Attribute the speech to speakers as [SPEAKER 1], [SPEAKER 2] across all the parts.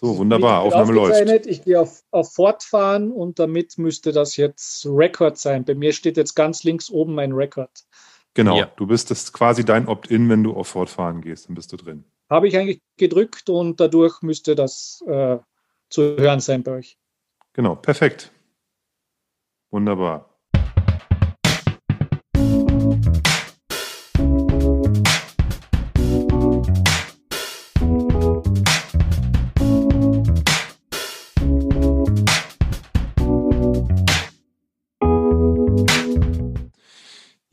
[SPEAKER 1] So, wunderbar, Aufnahme läuft.
[SPEAKER 2] Ich gehe auf, auf Fortfahren und damit müsste das jetzt Record sein. Bei mir steht jetzt ganz links oben mein Record.
[SPEAKER 1] Genau, ja. du bist das quasi dein Opt-in, wenn du auf Fortfahren gehst, dann bist du drin.
[SPEAKER 2] Habe ich eigentlich gedrückt und dadurch müsste das äh, zu hören sein bei euch.
[SPEAKER 1] Genau, perfekt. Wunderbar.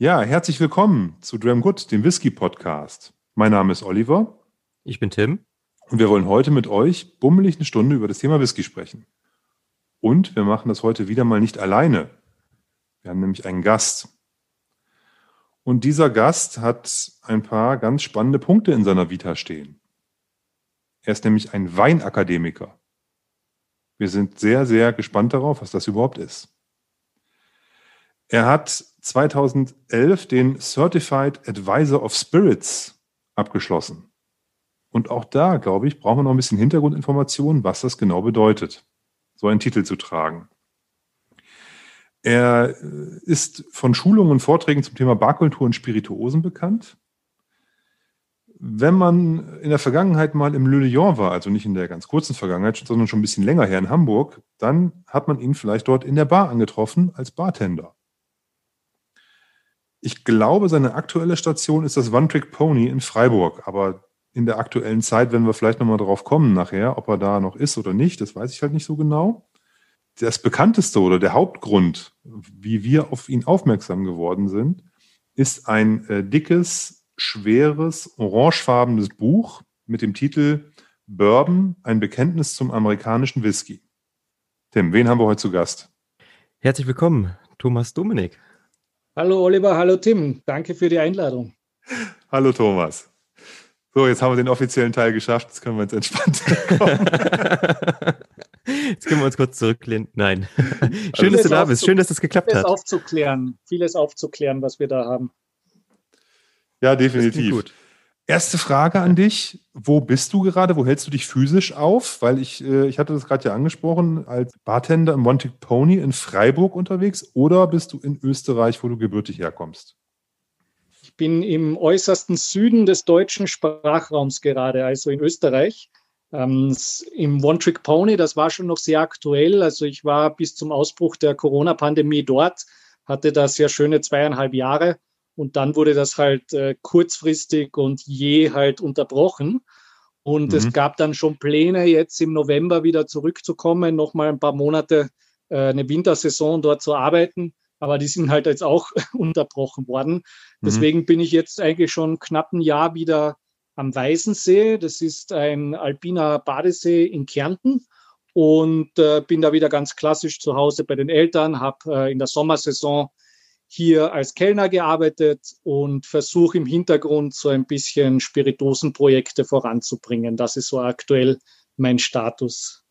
[SPEAKER 1] Ja, herzlich willkommen zu Dram Good, dem Whisky Podcast. Mein Name ist Oliver.
[SPEAKER 3] Ich bin Tim.
[SPEAKER 1] Und wir wollen heute mit euch bummelig eine Stunde über das Thema Whisky sprechen. Und wir machen das heute wieder mal nicht alleine. Wir haben nämlich einen Gast. Und dieser Gast hat ein paar ganz spannende Punkte in seiner Vita stehen. Er ist nämlich ein Weinakademiker. Wir sind sehr, sehr gespannt darauf, was das überhaupt ist. Er hat 2011 den Certified Advisor of Spirits abgeschlossen. Und auch da, glaube ich, brauchen wir noch ein bisschen Hintergrundinformationen, was das genau bedeutet, so einen Titel zu tragen. Er äh, ist von Schulungen und Vorträgen zum Thema Barkultur und Spirituosen bekannt. Wenn man in der Vergangenheit mal im Le Lion war, also nicht in der ganz kurzen Vergangenheit, sondern schon ein bisschen länger her in Hamburg, dann hat man ihn vielleicht dort in der Bar angetroffen als Bartender. Ich glaube, seine aktuelle Station ist das One Trick Pony in Freiburg. Aber in der aktuellen Zeit, wenn wir vielleicht nochmal drauf kommen nachher, ob er da noch ist oder nicht, das weiß ich halt nicht so genau. Das bekannteste oder der Hauptgrund, wie wir auf ihn aufmerksam geworden sind, ist ein äh, dickes, schweres, orangefarbenes Buch mit dem Titel Bourbon, ein Bekenntnis zum amerikanischen Whisky. Tim, wen haben wir heute zu Gast?
[SPEAKER 3] Herzlich willkommen, Thomas Dominik.
[SPEAKER 2] Hallo Oliver, hallo Tim. Danke für die Einladung.
[SPEAKER 1] Hallo Thomas. So, jetzt haben wir den offiziellen Teil geschafft. Jetzt können wir uns entspannt kommen.
[SPEAKER 3] Jetzt können wir uns kurz zurücklehnen. Nein. Schön, dass du da bist. Schön, dass das geklappt
[SPEAKER 2] vieles
[SPEAKER 3] hat.
[SPEAKER 2] Aufzuklären. Vieles aufzuklären, was wir da haben.
[SPEAKER 1] Ja, definitiv. Erste Frage an dich. Wo bist du gerade? Wo hältst du dich physisch auf? Weil ich, äh, ich hatte das gerade ja angesprochen, als Bartender im Monty Pony in Freiburg unterwegs oder bist du in Österreich, wo du gebürtig herkommst?
[SPEAKER 2] Ich bin im äußersten Süden des deutschen Sprachraums gerade, also in Österreich. Ähm, Im One Trick Pony, das war schon noch sehr aktuell. Also ich war bis zum Ausbruch der Corona-Pandemie dort, hatte da sehr schöne zweieinhalb Jahre und dann wurde das halt äh, kurzfristig und je halt unterbrochen. Und mhm. es gab dann schon Pläne, jetzt im November wieder zurückzukommen, nochmal ein paar Monate äh, eine Wintersaison dort zu arbeiten. Aber die sind halt jetzt auch unterbrochen worden. Mhm. Deswegen bin ich jetzt eigentlich schon knapp ein Jahr wieder am Weißensee. Das ist ein alpiner Badesee in Kärnten und äh, bin da wieder ganz klassisch zu Hause bei den Eltern, habe äh, in der Sommersaison hier als Kellner gearbeitet und versuche im Hintergrund so ein bisschen Spiritosenprojekte voranzubringen. Das ist so aktuell mein Status.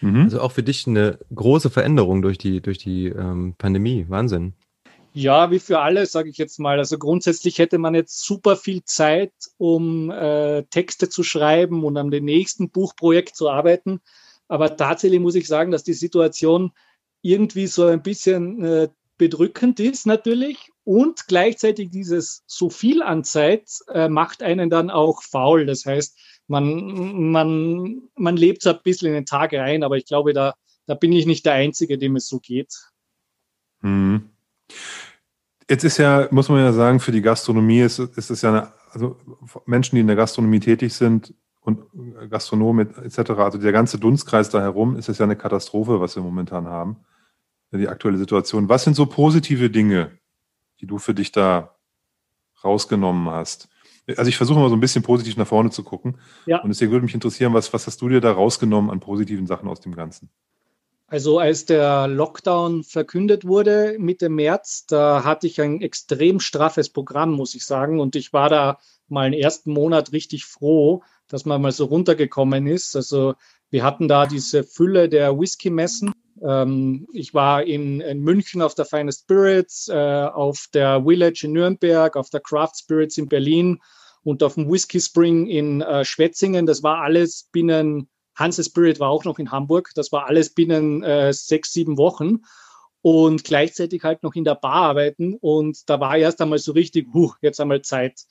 [SPEAKER 3] Mhm. Also auch für dich eine große Veränderung durch die, durch die ähm, Pandemie. Wahnsinn.
[SPEAKER 2] Ja, wie für alle, sage ich jetzt mal. Also grundsätzlich hätte man jetzt super viel Zeit, um äh, Texte zu schreiben und an dem nächsten Buchprojekt zu arbeiten. Aber tatsächlich muss ich sagen, dass die Situation irgendwie so ein bisschen äh, bedrückend ist natürlich und gleichzeitig dieses so viel an Zeit äh, macht einen dann auch faul. Das heißt, man, man, man lebt so ein bisschen in den Tag rein, aber ich glaube, da, da bin ich nicht der Einzige, dem es so geht.
[SPEAKER 1] Mhm. Jetzt ist ja, muss man ja sagen, für die Gastronomie ist, ist es ja eine, also Menschen, die in der Gastronomie tätig sind und Gastronomen etc., also der ganze Dunstkreis da herum, ist es ja eine Katastrophe, was wir momentan haben die aktuelle Situation. Was sind so positive Dinge, die du für dich da rausgenommen hast? Also ich versuche mal so ein bisschen positiv nach vorne zu gucken. Ja. Und deswegen würde mich interessieren, was, was hast du dir da rausgenommen an positiven Sachen aus dem Ganzen?
[SPEAKER 2] Also als der Lockdown verkündet wurde Mitte März, da hatte ich ein extrem straffes Programm, muss ich sagen. Und ich war da mal einen ersten Monat richtig froh, dass man mal so runtergekommen ist. Also wir hatten da diese Fülle der Whisky-Messen ähm, ich war in, in, München auf der Finest Spirits, äh, auf der Village in Nürnberg, auf der Craft Spirits in Berlin und auf dem Whisky Spring in äh, Schwetzingen. Das war alles binnen Hanse Spirit war auch noch in Hamburg. Das war alles binnen äh, sechs, sieben Wochen und gleichzeitig halt noch in der Bar arbeiten. Und da war erst einmal so richtig, huh, jetzt einmal Zeit.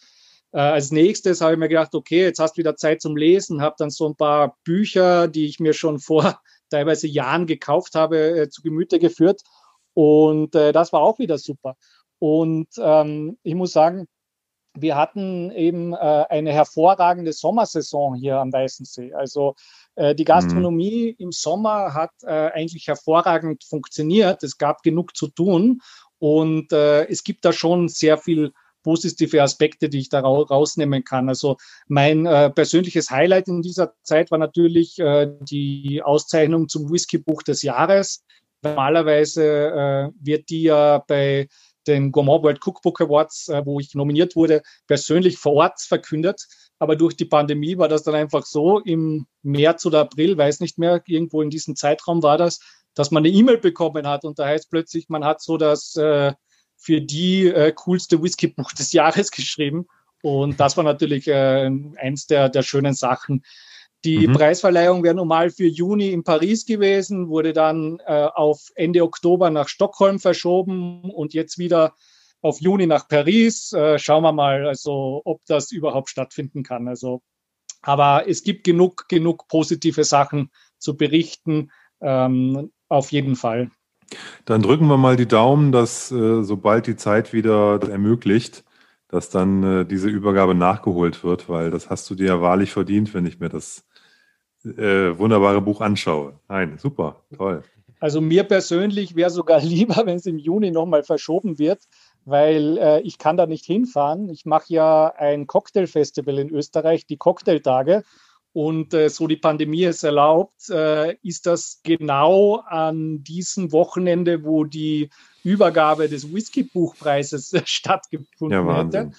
[SPEAKER 2] Äh, als nächstes habe ich mir gedacht, okay, jetzt hast du wieder Zeit zum Lesen, habe dann so ein paar Bücher, die ich mir schon vor teilweise Jahren gekauft habe, äh, zu Gemüte geführt. Und äh, das war auch wieder super. Und ähm, ich muss sagen, wir hatten eben eine hervorragende Sommersaison hier am Weißen See. Also die Gastronomie mhm. im Sommer hat eigentlich hervorragend funktioniert. Es gab genug zu tun und es gibt da schon sehr viel positive Aspekte, die ich da rausnehmen kann. Also mein äh, persönliches Highlight in dieser Zeit war natürlich äh, die Auszeichnung zum Whisky-Buch des Jahres. Normalerweise äh, wird die ja bei den Gourmand World Cookbook Awards, äh, wo ich nominiert wurde, persönlich vor Ort verkündet. Aber durch die Pandemie war das dann einfach so, im März oder April, weiß nicht mehr, irgendwo in diesem Zeitraum war das, dass man eine E-Mail bekommen hat und da heißt plötzlich, man hat so das äh, für die äh, coolste Whisky-Buch des Jahres geschrieben. Und das war natürlich äh, eins der, der schönen Sachen. Die mhm. Preisverleihung wäre normal für Juni in Paris gewesen, wurde dann äh, auf Ende Oktober nach Stockholm verschoben und jetzt wieder auf Juni nach Paris. Äh, schauen wir mal, also ob das überhaupt stattfinden kann. Also, aber es gibt genug, genug positive Sachen zu berichten. Ähm, auf jeden Fall.
[SPEAKER 1] Dann drücken wir mal die Daumen, dass äh, sobald die Zeit wieder ermöglicht, dass dann äh, diese Übergabe nachgeholt wird, weil das hast du dir ja wahrlich verdient, wenn ich mir das äh, wunderbare Buch anschaue. Nein, super, toll.
[SPEAKER 2] Also mir persönlich wäre sogar lieber, wenn es im Juni nochmal verschoben wird, weil äh, ich kann da nicht hinfahren. Ich mache ja ein Cocktailfestival in Österreich, die Cocktailtage und äh, so die Pandemie es erlaubt, äh, ist das genau an diesem Wochenende, wo die Übergabe des Whisky-Buchpreises stattgefunden ja, hätte.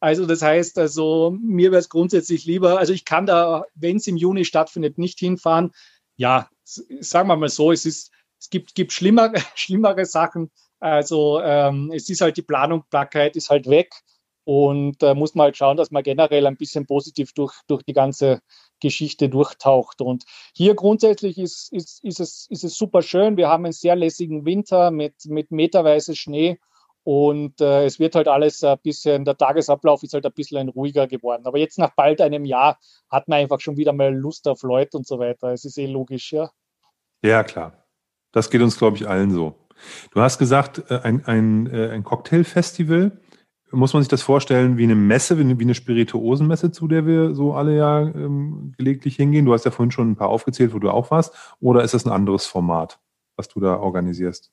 [SPEAKER 2] Also das heißt, also mir wäre es grundsätzlich lieber, also ich kann da, wenn es im Juni stattfindet, nicht hinfahren. Ja, sagen wir mal so, es ist, es gibt, gibt schlimmer, schlimmere Sachen. Also ähm, es ist halt die Planungbarkeit ist halt weg und da äh, muss man halt schauen, dass man generell ein bisschen positiv durch, durch die ganze Geschichte durchtaucht. Und hier grundsätzlich ist, ist, ist, es, ist es super schön. Wir haben einen sehr lässigen Winter mit, mit meterweise Schnee. Und äh, es wird halt alles ein bisschen, der Tagesablauf ist halt ein bisschen ruhiger geworden. Aber jetzt nach bald einem Jahr hat man einfach schon wieder mal Lust auf Leute und so weiter. Es ist eh logisch, ja.
[SPEAKER 1] Ja, klar. Das geht uns, glaube ich, allen so. Du hast gesagt, äh, ein, ein, äh, ein Cocktailfestival muss man sich das vorstellen wie eine Messe, wie eine, Spirituosenmesse, zu der wir so alle ja ähm, gelegentlich hingehen? Du hast ja vorhin schon ein paar aufgezählt, wo du auch warst. Oder ist das ein anderes Format, was du da organisierst?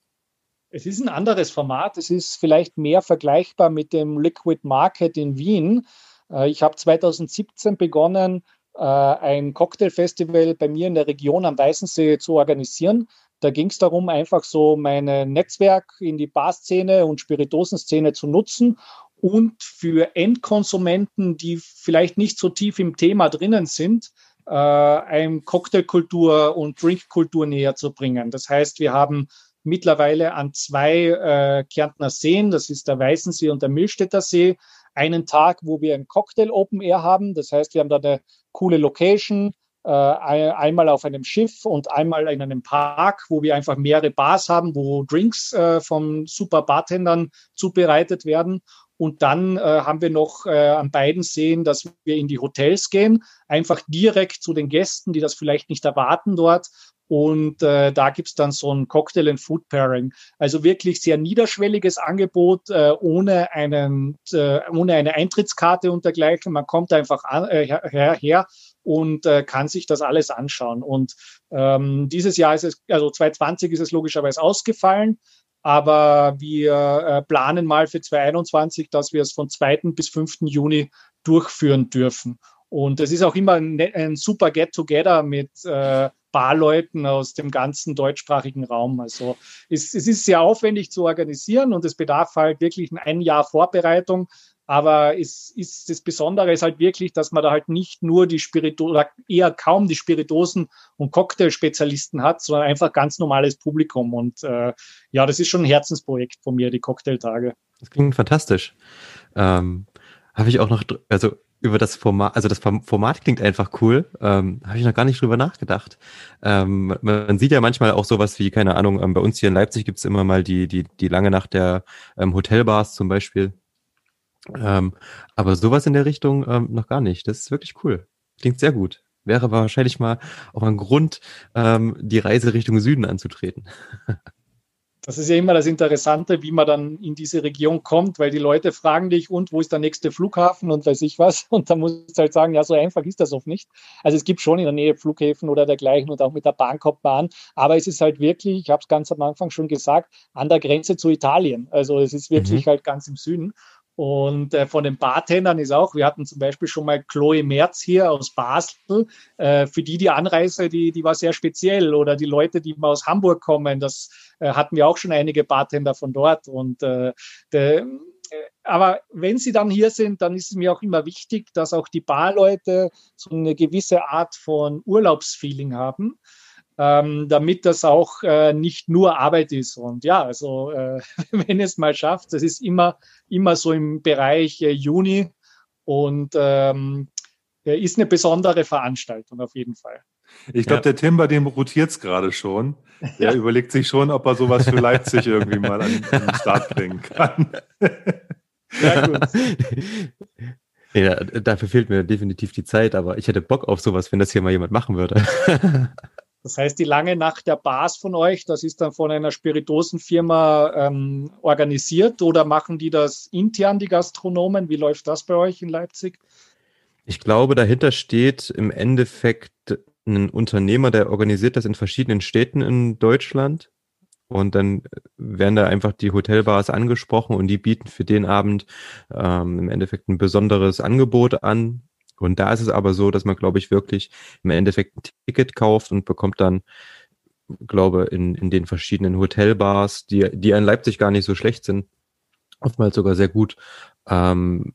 [SPEAKER 2] Es ist ein anderes Format. Es ist vielleicht mehr vergleichbar mit dem Liquid Market in Wien. Äh, ich habe 2017 begonnen, äh, ein Cocktailfestival bei mir in der Region am Weißensee zu organisieren. Da ging es darum, einfach so mein Netzwerk in die Barszene und Spiritosenszene zu nutzen und für Endkonsumenten, die vielleicht nicht so tief im Thema drinnen sind, äh, eine Cocktailkultur und Drinkkultur näher zu bringen. Das heißt, wir haben mittlerweile an zwei äh, Kärntner Seen, das ist der Weißensee und der Milstädter See, einen Tag, wo wir ein Cocktail Open Air haben. Das heißt, wir haben da eine coole Location, äh, einmal auf einem Schiff und einmal in einem Park, wo wir einfach mehrere Bars haben, wo Drinks äh, von super Bartendern zubereitet werden. Und dann äh, haben wir noch äh, an beiden Seen, dass wir in die Hotels gehen, einfach direkt zu den Gästen, die das vielleicht nicht erwarten dort. Und äh, da gibt's dann so ein Cocktail and Food Pairing. Also wirklich sehr niederschwelliges Angebot, äh, ohne, einen, äh, ohne eine Eintrittskarte und dergleichen. Man kommt einfach an, äh, her, her und äh, kann sich das alles anschauen. Und ähm, dieses Jahr ist es, also 2020 ist es logischerweise ausgefallen. Aber wir äh, planen mal für 2021, dass wir es von 2. bis 5. Juni durchführen dürfen. Und es ist auch immer ein, ein super Get-Together mit äh, Barleuten aus dem ganzen deutschsprachigen Raum. Also es, es ist sehr aufwendig zu organisieren und es bedarf halt wirklich ein Jahr Vorbereitung. Aber es ist das Besondere ist halt wirklich, dass man da halt nicht nur die Spirito eher kaum die Spiritosen und Cocktailspezialisten hat, sondern einfach ganz normales Publikum. Und äh, ja, das ist schon ein Herzensprojekt von mir, die Cocktailtage.
[SPEAKER 3] Das klingt fantastisch. Ähm, Habe ich auch noch, also über das Format, also das Format klingt einfach cool. Ähm, Habe ich noch gar nicht drüber nachgedacht. Ähm, man sieht ja manchmal auch sowas wie, keine Ahnung, ähm, bei uns hier in Leipzig gibt's immer mal die, die, die lange Nacht der ähm, Hotelbars zum Beispiel. Ähm, aber sowas in der Richtung ähm, noch gar nicht. Das ist wirklich cool. Klingt sehr gut. Wäre wahrscheinlich mal auch ein Grund, ähm, die Reise Richtung Süden anzutreten.
[SPEAKER 2] Das ist ja immer das Interessante, wie man dann in diese Region kommt, weil die Leute fragen dich, und wo ist der nächste Flughafen und weiß ich was. Und dann musst du halt sagen, ja, so einfach ist das oft nicht. Also es gibt schon in der Nähe Flughäfen oder dergleichen und auch mit der Bahn kommt man an. Aber es ist halt wirklich, ich habe es ganz am Anfang schon gesagt, an der Grenze zu Italien. Also es ist wirklich mhm. halt ganz im Süden. Und äh, von den Bartendern ist auch, wir hatten zum Beispiel schon mal Chloe Merz hier aus Basel. Äh, für die die Anreise, die, die war sehr speziell. Oder die Leute, die mal aus Hamburg kommen, das äh, hatten wir auch schon einige Bartender von dort. Und äh, de, äh, aber wenn sie dann hier sind, dann ist es mir auch immer wichtig, dass auch die Barleute so eine gewisse Art von Urlaubsfeeling haben ähm, damit das auch äh, nicht nur Arbeit ist. Und ja, also äh, wenn es mal schafft, das ist immer, immer so im Bereich äh, Juni und ähm, ist eine besondere Veranstaltung auf jeden Fall.
[SPEAKER 1] Ich glaube, ja. der Tim, bei dem rotiert es gerade schon. Der ja. überlegt sich schon, ob er sowas für Leipzig irgendwie mal an, an den Start bringen kann.
[SPEAKER 3] Ja, gut. Ja, dafür fehlt mir definitiv die Zeit, aber ich hätte Bock auf sowas, wenn das hier mal jemand machen würde.
[SPEAKER 2] Das heißt, die lange Nacht der Bars von euch, das ist dann von einer Spiritosenfirma ähm, organisiert oder machen die das intern, die Gastronomen? Wie läuft das bei euch in Leipzig?
[SPEAKER 3] Ich glaube, dahinter steht im Endeffekt ein Unternehmer, der organisiert das in verschiedenen Städten in Deutschland. Und dann werden da einfach die Hotelbars angesprochen und die bieten für den Abend ähm, im Endeffekt ein besonderes Angebot an, und da ist es aber so, dass man, glaube ich, wirklich im Endeffekt ein Ticket kauft und bekommt dann, glaube in, in den verschiedenen Hotelbars, die, die in Leipzig gar nicht so schlecht sind, oftmals sogar sehr gut, ähm,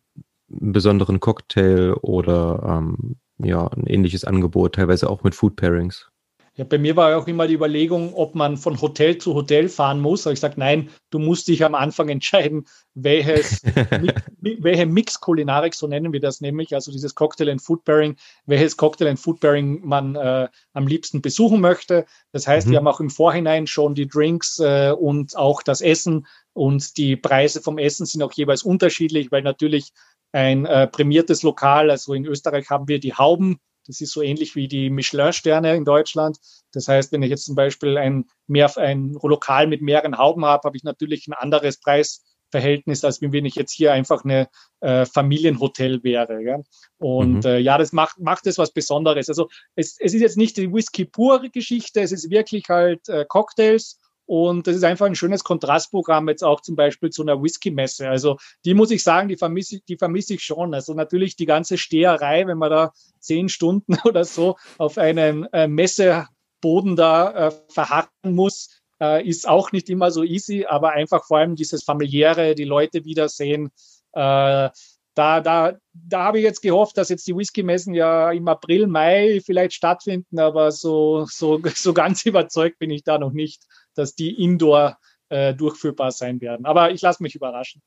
[SPEAKER 3] einen besonderen Cocktail oder ähm, ja, ein ähnliches Angebot, teilweise auch mit Food Pairings.
[SPEAKER 2] Ja, bei mir war auch immer die Überlegung, ob man von Hotel zu Hotel fahren muss. Aber ich sage, nein, du musst dich am Anfang entscheiden, welches, welche Mix-Kulinarik, so nennen wir das nämlich, also dieses Cocktail and Food Pairing, welches Cocktail and Food Pairing man äh, am liebsten besuchen möchte. Das heißt, mhm. wir haben auch im Vorhinein schon die Drinks äh, und auch das Essen und die Preise vom Essen sind auch jeweils unterschiedlich, weil natürlich ein äh, prämiertes Lokal, also in Österreich haben wir die Hauben, das ist so ähnlich wie die Michelin-Sterne in Deutschland. Das heißt, wenn ich jetzt zum Beispiel ein, mehr, ein Lokal mit mehreren Hauben habe, habe ich natürlich ein anderes Preisverhältnis, als wenn ich jetzt hier einfach eine äh, Familienhotel wäre. Ja? Und mhm. äh, ja, das macht, macht es was Besonderes. Also es, es ist jetzt nicht die Whisky-pure Geschichte, es ist wirklich halt äh, Cocktails und das ist einfach ein schönes Kontrastprogramm jetzt auch zum Beispiel zu einer Whisky-Messe. Also die muss ich sagen, die vermisse, die vermisse ich schon. Also natürlich die ganze Steherei, wenn man da zehn Stunden oder so auf einem äh, Messeboden da äh, verharren muss, äh, ist auch nicht immer so easy, aber einfach vor allem dieses familiäre, die Leute wiedersehen, äh, da, da, da habe ich jetzt gehofft, dass jetzt die Whisky-Messen ja im April, Mai vielleicht stattfinden, aber so, so, so ganz überzeugt bin ich da noch nicht, dass die indoor äh, durchführbar sein werden. Aber ich lasse mich überraschen.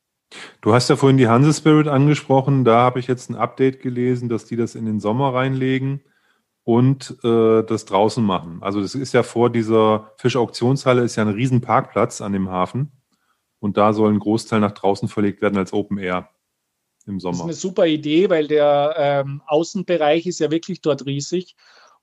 [SPEAKER 1] Du hast ja vorhin die Hanse Spirit angesprochen. Da habe ich jetzt ein Update gelesen, dass die das in den Sommer reinlegen und äh, das draußen machen. Also das ist ja vor dieser Fischauktionshalle ist ja ein riesen Parkplatz an dem Hafen und da soll ein Großteil nach draußen verlegt werden als Open Air im Sommer. Das ist
[SPEAKER 2] eine super Idee, weil der ähm, Außenbereich ist ja wirklich dort riesig.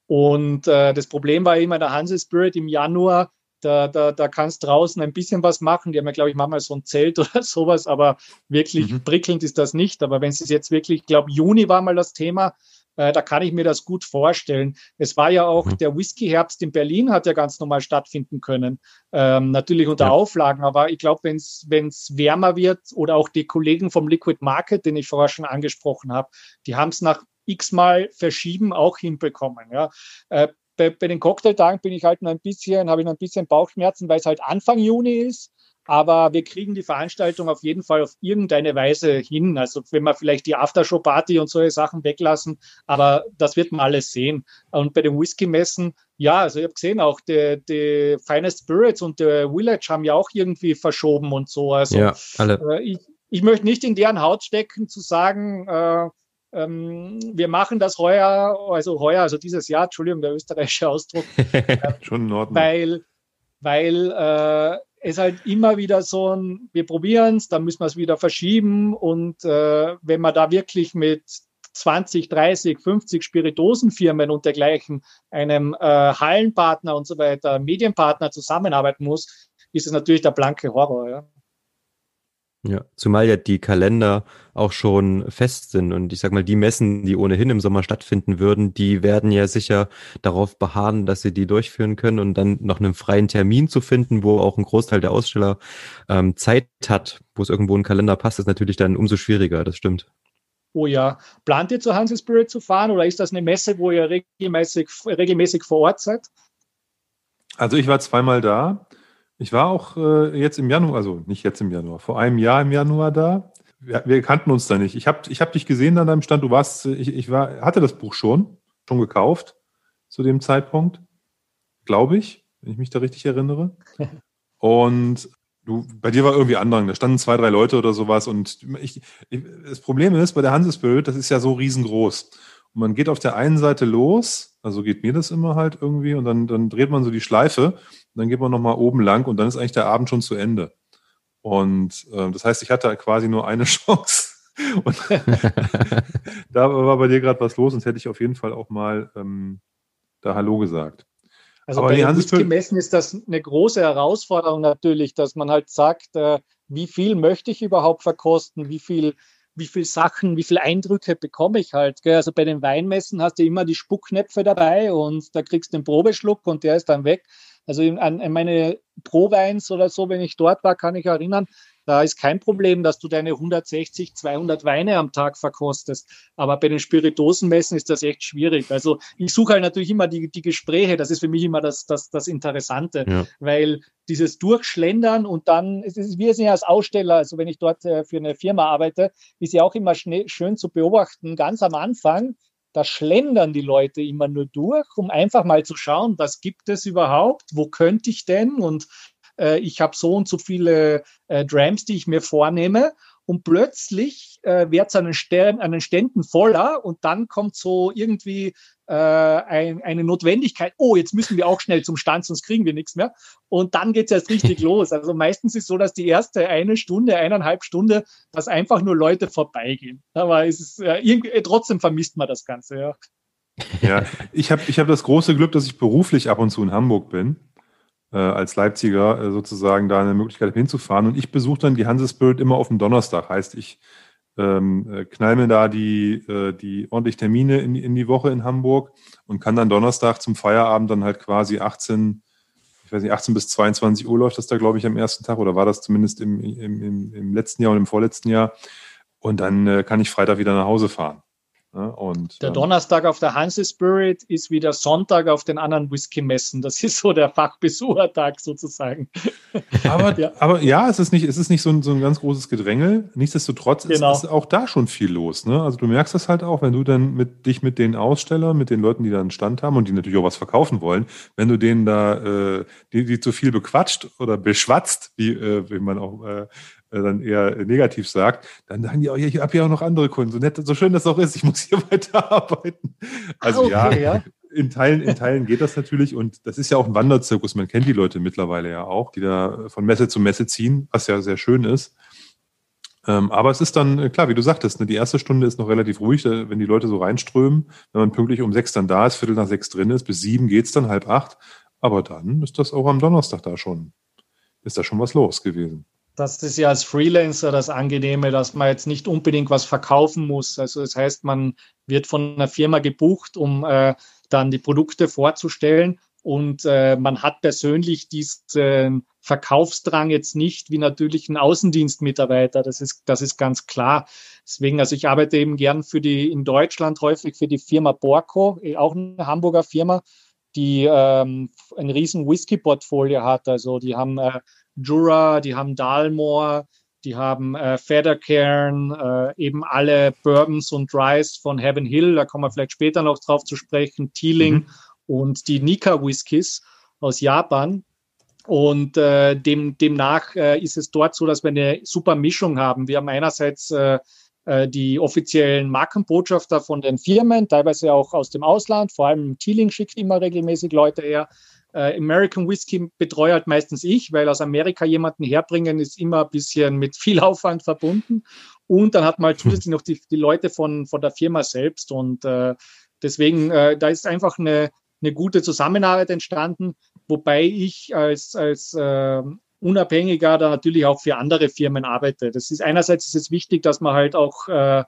[SPEAKER 2] Und äh, das Problem war immer der Hanse Spirit im Januar, da, da, da kannst draußen ein bisschen was machen. Die haben ja, glaube ich, manchmal so ein Zelt oder sowas, aber wirklich mhm. prickelnd ist das nicht. Aber wenn es jetzt wirklich, ich glaube, Juni war mal das Thema, äh, da kann ich mir das gut vorstellen. Es war ja auch mhm. der Whisky-Herbst in Berlin, hat ja ganz normal stattfinden können. Ähm, natürlich unter ja. Auflagen, aber ich glaube, wenn es wärmer wird oder auch die Kollegen vom Liquid Market, den ich vorher schon angesprochen habe, die haben es nach x-mal verschieben auch hinbekommen. Ja. Äh, bei, bei, den Cocktailtagen bin ich halt noch ein bisschen, habe ich noch ein bisschen Bauchschmerzen, weil es halt Anfang Juni ist. Aber wir kriegen die Veranstaltung auf jeden Fall auf irgendeine Weise hin. Also wenn wir vielleicht die Aftershow-Party und solche Sachen weglassen, aber das wird man alles sehen. Und bei den Whisky-Messen, ja, also ich habe gesehen, auch die, die Finest Spirits und der Village haben ja auch irgendwie verschoben und so. Also
[SPEAKER 3] ja, alle.
[SPEAKER 2] Äh, ich, ich möchte nicht in deren Haut stecken, zu sagen, äh, wir machen das heuer, also heuer, also dieses Jahr, Entschuldigung, der österreichische Ausdruck,
[SPEAKER 1] Schon in Ordnung.
[SPEAKER 2] weil, weil äh, es halt immer wieder so ein, wir probieren es, dann müssen wir es wieder verschieben und äh, wenn man da wirklich mit 20, 30, 50 Spiritosenfirmen und dergleichen, einem äh, Hallenpartner und so weiter, Medienpartner zusammenarbeiten muss, ist es natürlich der blanke Horror. Ja.
[SPEAKER 3] Ja, zumal ja die Kalender auch schon fest sind und ich sag mal, die Messen, die ohnehin im Sommer stattfinden würden, die werden ja sicher darauf beharren, dass sie die durchführen können und dann noch einen freien Termin zu finden, wo auch ein Großteil der Aussteller ähm, Zeit hat, wo es irgendwo in Kalender passt, ist natürlich dann umso schwieriger, das stimmt.
[SPEAKER 2] Oh ja, plant ihr zur Hanse Spirit zu fahren oder ist das eine Messe, wo ihr regelmäßig, regelmäßig vor Ort seid?
[SPEAKER 1] Also ich war zweimal da. Ich war auch äh, jetzt im Januar, also nicht jetzt im Januar, vor einem Jahr im Januar da. Wir, wir kannten uns da nicht. Ich habe ich hab dich gesehen an deinem Stand. Du warst, ich, ich war, hatte das Buch schon, schon gekauft zu dem Zeitpunkt, glaube ich, wenn ich mich da richtig erinnere. Und du, bei dir war irgendwie Andrang. Da standen zwei, drei Leute oder sowas. Und ich, ich, das Problem ist, bei der Hansespirit, das ist ja so riesengroß. Und man geht auf der einen Seite los, also geht mir das immer halt irgendwie, und dann, dann dreht man so die Schleife dann geht man nochmal oben lang und dann ist eigentlich der Abend schon zu Ende. Und äh, das heißt, ich hatte quasi nur eine Chance. Und da war bei dir gerade was los, sonst hätte ich auf jeden Fall auch mal ähm, da Hallo gesagt.
[SPEAKER 2] Also Aber bei den Whisky-Messen ist das eine große Herausforderung natürlich, dass man halt sagt, äh, wie viel möchte ich überhaupt verkosten, wie viel, wie viel Sachen, wie viele Eindrücke bekomme ich halt. Gell? Also bei den Weinmessen hast du immer die Spucknäpfe dabei und da kriegst du den Probeschluck und der ist dann weg. Also an, meine Pro-Weins oder so, wenn ich dort war, kann ich erinnern, da ist kein Problem, dass du deine 160, 200 Weine am Tag verkostest. Aber bei den Spiritosenmessen ist das echt schwierig. Also ich suche halt natürlich immer die, die Gespräche. Das ist für mich immer das, das, das Interessante, ja. weil dieses Durchschlendern und dann, es ist, wir sind ja als Aussteller, also wenn ich dort äh, für eine Firma arbeite, ist ja auch immer schön zu beobachten, ganz am Anfang, da schlendern die Leute immer nur durch, um einfach mal zu schauen, was gibt es überhaupt, wo könnte ich denn? Und äh, ich habe so und so viele äh, Drams, die ich mir vornehme. Und plötzlich äh, wird es an, an den Ständen voller und dann kommt so irgendwie äh, ein, eine Notwendigkeit, oh, jetzt müssen wir auch schnell zum Stand, sonst kriegen wir nichts mehr. Und dann geht es erst richtig los. Also meistens ist es so, dass die erste eine Stunde, eineinhalb Stunde, dass einfach nur Leute vorbeigehen. Aber es ist, äh, irgendwie, trotzdem vermisst man das Ganze, ja.
[SPEAKER 1] Ja, ich habe ich hab das große Glück, dass ich beruflich ab und zu in Hamburg bin äh, als Leipziger äh, sozusagen da eine Möglichkeit hinzufahren. Und ich besuche dann die Hanse Spirit immer auf dem Donnerstag. Heißt, ich ähm, äh, knall mir da die, äh, die ordentlich Termine in, in die Woche in Hamburg und kann dann Donnerstag zum Feierabend dann halt quasi 18, ich weiß nicht, 18 bis 22 Uhr läuft das da, glaube ich, am ersten Tag oder war das zumindest im, im, im, im letzten Jahr und im vorletzten Jahr. Und dann äh, kann ich Freitag wieder nach Hause fahren.
[SPEAKER 2] Und, der ähm, Donnerstag auf der Hanse Spirit ist wie der Sonntag auf den anderen Whisky-Messen. Das ist so der Fachbesuchertag sozusagen.
[SPEAKER 1] Aber ja. aber ja, es ist nicht, es ist nicht so ein, so ein ganz großes Gedrängel. Nichtsdestotrotz genau. ist, ist, auch da schon viel los. Ne? Also du merkst das halt auch, wenn du dann mit dich mit den Ausstellern, mit den Leuten, die da einen Stand haben und die natürlich auch was verkaufen wollen, wenn du denen da äh, die, die zu viel bequatscht oder beschwatzt, wie, äh, wie man auch äh, dann eher negativ sagt, dann sagen die, oh, ich habe ja auch noch andere Kunden. So nett, so schön das auch ist, ich muss hier weiterarbeiten. Also okay, ja, ja, in Teilen, in Teilen geht das natürlich und das ist ja auch ein Wanderzirkus. Man kennt die Leute mittlerweile ja auch, die da von Messe zu Messe ziehen, was ja sehr schön ist. Ähm, aber es ist dann, äh, klar, wie du sagtest, ne, die erste Stunde ist noch relativ ruhig, wenn die Leute so reinströmen. Wenn man pünktlich um sechs dann da ist, Viertel nach sechs drin ist, bis sieben geht's dann, halb acht. Aber dann ist das auch am Donnerstag da schon, ist da schon was los gewesen
[SPEAKER 2] das ist ja als Freelancer das Angenehme, dass man jetzt nicht unbedingt was verkaufen muss. Also das heißt, man wird von einer Firma gebucht, um äh, dann die Produkte vorzustellen und äh, man hat persönlich diesen Verkaufsdrang jetzt nicht wie natürlich ein Außendienstmitarbeiter. Das ist, das ist ganz klar. Deswegen, also ich arbeite eben gern für die, in Deutschland häufig für die Firma Borco, eh auch eine Hamburger Firma, die ähm, ein riesen Whisky-Portfolio hat. Also die haben äh, Jura, die haben Dalmore, die haben äh, Feathercairn, äh, eben alle Bourbons und Dries von Heaven Hill, da kommen wir vielleicht später noch drauf zu sprechen, Teeling mhm. und die Nika Whiskys aus Japan. Und äh, dem, demnach äh, ist es dort so, dass wir eine super Mischung haben. Wir haben einerseits äh, äh, die offiziellen Markenbotschafter von den Firmen, teilweise auch aus dem Ausland, vor allem Teeling schickt immer regelmäßig Leute her. Äh, American Whisky betreue halt meistens ich, weil aus Amerika jemanden herbringen ist immer ein bisschen mit viel Aufwand verbunden. Und dann hat man halt zusätzlich noch die, die Leute von, von der Firma selbst. Und äh, deswegen, äh, da ist einfach eine, eine gute Zusammenarbeit entstanden, wobei ich als, als äh, Unabhängiger da natürlich auch für andere Firmen arbeite. Das ist einerseits ist es wichtig, dass man halt auch äh,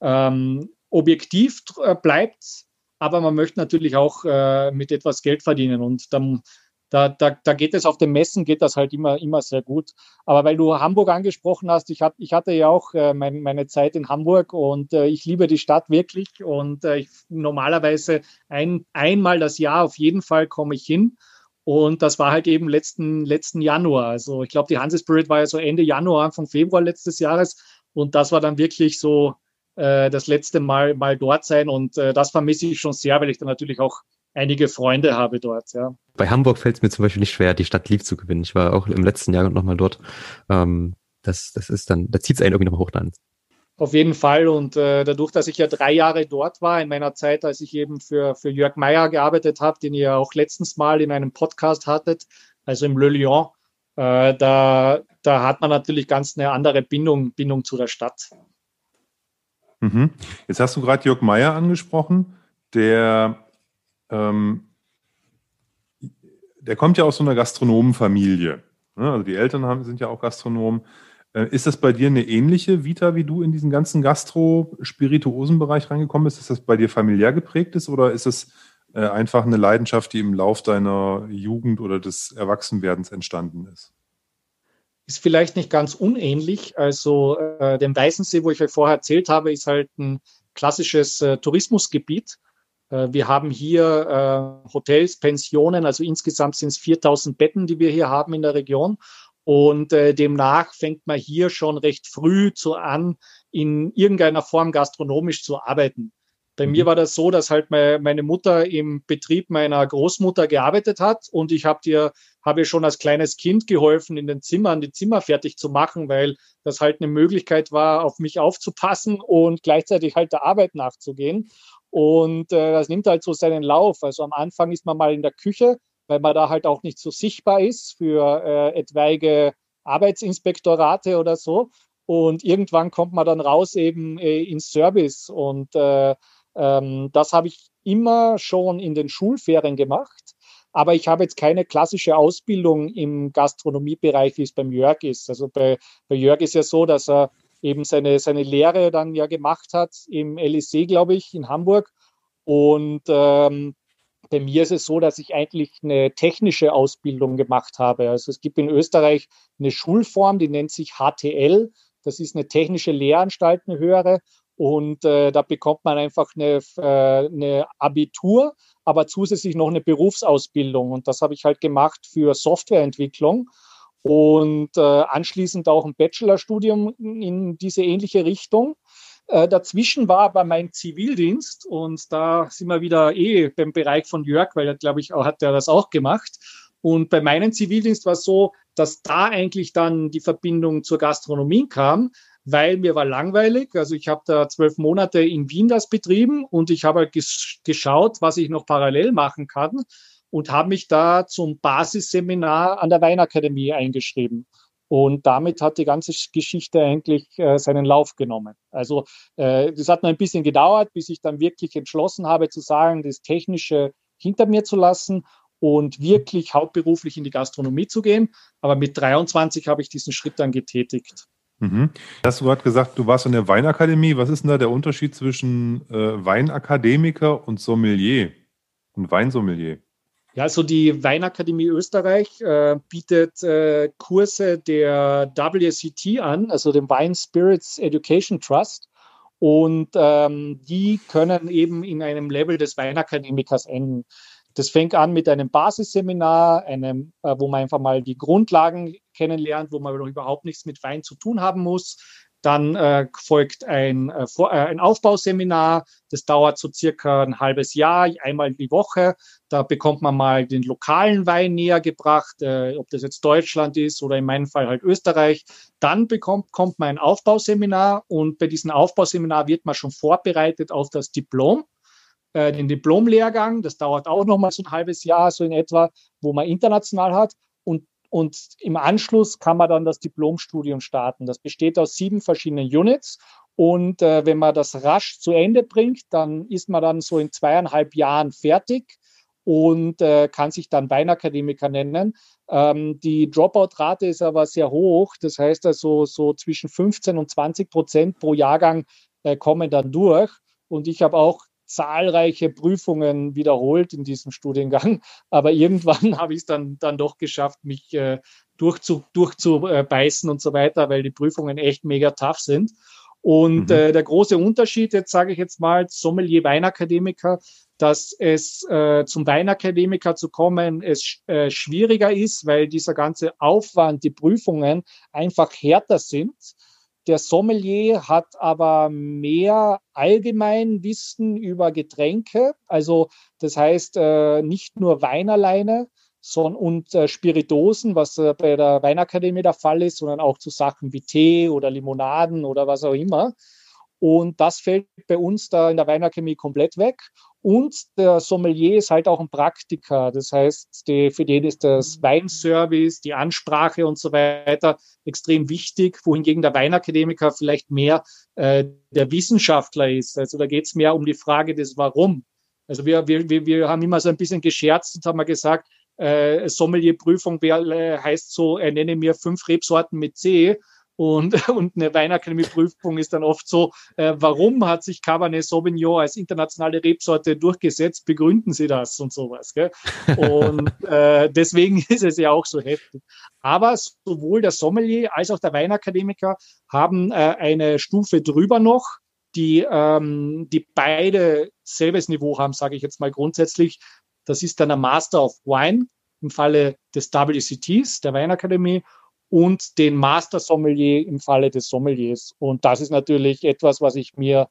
[SPEAKER 2] ähm, objektiv äh, bleibt, aber man möchte natürlich auch äh, mit etwas Geld verdienen und dann da, da, da geht es auf den Messen, geht das halt immer, immer sehr gut. Aber weil du Hamburg angesprochen hast, ich, hat, ich hatte ja auch äh, mein, meine Zeit in Hamburg und äh, ich liebe die Stadt wirklich und äh, ich, normalerweise ein, einmal das Jahr auf jeden Fall komme ich hin. Und das war halt eben letzten, letzten Januar. Also ich glaube, die Hanse Spirit war ja so Ende Januar, Anfang Februar letztes Jahres. Und das war dann wirklich so äh, das letzte Mal, mal dort sein. Und äh, das vermisse ich schon sehr, weil ich dann natürlich auch einige Freunde habe dort. Ja.
[SPEAKER 3] Bei Hamburg fällt es mir zum Beispiel nicht schwer, die Stadt lieb zu gewinnen. Ich war auch im letzten Jahr nochmal dort. Ähm, das, das ist dann, da zieht es einen irgendwie nochmal hoch dann.
[SPEAKER 2] Auf jeden Fall. Und äh, dadurch, dass ich ja drei Jahre dort war, in meiner Zeit, als ich eben für, für Jörg Meyer gearbeitet habe, den ihr auch letztens mal in einem Podcast hattet, also im Le Lyon, äh, da, da hat man natürlich ganz eine andere Bindung, Bindung zu der Stadt.
[SPEAKER 1] Mhm. Jetzt hast du gerade Jörg Meyer angesprochen, der, ähm, der kommt ja aus so einer Gastronomenfamilie. Ne? Also die Eltern haben, sind ja auch Gastronomen. Äh, ist das bei dir eine ähnliche Vita, wie du in diesen ganzen Gastro-Spirituosen-Bereich reingekommen bist? Ist das bei dir familiär geprägt ist oder ist es äh, einfach eine Leidenschaft, die im Lauf deiner Jugend oder des Erwachsenwerdens entstanden ist?
[SPEAKER 2] Ist vielleicht nicht ganz unähnlich. Also äh, dem Weißensee, wo ich euch vorher erzählt habe, ist halt ein klassisches äh, Tourismusgebiet. Äh, wir haben hier äh, Hotels, Pensionen, also insgesamt sind es 4000 Betten, die wir hier haben in der Region. Und äh, demnach fängt man hier schon recht früh zu an, in irgendeiner Form gastronomisch zu arbeiten. Bei mhm. mir war das so, dass halt meine Mutter im Betrieb meiner Großmutter gearbeitet hat und ich habe dir habe ihr schon als kleines Kind geholfen, in den Zimmern die Zimmer fertig zu machen, weil das halt eine Möglichkeit war, auf mich aufzupassen und gleichzeitig halt der Arbeit nachzugehen. Und äh, das nimmt halt so seinen Lauf. Also am Anfang ist man mal in der Küche, weil man da halt auch nicht so sichtbar ist für äh, etwaige Arbeitsinspektorate oder so. Und irgendwann kommt man dann raus eben äh, ins Service. Und äh, ähm, das habe ich immer schon in den Schulferien gemacht. Aber ich habe jetzt keine klassische Ausbildung im Gastronomiebereich, wie es beim Jörg ist. Also bei, bei Jörg ist ja so, dass er eben seine, seine Lehre dann ja gemacht hat im LEC, glaube ich, in Hamburg. Und ähm, bei mir ist es so, dass ich eigentlich eine technische Ausbildung gemacht habe. Also es gibt in Österreich eine Schulform, die nennt sich HTL. Das ist eine technische Lehranstalt, eine höhere. Und äh, da bekommt man einfach eine, äh, eine Abitur, aber zusätzlich noch eine Berufsausbildung. Und das habe ich halt gemacht für Softwareentwicklung und äh, anschließend auch ein Bachelorstudium in diese ähnliche Richtung. Äh, dazwischen war aber mein Zivildienst und da sind wir wieder eh beim Bereich von Jörg, weil er, glaube ich, auch, hat er das auch gemacht. Und bei meinem Zivildienst war es so, dass da eigentlich dann die Verbindung zur Gastronomie kam, weil mir war langweilig. Also ich habe da zwölf Monate in Wien das betrieben und ich habe halt ges geschaut, was ich noch parallel machen kann und habe mich da zum Basisseminar an der Weinakademie eingeschrieben. Und damit hat die ganze Geschichte eigentlich äh, seinen Lauf genommen. Also äh, das hat noch ein bisschen gedauert, bis ich dann wirklich entschlossen habe zu sagen, das Technische hinter mir zu lassen und wirklich hauptberuflich in die Gastronomie zu gehen. Aber mit 23 habe ich diesen Schritt dann getätigt.
[SPEAKER 1] Mhm. Hast du gerade gesagt, du warst in der Weinakademie. Was ist denn da der Unterschied zwischen äh, Weinakademiker und Sommelier und Weinsommelier?
[SPEAKER 2] Ja, also die Weinakademie Österreich äh, bietet äh, Kurse der WCT an, also dem Wine Spirits Education Trust. Und ähm, die können eben in einem Level des Weinakademikers enden. Das fängt an mit einem Basisseminar, einem, äh, wo man einfach mal die Grundlagen kennenlernt, wo man überhaupt nichts mit Wein zu tun haben muss. Dann äh, folgt ein, äh, äh, ein Aufbauseminar. Das dauert so circa ein halbes Jahr, einmal die Woche. Da bekommt man mal den lokalen Wein näher gebracht, äh, ob das jetzt Deutschland ist oder in meinem Fall halt Österreich. Dann bekommt, kommt man ein Aufbauseminar und bei diesem Aufbauseminar wird man schon vorbereitet auf das Diplom äh, den Diplomlehrgang. Das dauert auch noch mal so ein halbes Jahr, so in etwa, wo man international hat. Und und im Anschluss kann man dann das Diplomstudium starten. Das besteht aus sieben verschiedenen Units. Und äh, wenn man das rasch zu Ende bringt, dann ist man dann so in zweieinhalb Jahren fertig und äh, kann sich dann Weinakademiker nennen. Ähm, die Dropout-Rate ist aber sehr hoch. Das heißt also, so zwischen 15 und 20 Prozent pro Jahrgang äh, kommen dann durch. Und ich habe auch zahlreiche Prüfungen wiederholt in diesem Studiengang, aber irgendwann habe ich es dann, dann doch geschafft, mich äh, durchzu, durchzubeißen und so weiter, weil die Prüfungen echt mega tough sind. Und mhm. äh, der große Unterschied, jetzt sage ich jetzt mal, Sommelier Weinakademiker, dass es äh, zum Weinakademiker zu kommen, es äh, schwieriger ist, weil dieser ganze Aufwand, die Prüfungen einfach härter sind. Der Sommelier hat aber mehr Allgemeinwissen über Getränke, also das heißt äh, nicht nur Wein alleine und äh, Spiritosen, was äh, bei der Weinakademie der Fall ist, sondern auch zu Sachen wie Tee oder Limonaden oder was auch immer. Und das fällt bei uns da in der Weinakademie komplett weg. Und der Sommelier ist halt auch ein Praktiker. Das heißt, die, für den ist das Weinservice, die Ansprache und so weiter extrem wichtig, wohingegen der Weinakademiker vielleicht mehr äh, der Wissenschaftler ist. Also da geht es mehr um die Frage des Warum. Also wir, wir, wir haben immer so ein bisschen gescherzt und haben mal gesagt, äh, Sommelierprüfung äh, heißt so, er nenne mir fünf Rebsorten mit C und, und eine Weinakademie-Prüfung ist dann oft so, äh, warum hat sich Cabernet Sauvignon als internationale Rebsorte durchgesetzt? Begründen Sie das und sowas. Gell? Und äh, deswegen ist es ja auch so heftig. Aber sowohl der Sommelier als auch der Weinakademiker haben äh, eine Stufe drüber noch, die, ähm, die beide selbes Niveau haben, sage ich jetzt mal grundsätzlich. Das ist dann ein Master of Wine im Falle des WCTs, der Weinakademie, und den Master Sommelier im Falle des Sommeliers. Und das ist natürlich etwas, was ich mir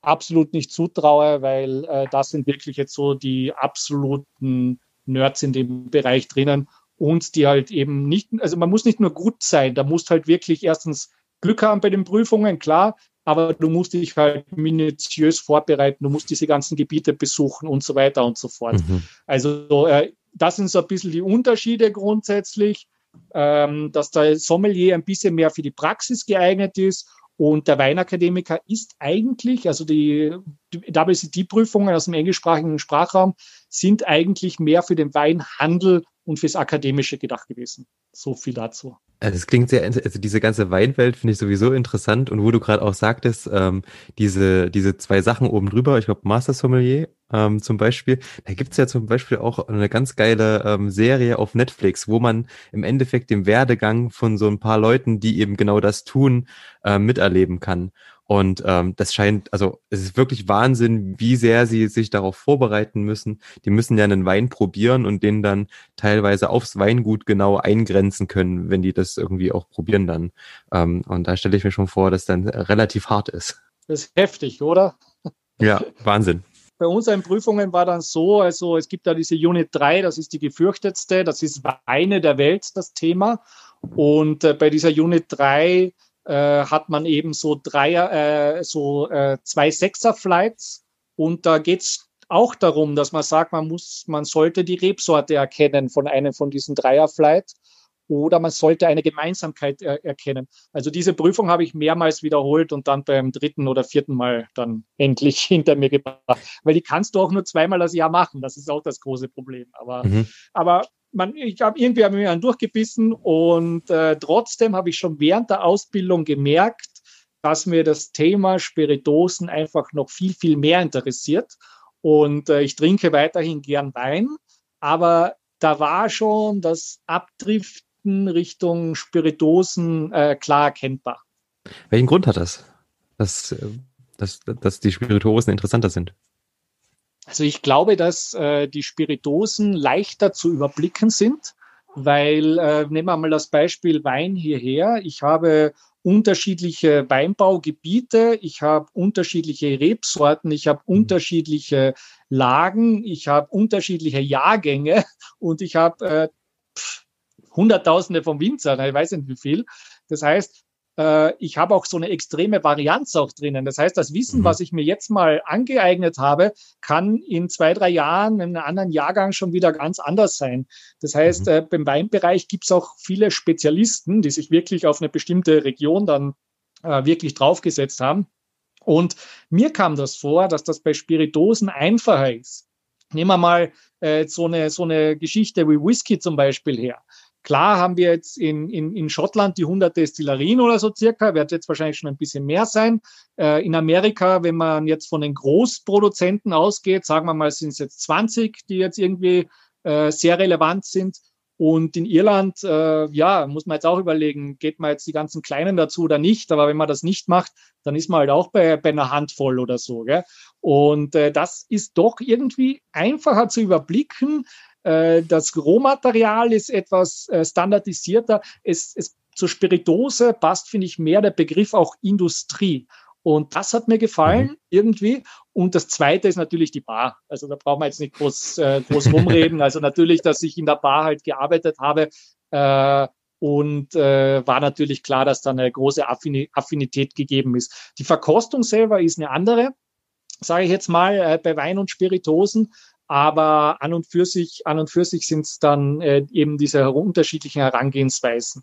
[SPEAKER 2] absolut nicht zutraue, weil äh, das sind wirklich jetzt so die absoluten Nerds in dem Bereich drinnen und die halt eben nicht, also man muss nicht nur gut sein, da musst halt wirklich erstens Glück haben bei den Prüfungen, klar, aber du musst dich halt minutiös vorbereiten, du musst diese ganzen Gebiete besuchen und so weiter und so fort. Mhm. Also äh, das sind so ein bisschen die Unterschiede grundsätzlich ähm, dass der Sommelier ein bisschen mehr für die Praxis geeignet ist und der Weinakademiker ist eigentlich, also die WCT-Prüfungen aus dem englischsprachigen Sprachraum sind eigentlich mehr für den Weinhandel und fürs Akademische gedacht gewesen. So viel dazu.
[SPEAKER 3] Also es klingt sehr, also diese ganze Weinwelt finde ich sowieso interessant und wo du gerade auch sagtest, ähm, diese, diese zwei Sachen oben drüber, ich glaube Master Sommelier ähm, zum Beispiel, da gibt's ja zum Beispiel auch eine ganz geile ähm, Serie auf Netflix, wo man im Endeffekt den Werdegang von so ein paar Leuten, die eben genau das tun, äh, miterleben kann. Und ähm, das scheint, also es ist wirklich Wahnsinn, wie sehr sie sich darauf vorbereiten müssen. Die müssen ja einen Wein probieren und den dann teilweise aufs Weingut genau eingrenzen können, wenn die das irgendwie auch probieren dann. Ähm, und da stelle ich mir schon vor, dass dann relativ hart ist.
[SPEAKER 2] Das ist heftig, oder?
[SPEAKER 3] Ja, Wahnsinn.
[SPEAKER 2] Bei unseren Prüfungen war dann so, also es gibt da diese Unit 3, das ist die gefürchtetste, das ist Weine der Welt, das Thema. Und äh, bei dieser Unit 3 äh, hat man eben so Dreier, äh, so äh, zwei Sechser-Flights und da geht's auch darum, dass man sagt, man muss, man sollte die Rebsorte erkennen von einem von diesen Dreier-Flights oder man sollte eine Gemeinsamkeit er erkennen. Also diese Prüfung habe ich mehrmals wiederholt und dann beim dritten oder vierten Mal dann endlich hinter mir gebracht. Weil die kannst du auch nur zweimal das Jahr machen. Das ist auch das große Problem. Aber, mhm. aber man, ich habe irgendwie hab mir einen durchgebissen und äh, trotzdem habe ich schon während der Ausbildung gemerkt, dass mir das Thema Spiritosen einfach noch viel, viel mehr interessiert. Und äh, ich trinke weiterhin gern Wein, aber da war schon das Abdriften Richtung Spiritosen äh, klar erkennbar.
[SPEAKER 3] Welchen Grund hat das, dass, äh, dass, dass die Spiritosen interessanter sind?
[SPEAKER 2] Also ich glaube, dass äh, die Spiritosen leichter zu überblicken sind. weil äh, nehmen wir mal das Beispiel Wein hierher. Ich habe unterschiedliche Weinbaugebiete, ich habe unterschiedliche Rebsorten, ich habe mhm. unterschiedliche Lagen, ich habe unterschiedliche Jahrgänge und ich habe äh, Hunderttausende von Winzern, ich weiß nicht wie viel. Das heißt, äh, ich habe auch so eine extreme Varianz auch drinnen. Das heißt, das Wissen, mhm. was ich mir jetzt mal angeeignet habe, kann in zwei, drei Jahren in einem anderen Jahrgang schon wieder ganz anders sein. Das heißt, mhm. äh, beim Weinbereich gibt es auch viele Spezialisten, die sich wirklich auf eine bestimmte Region dann äh, wirklich draufgesetzt haben. Und mir kam das vor, dass das bei Spiritosen einfacher ist. Nehmen wir mal äh, so, eine, so eine Geschichte wie Whisky zum Beispiel her. Klar haben wir jetzt in, in, in Schottland die 100 Destillerien oder so circa, wird jetzt wahrscheinlich schon ein bisschen mehr sein. Äh, in Amerika, wenn man jetzt von den Großproduzenten ausgeht, sagen wir mal, sind es jetzt 20, die jetzt irgendwie äh, sehr relevant sind. Und in Irland, äh, ja, muss man jetzt auch überlegen, geht man jetzt die ganzen Kleinen dazu oder nicht. Aber wenn man das nicht macht, dann ist man halt auch bei, bei einer Handvoll oder so. Gell? Und äh, das ist doch irgendwie einfacher zu überblicken. Äh, das Rohmaterial ist etwas äh, standardisierter. Es, es, zur Spiritose passt, finde ich, mehr der Begriff auch Industrie. Und das hat mir gefallen mhm. irgendwie. Und das Zweite ist natürlich die Bar. Also da brauchen wir jetzt nicht groß, äh, groß rumreden. Also natürlich, dass ich in der Bar halt gearbeitet habe. Äh, und äh, war natürlich klar, dass da eine große Affinität gegeben ist. Die Verkostung selber ist eine andere, sage ich jetzt mal, äh, bei Wein und Spiritosen. Aber an und für sich, an und für sich sind es dann äh, eben diese unterschiedlichen Herangehensweisen.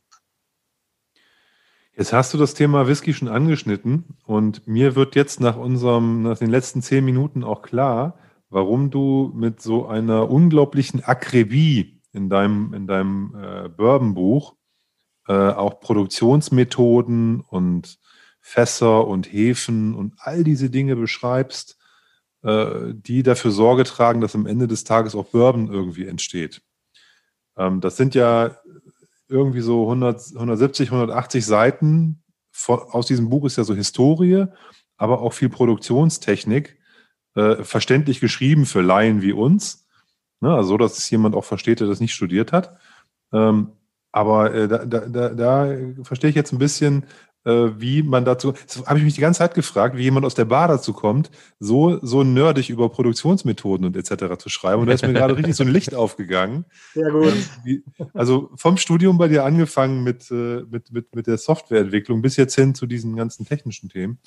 [SPEAKER 1] Jetzt hast du das Thema Whisky schon angeschnitten und mir wird jetzt nach unserem, nach den letzten zehn Minuten auch klar, warum du mit so einer unglaublichen Akribie in deinem, in deinem äh, Bourbon-Buch äh, auch Produktionsmethoden und Fässer und Hefen und all diese Dinge beschreibst, die dafür Sorge tragen, dass am Ende des Tages auch Bourbon irgendwie entsteht. Ähm, das sind ja irgendwie so 100, 170, 180 Seiten. aus diesem Buch ist ja so Historie, aber auch viel Produktionstechnik, äh, verständlich geschrieben für Laien wie uns. Ne, also so, dass es jemand auch versteht, der das nicht studiert hat. Ähm, aber äh, da, da, da, da verstehe ich jetzt ein bisschen, äh, wie man dazu, das habe ich mich die ganze Zeit gefragt, wie jemand aus der Bar dazu kommt, so, so nerdig über Produktionsmethoden und etc. zu schreiben. Und da ist mir gerade richtig so ein Licht aufgegangen. Sehr gut. Ähm, also vom Studium bei dir angefangen mit, äh, mit, mit, mit der Softwareentwicklung bis jetzt hin zu diesen ganzen technischen Themen.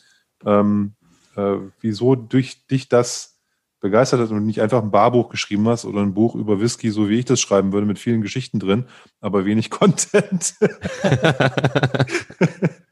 [SPEAKER 1] Ähm, äh, wieso durch dich das begeistert hat und nicht einfach ein Barbuch geschrieben hast oder ein Buch über Whisky, so wie ich das schreiben würde, mit vielen Geschichten drin, aber wenig Content.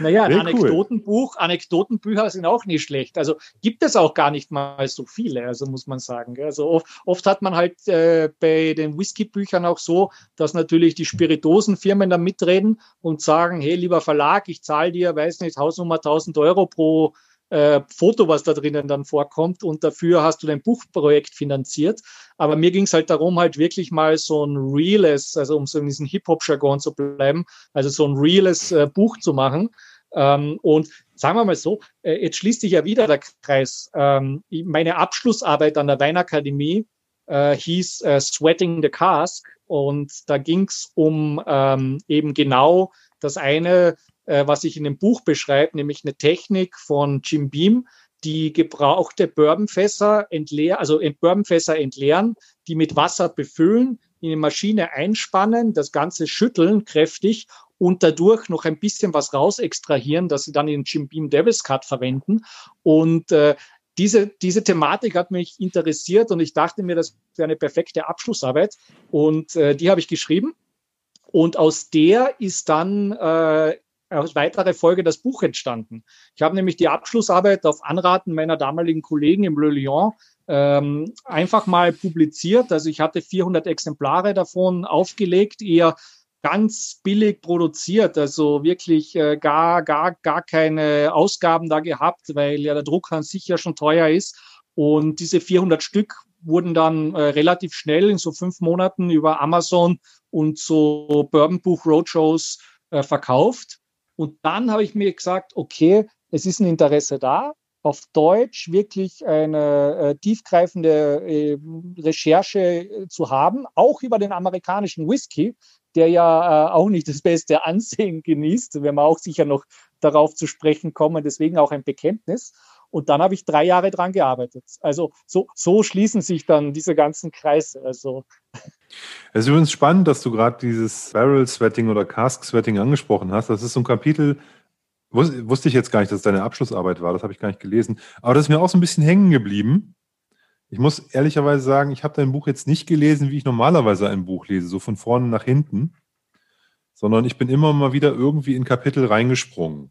[SPEAKER 2] Naja, ein Anekdotenbuch, cool. Anekdotenbücher sind auch nicht schlecht. Also gibt es auch gar nicht mal so viele, also muss man sagen. Also oft, oft hat man halt äh, bei den Whiskybüchern auch so, dass natürlich die Spiritosenfirmen da mitreden und sagen, hey, lieber Verlag, ich zahle dir, weiß nicht, Hausnummer 1000 Euro pro äh, Foto, was da drinnen dann vorkommt und dafür hast du dein Buchprojekt finanziert. Aber mir ging es halt darum, halt wirklich mal so ein reales, also um so in diesem Hip-Hop-Jargon zu bleiben, also so ein reales äh, Buch zu machen. Ähm, und sagen wir mal so, äh, jetzt schließt sich ja wieder der Kreis. Ähm, meine Abschlussarbeit an der Weinakademie äh, hieß äh, Sweating the Cask und da ging es um ähm, eben genau das eine, äh, was ich in dem Buch beschreibe, nämlich eine Technik von Jim Beam, die gebrauchte Bourbonfässer entleeren, also Bourbonfässer entleeren, die mit Wasser befüllen, in eine Maschine einspannen, das Ganze schütteln kräftig und dadurch noch ein bisschen was raus extrahieren, dass sie dann in Jim Beam Devil's Cut verwenden. Und äh, diese, diese Thematik hat mich interessiert und ich dachte mir, das wäre eine perfekte Abschlussarbeit. Und äh, die habe ich geschrieben. Und aus der ist dann äh, als weitere Folge das Buch entstanden. Ich habe nämlich die Abschlussarbeit auf Anraten meiner damaligen Kollegen im Le Lyon ähm, einfach mal publiziert. Also ich hatte 400 Exemplare davon aufgelegt, eher ganz billig produziert, also wirklich äh, gar, gar, gar keine Ausgaben da gehabt, weil ja der Druck an sich ja schon teuer ist. Und diese 400 Stück wurden dann äh, relativ schnell in so fünf Monaten über Amazon und so Bourbon Buch Roadshows äh, verkauft. Und dann habe ich mir gesagt, okay, es ist ein Interesse da. auf Deutsch wirklich eine äh, tiefgreifende äh, Recherche äh, zu haben, auch über den amerikanischen Whisky, der ja äh, auch nicht das beste Ansehen genießt. wenn wir auch sicher noch darauf zu sprechen kommen, deswegen auch ein Bekenntnis. Und dann habe ich drei Jahre dran gearbeitet. Also so, so schließen sich dann diese ganzen Kreise. Also
[SPEAKER 1] es ist übrigens spannend, dass du gerade dieses Barrel Sweating oder Cask Sweating angesprochen hast. Das ist so ein Kapitel, wusste ich jetzt gar nicht, dass es deine Abschlussarbeit war. Das habe ich gar nicht gelesen. Aber das ist mir auch so ein bisschen hängen geblieben. Ich muss ehrlicherweise sagen, ich habe dein Buch jetzt nicht gelesen, wie ich normalerweise ein Buch lese, so von vorne nach hinten, sondern ich bin immer mal wieder irgendwie in Kapitel reingesprungen.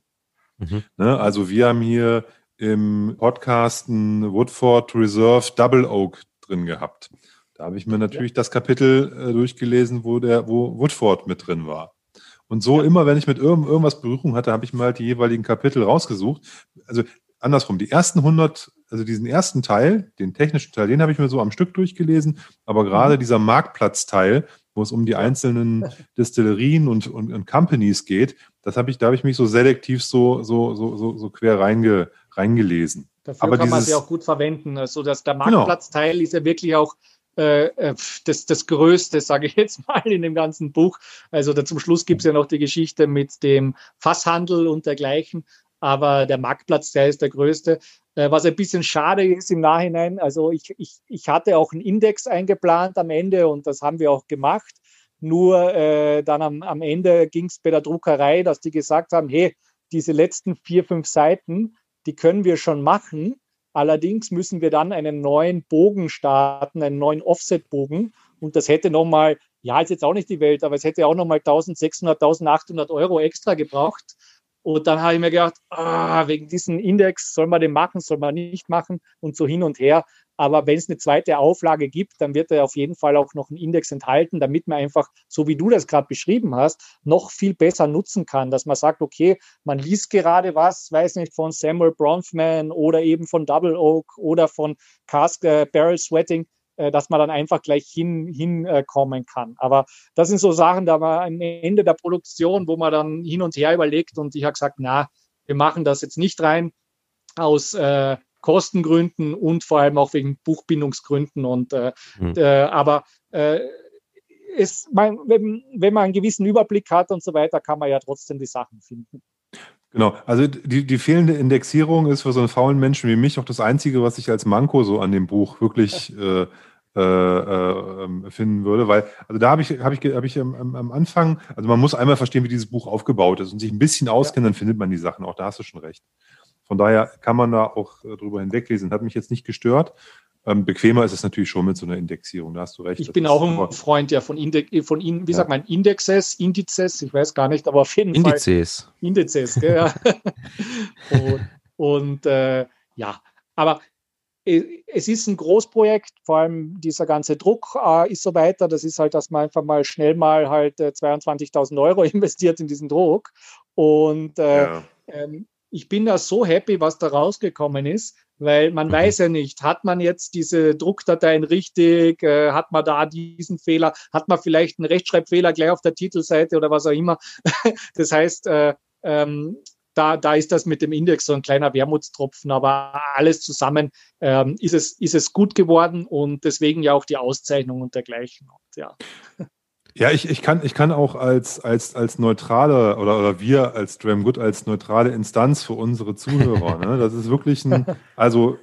[SPEAKER 1] Mhm. Ne? Also wir haben hier im Podcast ein Woodford Reserve Double Oak drin gehabt. Da habe ich mir natürlich ja. das Kapitel äh, durchgelesen, wo der, wo Woodford mit drin war. Und so ja. immer, wenn ich mit irgend, irgendwas Berührung hatte, habe ich mir halt die jeweiligen Kapitel rausgesucht. Also andersrum, die ersten 100, also diesen ersten Teil, den technischen Teil, den habe ich mir so am Stück durchgelesen. Aber gerade mhm. dieser Marktplatzteil, wo es um die einzelnen Destillerien und, und, und Companies geht, das habe ich, da habe ich mich so selektiv so, so, so, so, so quer reinge, reingelesen.
[SPEAKER 2] Dafür Aber kann dieses, man sie auch gut verwenden. Also dass der genau. Marktplatzteil genau. ist ja wirklich auch äh, äh das, das Größte, sage ich jetzt mal, in dem ganzen Buch. Also da zum Schluss gibt es ja noch die Geschichte mit dem Fasshandel und dergleichen. Aber der Marktplatzteil ist der größte. Äh, was ein bisschen schade ist im Nachhinein, also ich, ich, ich hatte auch einen Index eingeplant am Ende und das haben wir auch gemacht. Nur äh, dann am, am Ende ging es bei der Druckerei, dass die gesagt haben, hey, diese letzten vier, fünf Seiten, die können wir schon machen. Allerdings müssen wir dann einen neuen Bogen starten, einen neuen Offset-Bogen. Und das hätte nochmal, ja, ist jetzt auch nicht die Welt, aber es hätte auch nochmal 1600, 1800 Euro extra gebraucht. Und dann habe ich mir gedacht, ah, wegen diesem Index, soll man den machen, soll man nicht machen und so hin und her. Aber wenn es eine zweite Auflage gibt, dann wird er auf jeden Fall auch noch einen Index enthalten, damit man einfach, so wie du das gerade beschrieben hast, noch viel besser nutzen kann. Dass man sagt, okay, man liest gerade was, weiß nicht, von Samuel Bronfman oder eben von Double Oak oder von Cask äh, Barrel Sweating dass man dann einfach gleich hin hinkommen äh, kann. Aber das sind so Sachen, da war am Ende der Produktion, wo man dann hin und her überlegt und ich habe gesagt, na, wir machen das jetzt nicht rein aus äh, Kostengründen und vor allem auch wegen Buchbindungsgründen. Und äh, mhm. äh, aber äh, es, man, wenn, wenn man einen gewissen Überblick hat und so weiter, kann man ja trotzdem die Sachen finden.
[SPEAKER 1] Genau, also die, die fehlende Indexierung ist für so einen faulen Menschen wie mich auch das Einzige, was ich als Manko so an dem Buch wirklich äh, äh, äh, ähm, finden würde, weil also da habe ich habe ich habe ich am, am, Anfang, also man muss einmal verstehen, wie dieses Buch aufgebaut ist und sich ein bisschen auskennen, dann findet man die Sachen auch. Da hast du schon recht. Von daher kann man da auch äh, drüber hinweglesen. Hat mich jetzt nicht gestört. Ähm, bequemer ist es natürlich schon mit so einer Indexierung, da hast du recht.
[SPEAKER 2] Ich bin auch ein Freund ja von, Inde von in, wie ja. sagt man, Indexes, Indizes, ich weiß gar nicht, aber auf jeden
[SPEAKER 3] Indizes.
[SPEAKER 2] Fall. Indizes. Indizes, ja. und, und äh, ja, aber es ist ein Großprojekt, vor allem dieser ganze Druck äh, ist so weiter. Das ist halt, dass man einfach mal schnell mal halt äh, 22.000 Euro investiert in diesen Druck. Und äh, ja. ähm, ich bin da so happy, was da rausgekommen ist, weil man mhm. weiß ja nicht, hat man jetzt diese Druckdateien richtig, äh, hat man da diesen Fehler, hat man vielleicht einen Rechtschreibfehler gleich auf der Titelseite oder was auch immer. das heißt, äh, ähm, da, da ist das mit dem Index so ein kleiner Wermutstropfen, aber alles zusammen ähm, ist, es, ist es gut geworden und deswegen ja auch die Auszeichnung und dergleichen. Und, ja.
[SPEAKER 1] Ja, ich, ich, kann, ich kann auch als, als, als neutrale oder, oder wir als Dram Good als neutrale Instanz für unsere Zuhörer, ne? das ist wirklich ein, also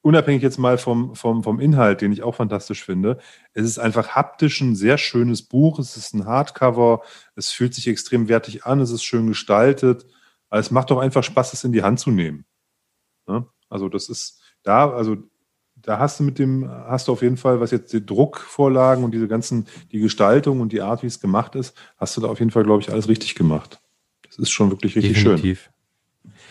[SPEAKER 1] unabhängig jetzt mal vom, vom, vom Inhalt, den ich auch fantastisch finde, es ist einfach haptisch ein sehr schönes Buch, es ist ein Hardcover, es fühlt sich extrem wertig an, es ist schön gestaltet, es macht doch einfach Spaß, es in die Hand zu nehmen. Ne? Also das ist da, also da hast du mit dem, hast du auf jeden Fall, was jetzt die Druckvorlagen und diese ganzen, die Gestaltung und die Art, wie es gemacht ist, hast du da auf jeden Fall, glaube ich, alles richtig gemacht. Das ist schon wirklich richtig Definitiv.
[SPEAKER 2] schön.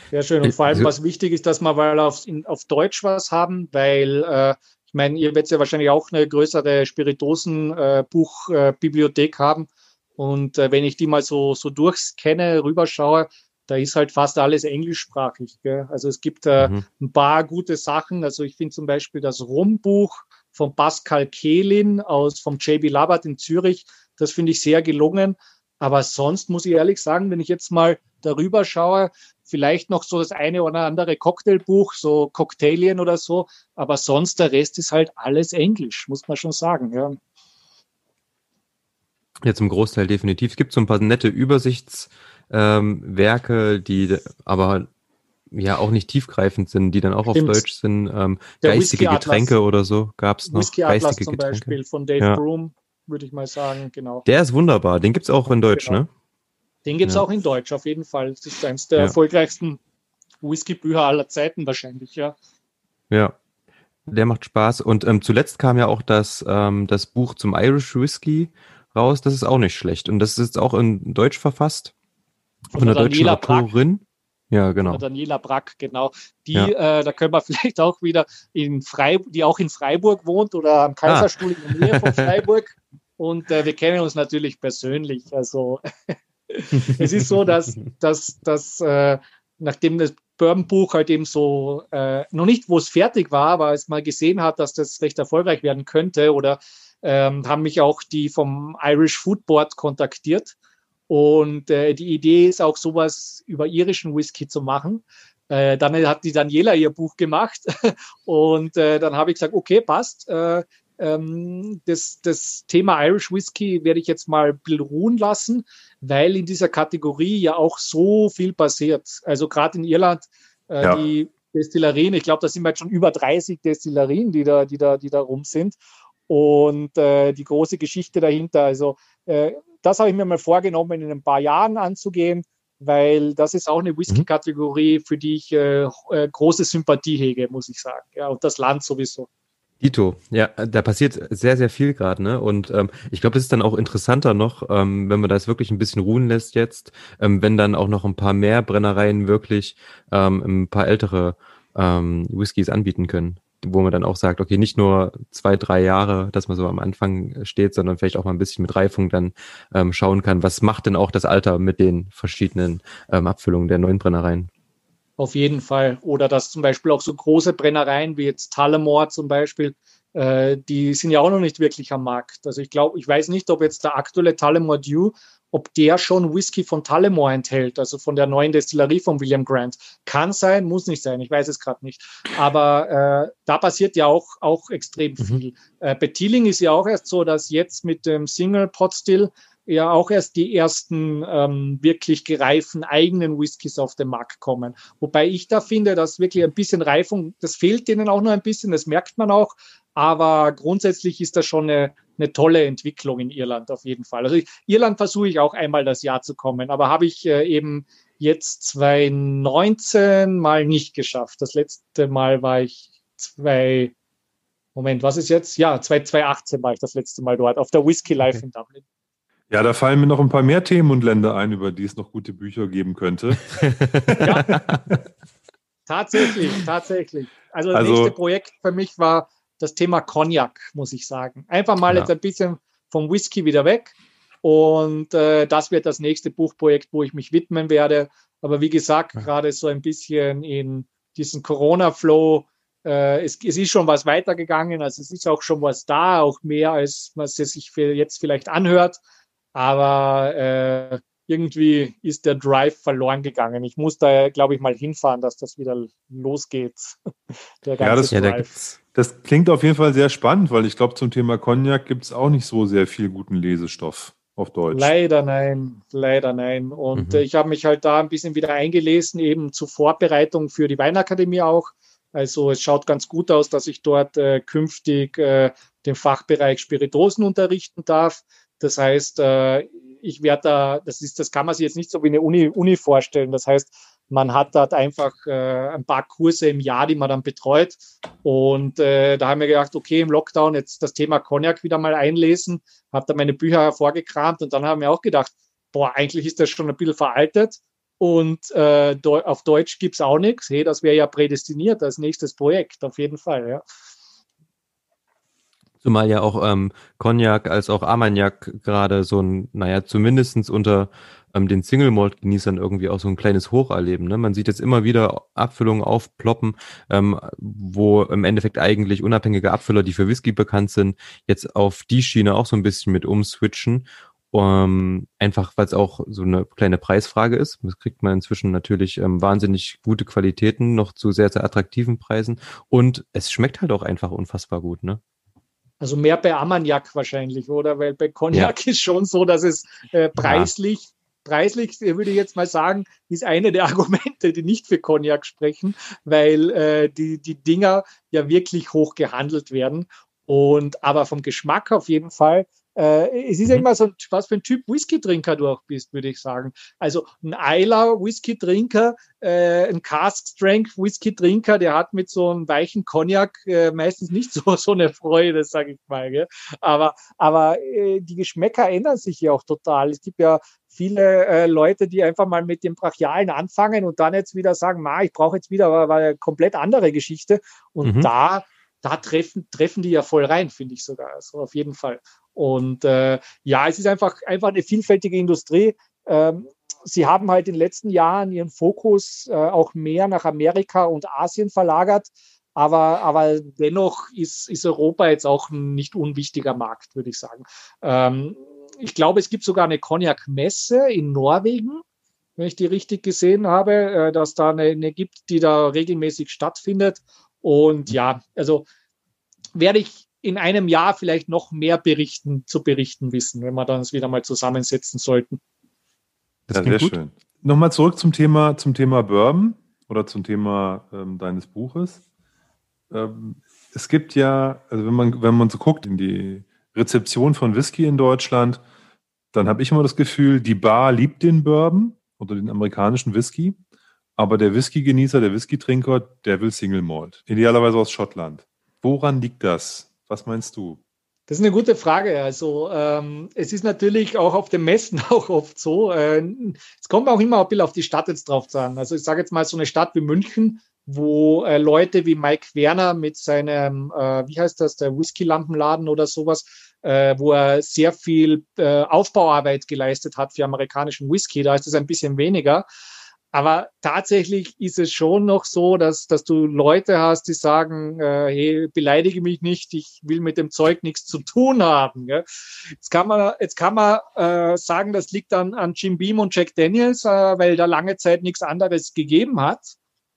[SPEAKER 2] Sehr schön. Und vor allem, was wichtig ist, dass wir mal auf, in, auf Deutsch was haben, weil äh, ich meine, ihr werdet ja wahrscheinlich auch eine größere Spiritosen-Buchbibliothek äh, haben. Und äh, wenn ich die mal so, so durchscanne, rüberschaue, da ist halt fast alles englischsprachig. Gell? Also es gibt äh, mhm. ein paar gute Sachen. Also ich finde zum Beispiel das Rumbuch von Pascal Kehlin aus vom JB Labert in Zürich. Das finde ich sehr gelungen. Aber sonst muss ich ehrlich sagen, wenn ich jetzt mal darüber schaue. Vielleicht noch so das eine oder andere Cocktailbuch, so Cocktailien oder so. Aber sonst der Rest ist halt alles Englisch, muss man schon sagen. Ja.
[SPEAKER 3] Ja, zum Großteil definitiv. Es gibt so ein paar nette Übersichtswerke, ähm, die aber ja auch nicht tiefgreifend sind, die dann auch Stimmt. auf Deutsch sind. Ähm, geistige Getränke oder so gab es noch.
[SPEAKER 2] Whisky Atlas geistige zum Getränke. Beispiel von Dave ja. Broom, würde ich mal sagen, genau.
[SPEAKER 3] Der ist wunderbar, den gibt es auch in Deutsch, genau. ne?
[SPEAKER 2] Den gibt es ja. auch in Deutsch, auf jeden Fall. Das ist eines der ja. erfolgreichsten Whisky-Bücher aller Zeiten wahrscheinlich, ja.
[SPEAKER 3] Ja, der macht Spaß. Und ähm, zuletzt kam ja auch das, ähm, das Buch zum Irish Whisky raus. Das ist auch nicht schlecht. Und das ist auch in Deutsch verfasst. Von, von der deutschen Autorin. Ja, genau.
[SPEAKER 2] Daniela Brack, genau. Die, ja. äh, da können wir vielleicht auch wieder in Freiburg, die auch in Freiburg wohnt oder am Kaiserstuhl ah. in der Nähe von Freiburg. Und äh, wir kennen uns natürlich persönlich. Also es ist so, dass, dass, dass äh, nachdem das Bourbon-Buch halt eben so, äh, noch nicht, wo es fertig war, aber als man gesehen hat, dass das recht erfolgreich werden könnte oder ähm, haben mich auch die vom Irish Food Board kontaktiert und äh, die Idee ist auch sowas über irischen Whisky zu machen. Äh, dann hat die Daniela ihr Buch gemacht und äh, dann habe ich gesagt, okay, passt. Äh, ähm, das, das Thema Irish Whisky werde ich jetzt mal ruhen lassen, weil in dieser Kategorie ja auch so viel passiert. Also gerade in Irland, äh, ja. die Destillerien, ich glaube, da sind wir jetzt schon über 30 Destillerien, die da, die da, die da rum sind. Und äh, die große Geschichte dahinter. Also äh, das habe ich mir mal vorgenommen, in ein paar Jahren anzugehen, weil das ist auch eine mhm. Whisky-Kategorie, für die ich äh, äh, große Sympathie hege, muss ich sagen. Ja, und das Land sowieso.
[SPEAKER 3] Dito, ja, da passiert sehr, sehr viel gerade, ne? Und ähm, ich glaube, es ist dann auch interessanter noch, ähm, wenn man das wirklich ein bisschen ruhen lässt jetzt, ähm, wenn dann auch noch ein paar mehr Brennereien wirklich ähm, ein paar ältere ähm, Whiskys anbieten können wo man dann auch sagt, okay, nicht nur zwei, drei Jahre, dass man so am Anfang steht, sondern vielleicht auch mal ein bisschen mit Reifung dann ähm, schauen kann, was macht denn auch das Alter mit den verschiedenen ähm, Abfüllungen der neuen Brennereien.
[SPEAKER 2] Auf jeden Fall. Oder dass zum Beispiel auch so große Brennereien wie jetzt Tullamore zum Beispiel, äh, die sind ja auch noch nicht wirklich am Markt. Also ich glaube, ich weiß nicht, ob jetzt der aktuelle Tullamore Dew ob der schon Whisky von Tullamore enthält, also von der neuen Destillerie von William Grant. Kann sein, muss nicht sein, ich weiß es gerade nicht. Aber äh, da passiert ja auch, auch extrem mhm. viel. Äh, bei Teeling ist ja auch erst so, dass jetzt mit dem Single Pot Still ja auch erst die ersten ähm, wirklich gereifen eigenen Whiskys auf den Markt kommen. Wobei ich da finde, dass wirklich ein bisschen Reifung, das fehlt denen auch noch ein bisschen, das merkt man auch. Aber grundsätzlich ist das schon eine, eine tolle Entwicklung in Irland auf jeden Fall. Also ich, Irland versuche ich auch einmal das Jahr zu kommen, aber habe ich äh, eben jetzt 2019 mal nicht geschafft. Das letzte Mal war ich zwei, Moment, was ist jetzt? Ja, 2018 war ich das letzte Mal dort auf der Whisky Life in Dublin.
[SPEAKER 1] Ja, da fallen mir noch ein paar mehr Themen und Länder ein, über die es noch gute Bücher geben könnte. ja,
[SPEAKER 2] tatsächlich, tatsächlich. Also das also, nächste Projekt für mich war das Thema Cognac, muss ich sagen. Einfach mal ja. jetzt ein bisschen vom Whisky wieder weg. Und äh, das wird das nächste Buchprojekt, wo ich mich widmen werde. Aber wie gesagt, ja. gerade so ein bisschen in diesen Corona-Flow. Äh, es, es, ist schon was weitergegangen, also es ist auch schon was da, auch mehr als was es sich jetzt vielleicht anhört. Aber äh, irgendwie ist der Drive verloren gegangen. Ich muss da, glaube ich, mal hinfahren, dass das wieder losgeht.
[SPEAKER 1] der ganze ja, das, Drive. Das klingt auf jeden Fall sehr spannend, weil ich glaube, zum Thema Cognac gibt es auch nicht so sehr viel guten Lesestoff auf Deutsch.
[SPEAKER 2] Leider nein, leider nein. Und mhm. äh, ich habe mich halt da ein bisschen wieder eingelesen, eben zur Vorbereitung für die Weinakademie auch. Also es schaut ganz gut aus, dass ich dort äh, künftig äh, den Fachbereich Spiritosen unterrichten darf. Das heißt, äh, ich werde da, das ist, das kann man sich jetzt nicht so wie eine Uni, Uni vorstellen. Das heißt, man hat dort einfach äh, ein paar Kurse im Jahr, die man dann betreut. Und äh, da haben wir gedacht, okay, im Lockdown jetzt das Thema Cognac wieder mal einlesen, habe da meine Bücher hervorgekramt und dann haben wir auch gedacht, boah, eigentlich ist das schon ein bisschen veraltet und äh, auf Deutsch gibt's auch nichts. Hey, das wäre ja prädestiniert als nächstes Projekt, auf jeden Fall, ja.
[SPEAKER 3] Zumal ja auch ähm, Cognac als auch Armagnac gerade so ein, naja, zumindestens unter ähm, den Single Malt Genießern irgendwie auch so ein kleines Hoch erleben. Ne? Man sieht jetzt immer wieder Abfüllungen aufploppen, ähm, wo im Endeffekt eigentlich unabhängige Abfüller, die für Whisky bekannt sind, jetzt auf die Schiene auch so ein bisschen mit umswitchen. Um, einfach, weil es auch so eine kleine Preisfrage ist. Das kriegt man inzwischen natürlich ähm, wahnsinnig gute Qualitäten, noch zu sehr, sehr attraktiven Preisen. Und es schmeckt halt auch einfach unfassbar gut, ne?
[SPEAKER 2] Also mehr bei Armagnac wahrscheinlich, oder? Weil bei Cognac ja. ist schon so, dass es äh, preislich. Preislich, würde ich jetzt mal sagen, ist eine der Argumente, die nicht für Cognac sprechen, weil äh, die, die Dinger ja wirklich hoch gehandelt werden. Und aber vom Geschmack auf jeden Fall äh, es ist ja mhm. immer so, was für ein Typ Whisky-Trinker du auch bist, würde ich sagen. Also ein Eiler Whisky-Trinker, äh, ein Cask-Strength Whisky-Trinker, der hat mit so einem weichen Cognac äh, meistens nicht so, so eine Freude, sage ich mal. Gell? Aber, aber äh, die Geschmäcker ändern sich ja auch total. Es gibt ja viele äh, Leute, die einfach mal mit dem Brachialen anfangen und dann jetzt wieder sagen, ma, ich brauche jetzt wieder aber, eine komplett andere Geschichte. Und mhm. da da treffen, treffen die ja voll rein, finde ich sogar. Also auf jeden Fall. Und äh, ja, es ist einfach, einfach eine vielfältige Industrie. Ähm, sie haben halt in den letzten Jahren ihren Fokus äh, auch mehr nach Amerika und Asien verlagert. Aber, aber dennoch ist, ist Europa jetzt auch ein nicht unwichtiger Markt, würde ich sagen. Ähm, ich glaube, es gibt sogar eine Cognac-Messe in Norwegen, wenn ich die richtig gesehen habe, äh, dass da eine, eine gibt, die da regelmäßig stattfindet. Und ja, also werde ich in einem Jahr vielleicht noch mehr berichten, zu berichten wissen, wenn wir dann uns wieder mal zusammensetzen sollten.
[SPEAKER 1] Das ja, sehr gut. schön. Nochmal zurück zum Thema, zum Thema Bourbon oder zum Thema ähm, deines Buches. Ähm, es gibt ja, also wenn man, wenn man so guckt in die Rezeption von Whisky in Deutschland, dann habe ich immer das Gefühl, die Bar liebt den Bourbon oder den amerikanischen Whisky, aber der Whisky-Genießer, der Whisky-Trinker, der will Single Malt. Idealerweise aus Schottland. Woran liegt das? Was meinst du?
[SPEAKER 2] Das ist eine gute Frage. Also ähm, es ist natürlich auch auf den Messen auch oft so. Äh, es kommt auch immer ein bisschen auf die Stadt jetzt drauf an. Also ich sage jetzt mal so eine Stadt wie München, wo äh, Leute wie Mike Werner mit seinem, äh, wie heißt das, der Whisky-Lampenladen oder sowas, äh, wo er sehr viel äh, Aufbauarbeit geleistet hat für amerikanischen Whisky, da ist es ein bisschen weniger. Aber tatsächlich ist es schon noch so, dass, dass du Leute hast, die sagen, äh, hey, beleidige mich nicht, ich will mit dem Zeug nichts zu tun haben. Gell? Jetzt kann man, jetzt kann man äh, sagen, das liegt an, an Jim Beam und Jack Daniels, äh, weil da lange Zeit nichts anderes gegeben hat.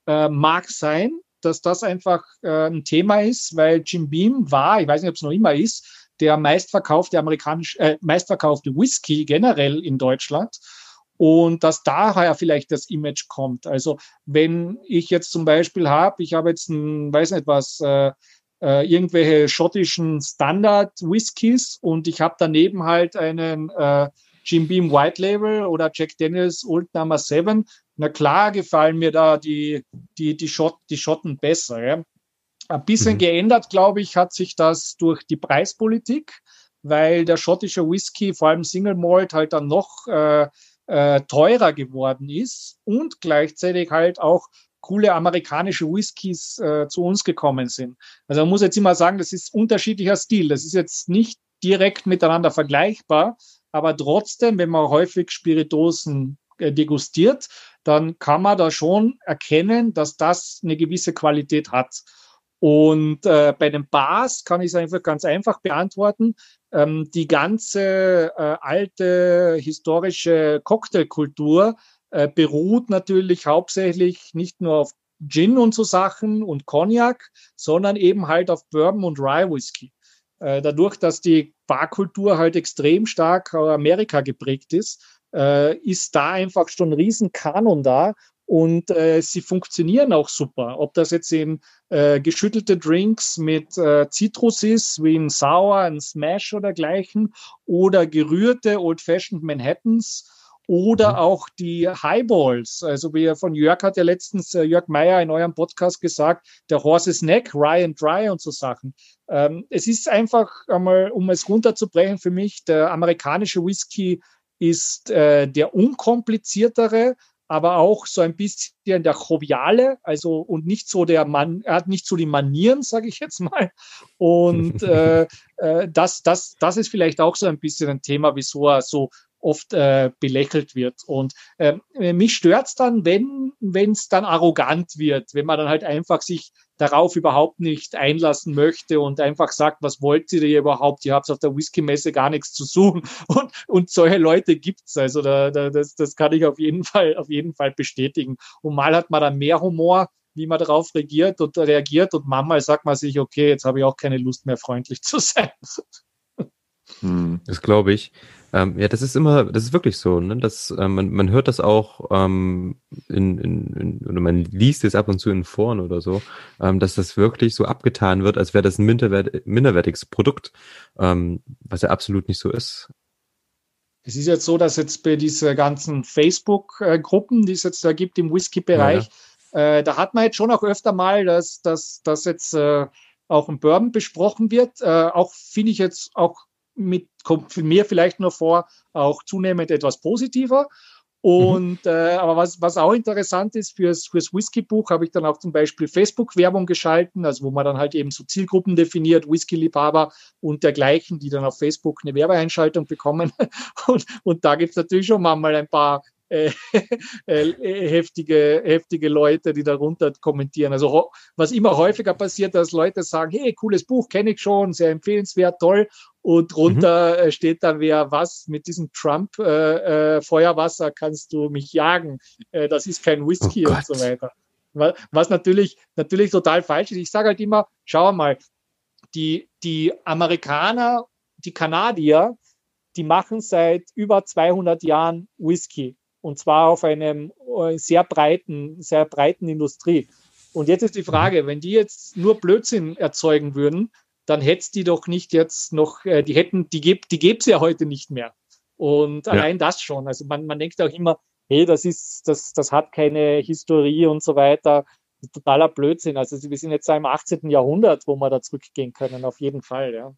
[SPEAKER 2] Äh, mag sein, dass das einfach äh, ein Thema ist, weil Jim Beam war, ich weiß nicht, ob es noch immer ist, der meistverkaufte amerikanisch, äh, meistverkaufte Whisky generell in Deutschland und dass daher vielleicht das Image kommt. Also wenn ich jetzt zum Beispiel habe, ich habe jetzt ein, weiß nicht was, äh, äh, irgendwelche schottischen Standard-Whiskys und ich habe daneben halt einen äh, Jim Beam White Label oder Jack Daniels Old Number 7. Na klar gefallen mir da die, die, die, Schott, die Schotten besser. Ja. Ein bisschen mhm. geändert, glaube ich, hat sich das durch die Preispolitik, weil der schottische Whisky, vor allem Single Malt, halt dann noch äh, äh, teurer geworden ist und gleichzeitig halt auch coole amerikanische Whiskys äh, zu uns gekommen sind. Also man muss jetzt immer sagen, das ist unterschiedlicher Stil. Das ist jetzt nicht direkt miteinander vergleichbar, aber trotzdem, wenn man häufig Spiritosen äh, degustiert, dann kann man da schon erkennen, dass das eine gewisse Qualität hat. Und äh, bei den Bars kann ich es einfach ganz einfach beantworten. Ähm, die ganze äh, alte historische Cocktailkultur äh, beruht natürlich hauptsächlich nicht nur auf Gin und so Sachen und Cognac, sondern eben halt auf Bourbon und Rye Whisky. Äh, dadurch, dass die Barkultur halt extrem stark Amerika geprägt ist, äh, ist da einfach schon ein Riesenkanon da und äh, sie funktionieren auch super. Ob das jetzt in äh, geschüttelte Drinks mit äh, Zitrus ist, wie ein Sour, ein Smash oder gleichen, oder gerührte Old-Fashioned Manhattans oder mhm. auch die Highballs. Also wie von Jörg hat ja letztens äh, Jörg Meyer in eurem Podcast gesagt, der Horse's Neck, Rye and Dry und so Sachen. Ähm, es ist einfach einmal, um es runterzubrechen für mich, der amerikanische Whisky ist äh, der unkompliziertere, aber auch so ein bisschen der joviale, also und nicht so der Mann, er hat nicht so die Manieren, sage ich jetzt mal. Und äh, äh, das, das, das ist vielleicht auch so ein bisschen ein Thema, wieso er so oft äh, belächelt wird. Und äh, mich stört's dann, wenn es dann arrogant wird, wenn man dann halt einfach sich darauf überhaupt nicht einlassen möchte und einfach sagt, was wollt ihr hier überhaupt? Ihr habt auf der Whisky-Messe gar nichts zu suchen. Und, und solche Leute gibt's. Also da, da, das, das kann ich auf jeden Fall, auf jeden Fall bestätigen. Und mal hat man dann mehr Humor, wie man darauf reagiert und reagiert und manchmal sagt man sich, okay, jetzt habe ich auch keine Lust mehr freundlich zu sein.
[SPEAKER 3] Hm, das glaube ich. Ähm, ja, das ist immer, das ist wirklich so, ne? Das, ähm, man, man hört das auch ähm, in, in, in, oder man liest es ab und zu in Foren oder so, ähm, dass das wirklich so abgetan wird, als wäre das ein minderwert, minderwertiges Produkt, ähm, was ja absolut nicht so ist.
[SPEAKER 2] Es ist jetzt so, dass jetzt bei diesen ganzen Facebook-Gruppen, die es jetzt da gibt im Whisky-Bereich, ja, ja. äh, da hat man jetzt schon auch öfter mal, dass, dass, dass jetzt äh, auch ein Bourbon besprochen wird. Äh, auch finde ich jetzt auch mit, kommt für mir vielleicht nur vor, auch zunehmend etwas positiver. Und mhm. äh, aber was, was auch interessant ist, fürs, fürs Whisky-Buch habe ich dann auch zum Beispiel Facebook-Werbung geschalten, also wo man dann halt eben so Zielgruppen definiert, Whisky-Liebhaber und dergleichen, die dann auf Facebook eine Werbeeinschaltung bekommen. Und, und da gibt es natürlich schon mal ein paar äh, äh, heftige, heftige Leute, die darunter kommentieren. Also was immer häufiger passiert, dass Leute sagen, hey, cooles Buch, kenne ich schon, sehr empfehlenswert, toll. Und drunter mhm. steht dann wer, was mit diesem Trump äh, äh, Feuerwasser kannst du mich jagen. Äh, das ist kein Whisky oh und so weiter. Was natürlich, natürlich total falsch ist. Ich sage halt immer, schau mal, die, die Amerikaner, die Kanadier, die machen seit über 200 Jahren Whisky und zwar auf einem äh, sehr breiten, sehr breiten Industrie. Und jetzt ist die Frage, wenn die jetzt nur Blödsinn erzeugen würden, dann hätte die doch nicht jetzt noch, äh, die hätten, die gibt, die gäbe es ja heute nicht mehr. Und ja. allein das schon. Also man, man denkt auch immer, hey, das ist, das, das hat keine Historie und so weiter. Totaler Blödsinn. Also wir sind jetzt im 18. Jahrhundert, wo wir da zurückgehen können, auf jeden Fall, ja.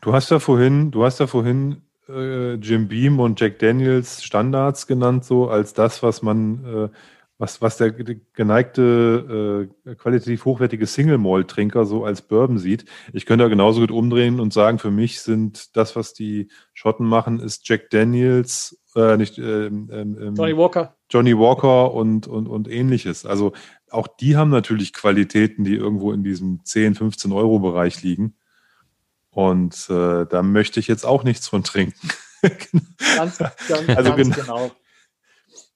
[SPEAKER 1] Du hast ja vorhin, du hast ja vorhin äh, Jim Beam und Jack Daniels Standards genannt, so als das, was man, äh, was, was der geneigte, äh, qualitativ hochwertige Single Malt Trinker so als Bourbon sieht. Ich könnte da genauso gut umdrehen und sagen, für mich sind das, was die Schotten machen, ist Jack Daniels, äh, nicht ähm, ähm, ähm
[SPEAKER 2] Johnny Walker.
[SPEAKER 1] Johnny Walker und, und, und ähnliches. Also auch die haben natürlich Qualitäten, die irgendwo in diesem 10, 15 Euro Bereich liegen. Und äh, da möchte ich jetzt auch nichts von trinken.
[SPEAKER 2] ganz, ganz, also ganz genau.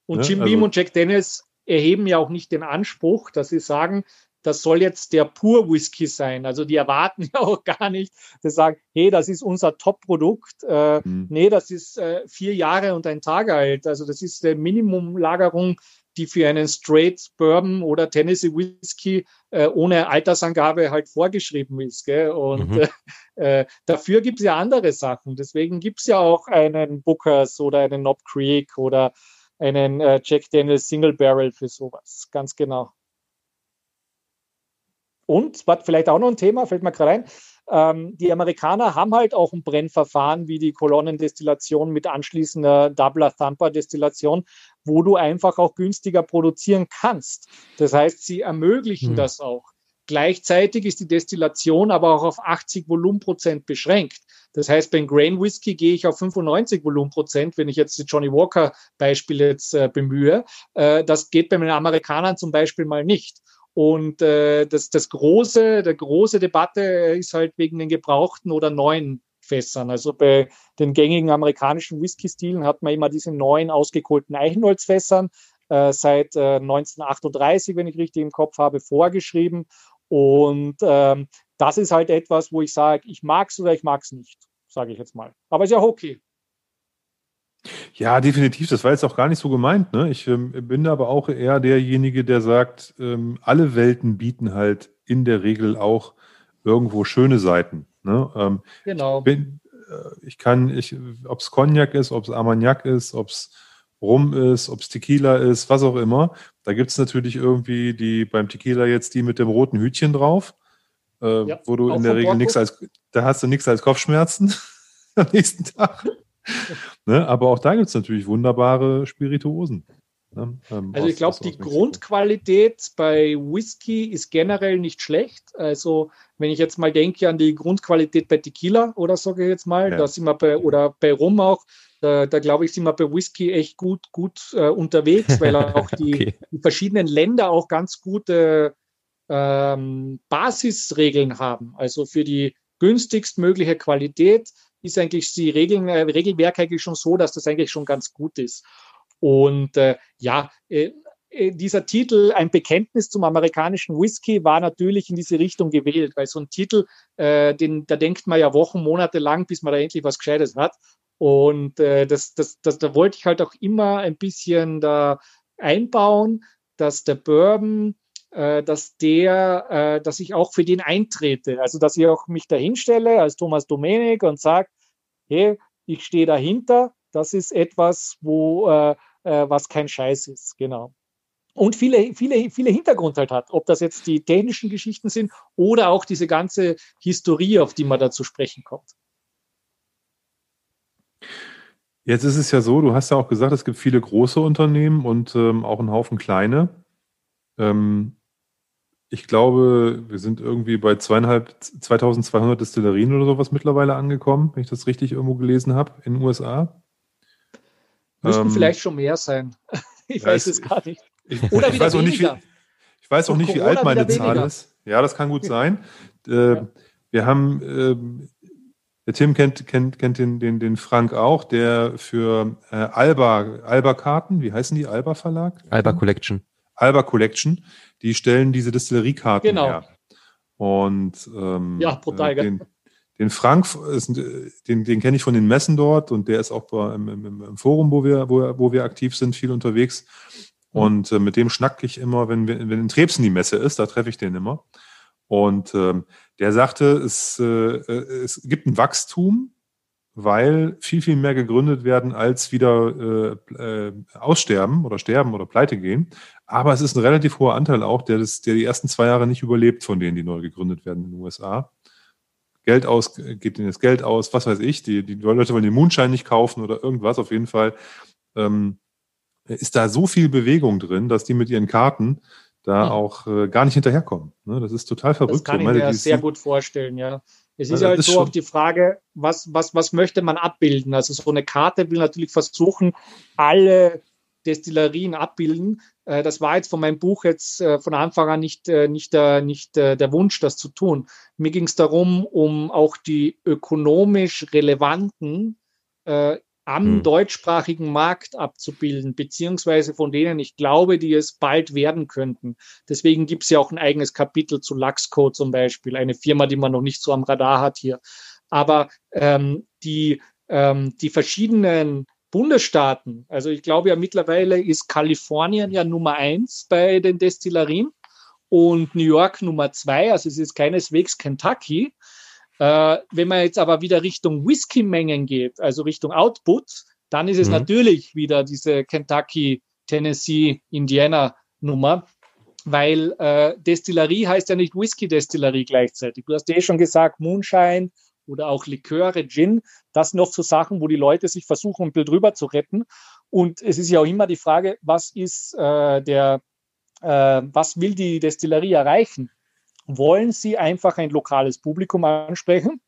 [SPEAKER 2] Und ne, Jim Beam also, und Jack Dennis erheben ja auch nicht den Anspruch, dass sie sagen, das soll jetzt der pur Whisky sein. Also die erwarten ja auch gar nicht, dass sie sagen, hey, das ist unser Top-Produkt. Äh, mhm. Nee, das ist äh, vier Jahre und ein Tag alt. Also das ist eine Minimumlagerung die für einen Straight Bourbon oder Tennessee Whisky äh, ohne Altersangabe halt vorgeschrieben ist. Gell? Und mhm. äh dafür gibt es ja andere Sachen. Deswegen gibt es ja auch einen Bookers oder einen Knob Creek oder einen äh, Jack Daniels Single Barrel für sowas. Ganz genau. Und, was vielleicht auch noch ein Thema, fällt mir gerade ein, ähm, die Amerikaner haben halt auch ein Brennverfahren wie die Kolonnendestillation mit anschließender Doubler Thumper Destillation, wo du einfach auch günstiger produzieren kannst. Das heißt, sie ermöglichen hm. das auch. Gleichzeitig ist die Destillation aber auch auf 80 Volumenprozent beschränkt. Das heißt, beim Grain Whisky gehe ich auf 95 Volumenprozent, wenn ich jetzt die Johnny Walker Beispiel jetzt äh, bemühe. Äh, das geht bei den Amerikanern zum Beispiel mal nicht. Und äh, das, das große, der große Debatte ist halt wegen den gebrauchten oder neuen Fässern. Also bei den gängigen amerikanischen Whisky-Stilen hat man immer diese neuen ausgekohlten Eichenholzfässern äh, seit äh, 1938, wenn ich richtig im Kopf habe, vorgeschrieben. Und ähm, das ist halt etwas, wo ich sage, ich mag es oder ich mag es nicht, sage ich jetzt mal. Aber ist ja okay.
[SPEAKER 1] Ja, definitiv. Das war jetzt auch gar nicht so gemeint. Ne? Ich ähm, bin aber auch eher derjenige, der sagt, ähm, alle Welten bieten halt in der Regel auch irgendwo schöne Seiten. Ne? Ähm,
[SPEAKER 2] genau.
[SPEAKER 1] Ich, bin, äh, ich kann, ich, ob es Cognac ist, ob es Armagnac ist, ob es Rum ist, ob es Tequila ist, was auch immer. Da gibt es natürlich irgendwie die beim Tequila jetzt die mit dem roten Hütchen drauf, äh, ja, wo du in der Regel nichts als, da hast du nichts als Kopfschmerzen am nächsten Tag. Ne? Aber auch da gibt es natürlich wunderbare Spirituosen.
[SPEAKER 2] Ne? Ähm, also ich glaube, die Grundqualität bei Whisky ist generell nicht schlecht. Also wenn ich jetzt mal denke an die Grundqualität bei Tequila oder sage ich jetzt mal, ja. da sind wir bei, oder bei Rum auch, da, da glaube ich, sind wir bei Whisky echt gut, gut äh, unterwegs, weil auch die, okay. die, verschiedenen Länder auch ganz gute ähm, Basisregeln haben. Also für die günstigst mögliche Qualität ist eigentlich die Regeln, äh, Regelwerk eigentlich schon so, dass das eigentlich schon ganz gut ist. Und äh, ja, äh, äh, dieser Titel, ein Bekenntnis zum amerikanischen Whisky, war natürlich in diese Richtung gewählt, weil so ein Titel, äh, den, da denkt man ja Wochen, Monate lang, bis man da endlich was Gescheites hat. Und äh, das, das, das, da wollte ich halt auch immer ein bisschen da einbauen, dass der Bourbon, dass der, äh, dass ich auch für den eintrete. Also dass ich auch mich dahinstelle als Thomas Domenik und sage, hey, ich stehe dahinter. Das ist etwas, wo äh, äh, was kein Scheiß ist, genau. Und viele, viele, viele Hintergrund halt hat, ob das jetzt die technischen Geschichten sind oder auch diese ganze Historie, auf die man da zu sprechen kommt.
[SPEAKER 1] Jetzt ist es ja so, du hast ja auch gesagt, es gibt viele große Unternehmen und ähm, auch einen Haufen kleine. Ähm, ich glaube, wir sind irgendwie bei zweieinhalb, 2200 Destillerien oder sowas mittlerweile angekommen, wenn ich das richtig irgendwo gelesen habe, in den USA.
[SPEAKER 2] Müssten ähm, vielleicht schon mehr sein. Ich ja, weiß es gar nicht.
[SPEAKER 1] Ich, oder ich weiß auch nicht, wie, ich weiß auch nicht, wie alt meine Zahl ist. Ja, das kann gut sein. Äh, ja. Wir haben äh, der Tim kennt, kennt, kennt den, den, den Frank auch, der für äh, Alba, Alba-Karten, wie heißen die? Alba Verlag?
[SPEAKER 3] Alba Collection.
[SPEAKER 1] Alba Collection, die stellen diese Distilleriekarten genau. her. Und ähm,
[SPEAKER 2] ja, brutal,
[SPEAKER 1] den, den Frank, den, den kenne ich von den Messen dort und der ist auch im, im, im, Forum, wo wir, wo, wo wir aktiv sind, viel unterwegs. Mhm. Und äh, mit dem schnacke ich immer, wenn, wir, wenn in Trebsen die Messe ist, da treffe ich den immer. Und ähm, der sagte, es, äh, es gibt ein Wachstum, weil viel, viel mehr gegründet werden, als wieder äh, äh, aussterben oder sterben oder pleite gehen. Aber es ist ein relativ hoher Anteil auch, der, das, der die ersten zwei Jahre nicht überlebt, von denen, die neu gegründet werden in den USA. Geld aus, geht ihnen das Geld aus, was weiß ich, die, die Leute wollen den Mondschein nicht kaufen oder irgendwas. Auf jeden Fall ähm, ist da so viel Bewegung drin, dass die mit ihren Karten da hm. auch äh, gar nicht hinterherkommen. Ne? Das ist total verrückt. Das
[SPEAKER 2] kann ich mir sehr gut vorstellen, ja. Es ist also ja halt so auch die Frage, was, was, was möchte man abbilden? Also so eine Karte will natürlich versuchen, alle Destillerien abbilden. Äh, das war jetzt von meinem Buch jetzt äh, von Anfang an nicht, äh, nicht, der, nicht der Wunsch, das zu tun. Mir ging es darum, um auch die ökonomisch relevanten am hm. deutschsprachigen Markt abzubilden, beziehungsweise von denen ich glaube, die es bald werden könnten. Deswegen gibt es ja auch ein eigenes Kapitel zu Luxco zum Beispiel, eine Firma, die man noch nicht so am Radar hat hier. Aber ähm, die, ähm, die verschiedenen Bundesstaaten, also ich glaube ja mittlerweile ist Kalifornien ja Nummer eins bei den Destillerien und New York Nummer zwei, also es ist keineswegs Kentucky. Äh, wenn man jetzt aber wieder Richtung Whisky-Mengen geht, also Richtung Output, dann ist es mhm. natürlich wieder diese Kentucky, Tennessee, Indiana Nummer, weil äh, Destillerie heißt ja nicht Whisky-Destillerie gleichzeitig. Du hast ja eh schon gesagt, Moonshine oder auch Liköre, Gin, das noch so Sachen, wo die Leute sich versuchen, ein bisschen drüber zu retten. Und es ist ja auch immer die Frage, was ist äh, der, äh, was will die Destillerie erreichen? Wollen Sie einfach ein lokales Publikum ansprechen?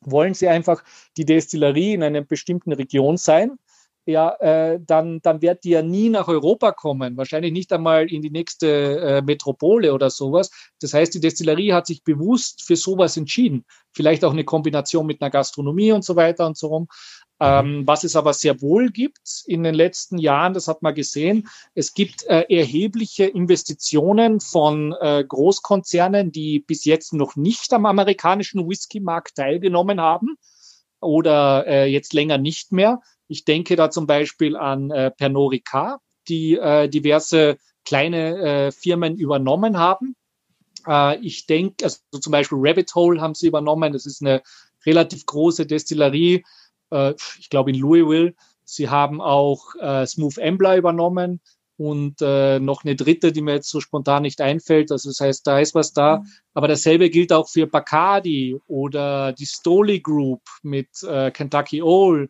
[SPEAKER 2] Wollen Sie einfach die Destillerie in einer bestimmten Region sein? Ja, äh, dann, dann wird die ja nie nach Europa kommen, wahrscheinlich nicht einmal in die nächste äh, Metropole oder sowas. Das heißt, die Destillerie hat sich bewusst für sowas entschieden. Vielleicht auch eine Kombination mit einer Gastronomie und so weiter und so rum. Mhm. Ähm, was es aber sehr wohl gibt in den letzten Jahren, das hat man gesehen, es gibt äh, erhebliche Investitionen von äh, Großkonzernen, die bis jetzt noch nicht am amerikanischen Whisky-Markt teilgenommen haben oder äh, jetzt länger nicht mehr. Ich denke da zum Beispiel an äh, Pernod Ricard, die äh, diverse kleine äh, Firmen übernommen haben. Äh, ich denke, also zum Beispiel Rabbit Hole haben sie übernommen. Das ist eine relativ große Destillerie, äh, ich glaube in Louisville. Sie haben auch äh, Smooth Ambler übernommen und äh, noch eine dritte, die mir jetzt so spontan nicht einfällt. Also das heißt, da ist was da. Mhm. Aber dasselbe gilt auch für Bacardi oder die Stoli Group mit äh, Kentucky Owl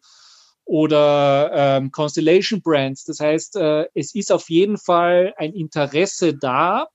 [SPEAKER 2] oder ähm, Constellation Brands. Das heißt, äh, es ist auf jeden Fall ein Interesse da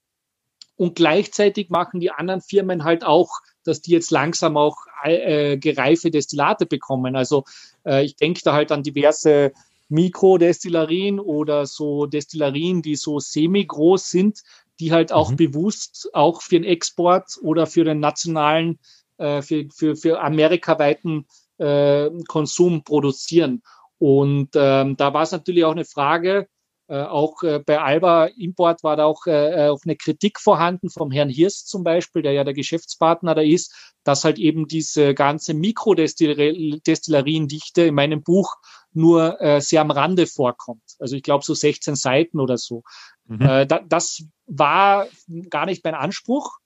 [SPEAKER 2] und gleichzeitig machen die anderen Firmen halt auch, dass die jetzt langsam auch äh, gereife Destillate bekommen. Also äh, ich denke da halt an diverse Mikrodestillerien oder so Destillerien, die so semi-groß sind, die halt auch mhm. bewusst auch für den Export oder für den nationalen, äh, für, für, für amerikaweiten äh, Konsum produzieren. Und ähm, da war es natürlich auch eine Frage, äh, auch äh, bei Alba Import war da auch, äh, auch eine Kritik vorhanden vom Herrn Hirst zum Beispiel, der ja der Geschäftspartner da ist, dass halt eben diese ganze Mikrodestilleriendichte in meinem Buch nur äh, sehr am Rande vorkommt. Also ich glaube so 16 Seiten oder so. Mhm. Äh, da, das war gar nicht mein Anspruch.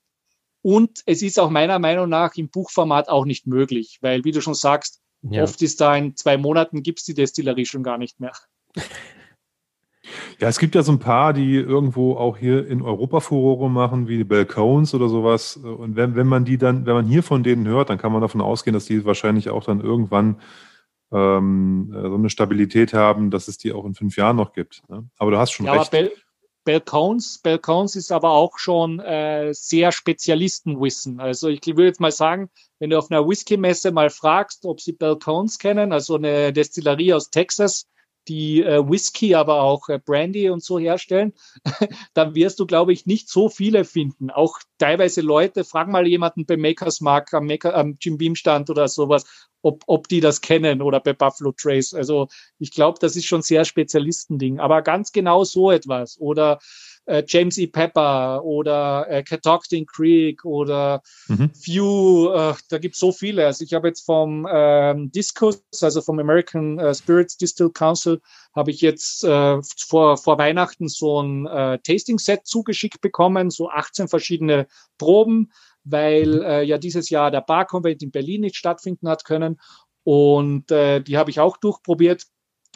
[SPEAKER 2] Und es ist auch meiner Meinung nach im Buchformat auch nicht möglich, weil, wie du schon sagst, ja. oft ist da in zwei Monaten gibt's die Destillerie schon gar nicht mehr.
[SPEAKER 1] Ja, es gibt ja so ein paar, die irgendwo auch hier in Europa Furore machen, wie die Balcones oder sowas. Und wenn, wenn man die dann, wenn man hier von denen hört, dann kann man davon ausgehen, dass die wahrscheinlich auch dann irgendwann ähm, so eine Stabilität haben, dass es die auch in fünf Jahren noch gibt. Ne? Aber du hast schon ja, recht.
[SPEAKER 2] Balcones, Balcones ist aber auch schon äh, sehr Spezialistenwissen. Also ich würde jetzt mal sagen, wenn du auf einer Whisky-Messe mal fragst, ob sie Balcones kennen, also eine Destillerie aus Texas, die äh, Whisky, aber auch äh, Brandy und so herstellen, dann wirst du, glaube ich, nicht so viele finden. Auch teilweise Leute, frag mal jemanden bei Makers Mark am, Maker, am Jim Beam Stand oder sowas, ob, ob die das kennen oder bei Buffalo Trace. Also ich glaube, das ist schon sehr Spezialistending. Aber ganz genau so etwas. Oder äh, James E. Pepper oder äh, Catoctin Creek oder mhm. Few, äh, da gibt es so viele. Also ich habe jetzt vom ähm, Discus, also vom American äh, Spirits Distill Council, habe ich jetzt äh, vor, vor Weihnachten so ein äh, Tasting-Set zugeschickt bekommen, so 18 verschiedene Proben, weil mhm. äh, ja dieses Jahr der Bar-Convent in Berlin nicht stattfinden hat können. Und äh, die habe ich auch durchprobiert.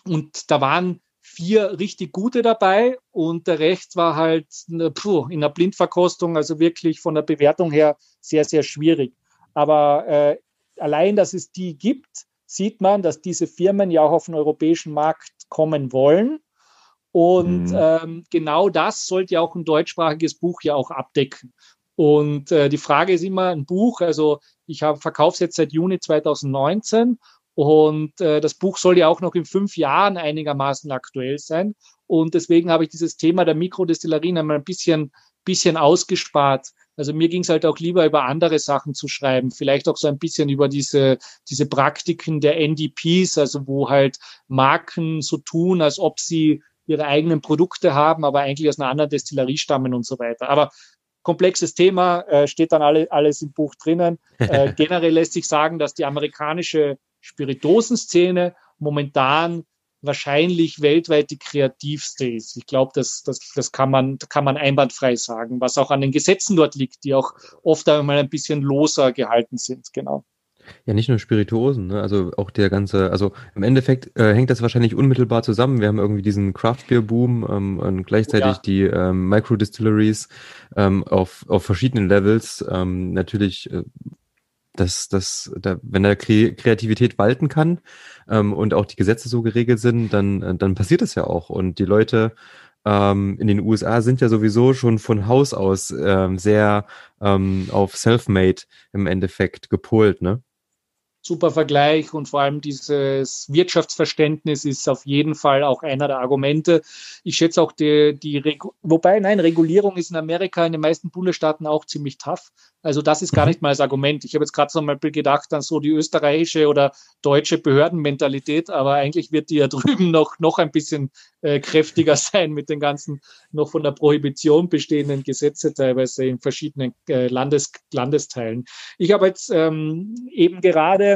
[SPEAKER 2] Und da waren vier richtig gute dabei und der Rest war halt puh, in der Blindverkostung, also wirklich von der Bewertung her sehr, sehr schwierig. Aber äh, allein, dass es die gibt, sieht man, dass diese Firmen ja auch auf den europäischen Markt kommen wollen. Und mhm. ähm, genau das sollte ja auch ein deutschsprachiges Buch ja auch abdecken. Und äh, die Frage ist immer ein Buch, also ich habe verkaufe es jetzt seit Juni 2019 und äh, das Buch soll ja auch noch in fünf Jahren einigermaßen aktuell sein. Und deswegen habe ich dieses Thema der Mikrodestillerien einmal ein bisschen, bisschen ausgespart. Also mir ging es halt auch lieber über andere Sachen zu schreiben, vielleicht auch so ein bisschen über diese, diese Praktiken der NDPs, also wo halt Marken so tun, als ob sie ihre eigenen Produkte haben, aber eigentlich aus einer anderen Destillerie stammen und so weiter. Aber komplexes Thema, äh, steht dann alle, alles im Buch drinnen. Äh, generell lässt sich sagen, dass die amerikanische Spiritosenszene momentan wahrscheinlich weltweit die kreativste ist. Ich glaube, das, das, das kann, man, kann man einwandfrei sagen, was auch an den Gesetzen dort liegt, die auch oft einmal ein bisschen loser gehalten sind. Genau.
[SPEAKER 3] Ja, nicht nur Spirituosen, ne? also auch der ganze, also im Endeffekt äh, hängt das wahrscheinlich unmittelbar zusammen. Wir haben irgendwie diesen Craft Beer Boom ähm, und gleichzeitig ja. die ähm, Micro Distilleries ähm, auf, auf verschiedenen Levels. Ähm, natürlich äh, dass, dass da, wenn da Kreativität walten kann ähm, und auch die Gesetze so geregelt sind, dann, äh, dann passiert das ja auch. Und die Leute ähm, in den USA sind ja sowieso schon von Haus aus ähm, sehr ähm, auf Self-Made im Endeffekt gepolt, ne?
[SPEAKER 2] Super Vergleich und vor allem dieses Wirtschaftsverständnis ist auf jeden Fall auch einer der Argumente. Ich schätze auch die, die Regu wobei, nein, Regulierung ist in Amerika in den meisten Bundesstaaten auch ziemlich tough. Also das ist gar mhm. nicht mal das Argument. Ich habe jetzt gerade so mal gedacht an so die österreichische oder deutsche Behördenmentalität, aber eigentlich wird die ja drüben noch, noch ein bisschen äh, kräftiger sein mit den ganzen noch von der Prohibition bestehenden Gesetze teilweise in verschiedenen äh, Landes Landesteilen. Ich habe jetzt ähm, eben gerade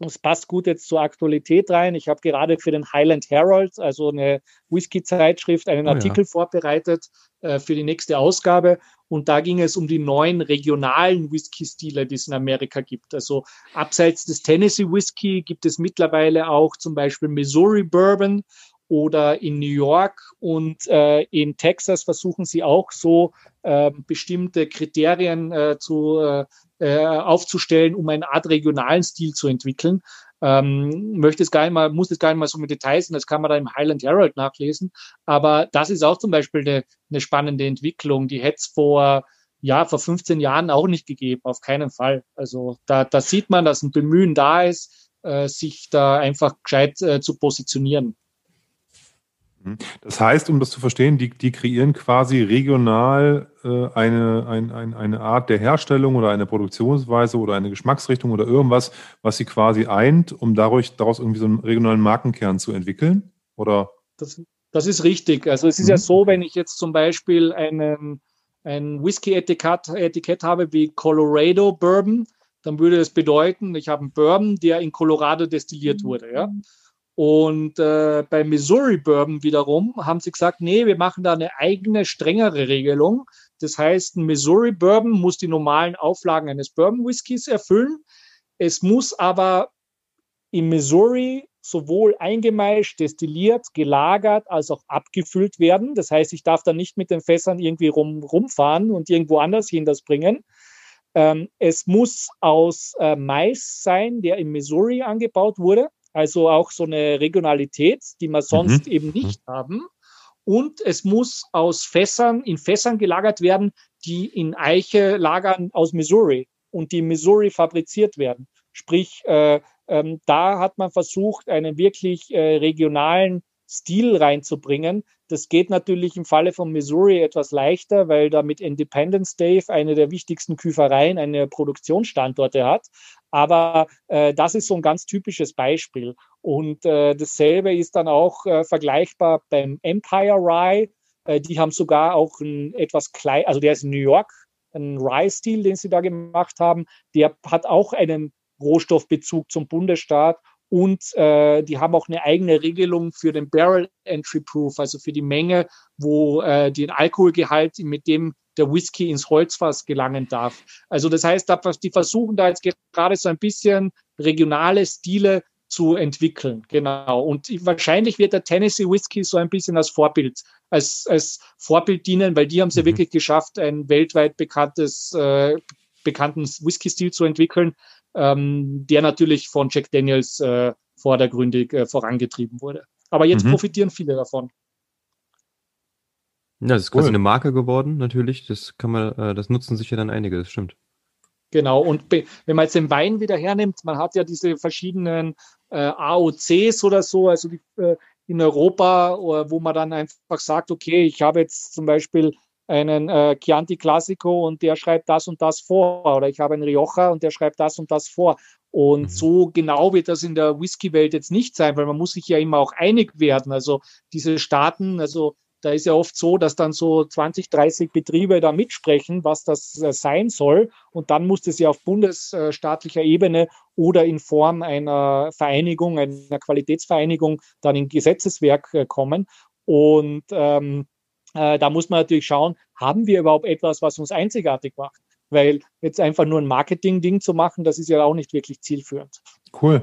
[SPEAKER 2] es passt gut jetzt zur Aktualität rein. Ich habe gerade für den Highland Herald, also eine Whisky-Zeitschrift, einen oh, Artikel ja. vorbereitet äh, für die nächste Ausgabe. Und da ging es um die neuen regionalen Whisky-Stile, die es in Amerika gibt. Also abseits des Tennessee Whisky gibt es mittlerweile auch zum Beispiel Missouri Bourbon oder in New York und äh, in Texas versuchen sie auch so äh, bestimmte Kriterien äh, zu, äh, äh, aufzustellen, um eine Art regionalen Stil zu entwickeln. Ähm, möchte es gar nicht mal, muss es gar nicht mal so mit Details, das kann man da im Highland Herald nachlesen. Aber das ist auch zum Beispiel eine, eine spannende Entwicklung. Die hätte es vor, ja, vor 15 Jahren auch nicht gegeben, auf keinen Fall. Also da, da sieht man, dass ein Bemühen da ist, äh, sich da einfach gescheit äh, zu positionieren.
[SPEAKER 1] Mhm. Das heißt, um das zu verstehen, die, die kreieren quasi regional äh, eine, ein, ein, eine Art der Herstellung oder eine Produktionsweise oder eine Geschmacksrichtung oder irgendwas, was sie quasi eint, um dadurch, daraus irgendwie so einen regionalen Markenkern zu entwickeln? Oder?
[SPEAKER 2] Das, das ist richtig. Also es ist mhm. ja so, wenn ich jetzt zum Beispiel einen, ein Whisky-Etikett Etikett habe wie Colorado Bourbon, dann würde das bedeuten, ich habe einen Bourbon, der in Colorado destilliert wurde. Ja? Und äh, bei Missouri Bourbon wiederum haben sie gesagt, nee, wir machen da eine eigene, strengere Regelung. Das heißt, ein Missouri Bourbon muss die normalen Auflagen eines Bourbon Whiskys erfüllen. Es muss aber im Missouri sowohl eingemeischt, destilliert, gelagert als auch abgefüllt werden. Das heißt, ich darf da nicht mit den Fässern irgendwie rum, rumfahren und irgendwo anders hin das bringen. Ähm, es muss aus äh, Mais sein, der im Missouri angebaut wurde. Also auch so eine Regionalität, die wir sonst mhm. eben nicht mhm. haben. Und es muss aus Fässern, in Fässern gelagert werden, die in Eiche lagern aus Missouri und die in Missouri fabriziert werden. Sprich, äh, ähm, da hat man versucht, einen wirklich äh, regionalen Stil reinzubringen. Das geht natürlich im Falle von Missouri etwas leichter, weil da mit Independence Dave eine der wichtigsten Küfereien eine Produktionsstandorte hat. Aber äh, das ist so ein ganz typisches Beispiel. Und äh, dasselbe ist dann auch äh, vergleichbar beim Empire Rye. Äh, die haben sogar auch ein etwas klein, also der ist in New York, ein Rye-Stil, den sie da gemacht haben. Der hat auch einen Rohstoffbezug zum Bundesstaat und äh, die haben auch eine eigene Regelung für den Barrel Entry Proof, also für die Menge, wo äh, den Alkoholgehalt, mit dem der Whisky ins Holzfass gelangen darf. Also das heißt, die versuchen da jetzt gerade so ein bisschen regionale Stile zu entwickeln. Genau. Und wahrscheinlich wird der Tennessee Whisky so ein bisschen als Vorbild, als, als Vorbild dienen, weil die haben es mhm. ja wirklich geschafft, ein weltweit bekanntes, äh, bekannten Whisky-Stil zu entwickeln, ähm, der natürlich von Jack Daniels äh, vordergründig äh, vorangetrieben wurde. Aber jetzt mhm. profitieren viele davon.
[SPEAKER 3] Ja, das ist quasi cool. eine Marke geworden, natürlich. Das kann man, äh, das nutzen sich ja dann einige, das stimmt.
[SPEAKER 2] Genau, und wenn man jetzt den Wein wieder hernimmt, man hat ja diese verschiedenen äh, AOCs oder so, also die, äh, in Europa, wo man dann einfach sagt, okay, ich habe jetzt zum Beispiel einen äh, Chianti Classico und der schreibt das und das vor. Oder ich habe einen Rioja und der schreibt das und das vor. Und mhm. so genau wird das in der Whisky-Welt jetzt nicht sein, weil man muss sich ja immer auch einig werden. Also diese Staaten, also da ist ja oft so, dass dann so 20, 30 Betriebe da mitsprechen, was das äh, sein soll. Und dann muss das ja auf bundesstaatlicher Ebene oder in Form einer Vereinigung, einer Qualitätsvereinigung dann in Gesetzeswerk äh, kommen. Und ähm, äh, da muss man natürlich schauen, haben wir überhaupt etwas, was uns einzigartig macht? Weil jetzt einfach nur ein Marketing-Ding zu machen, das ist ja auch nicht wirklich zielführend.
[SPEAKER 1] Cool.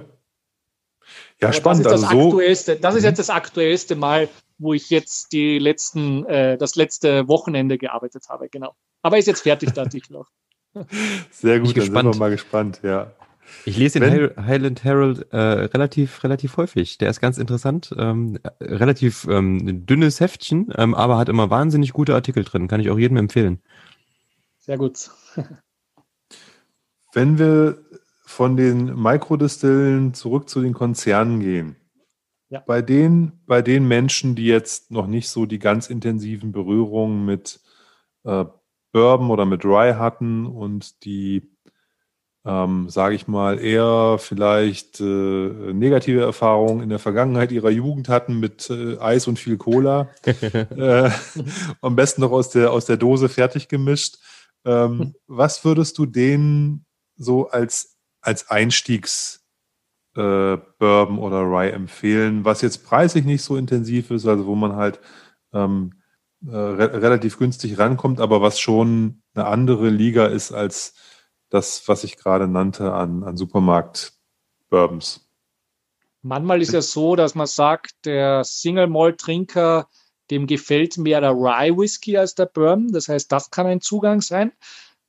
[SPEAKER 1] Ja, Aber spannend.
[SPEAKER 2] Das ist, das, also aktuellste, das ist mhm. jetzt das aktuellste Mal, wo ich jetzt die letzten, äh, das letzte Wochenende gearbeitet habe, genau. Aber ist jetzt fertig, dachte ich noch.
[SPEAKER 1] Sehr gut, dann sind wir mal gespannt, ja.
[SPEAKER 3] Ich lese den Wenn, Highland Herald äh, relativ, relativ häufig. Der ist ganz interessant. Ähm, relativ ähm, dünnes Heftchen, ähm, aber hat immer wahnsinnig gute Artikel drin. Kann ich auch jedem empfehlen.
[SPEAKER 2] Sehr gut.
[SPEAKER 1] Wenn wir von den Mikrodistillen zurück zu den Konzernen gehen, ja. bei, den, bei den Menschen, die jetzt noch nicht so die ganz intensiven Berührungen mit äh, Bourbon oder mit Rye hatten und die ähm, sage ich mal, eher vielleicht äh, negative Erfahrungen in der Vergangenheit ihrer Jugend hatten mit äh, Eis und viel Cola. äh, am besten noch aus der, aus der Dose fertig gemischt. Ähm, was würdest du denen so als, als Einstiegs äh, Bourbon oder Rye empfehlen, was jetzt preislich nicht so intensiv ist, also wo man halt ähm, äh, re relativ günstig rankommt, aber was schon eine andere Liga ist als das, was ich gerade nannte, an, an Supermarkt-Bourbons.
[SPEAKER 2] Manchmal ist ja so, dass man sagt, der Single-Malt-Trinker, dem gefällt mehr der Rye-Whisky als der Bourbon. Das heißt, das kann ein Zugang sein.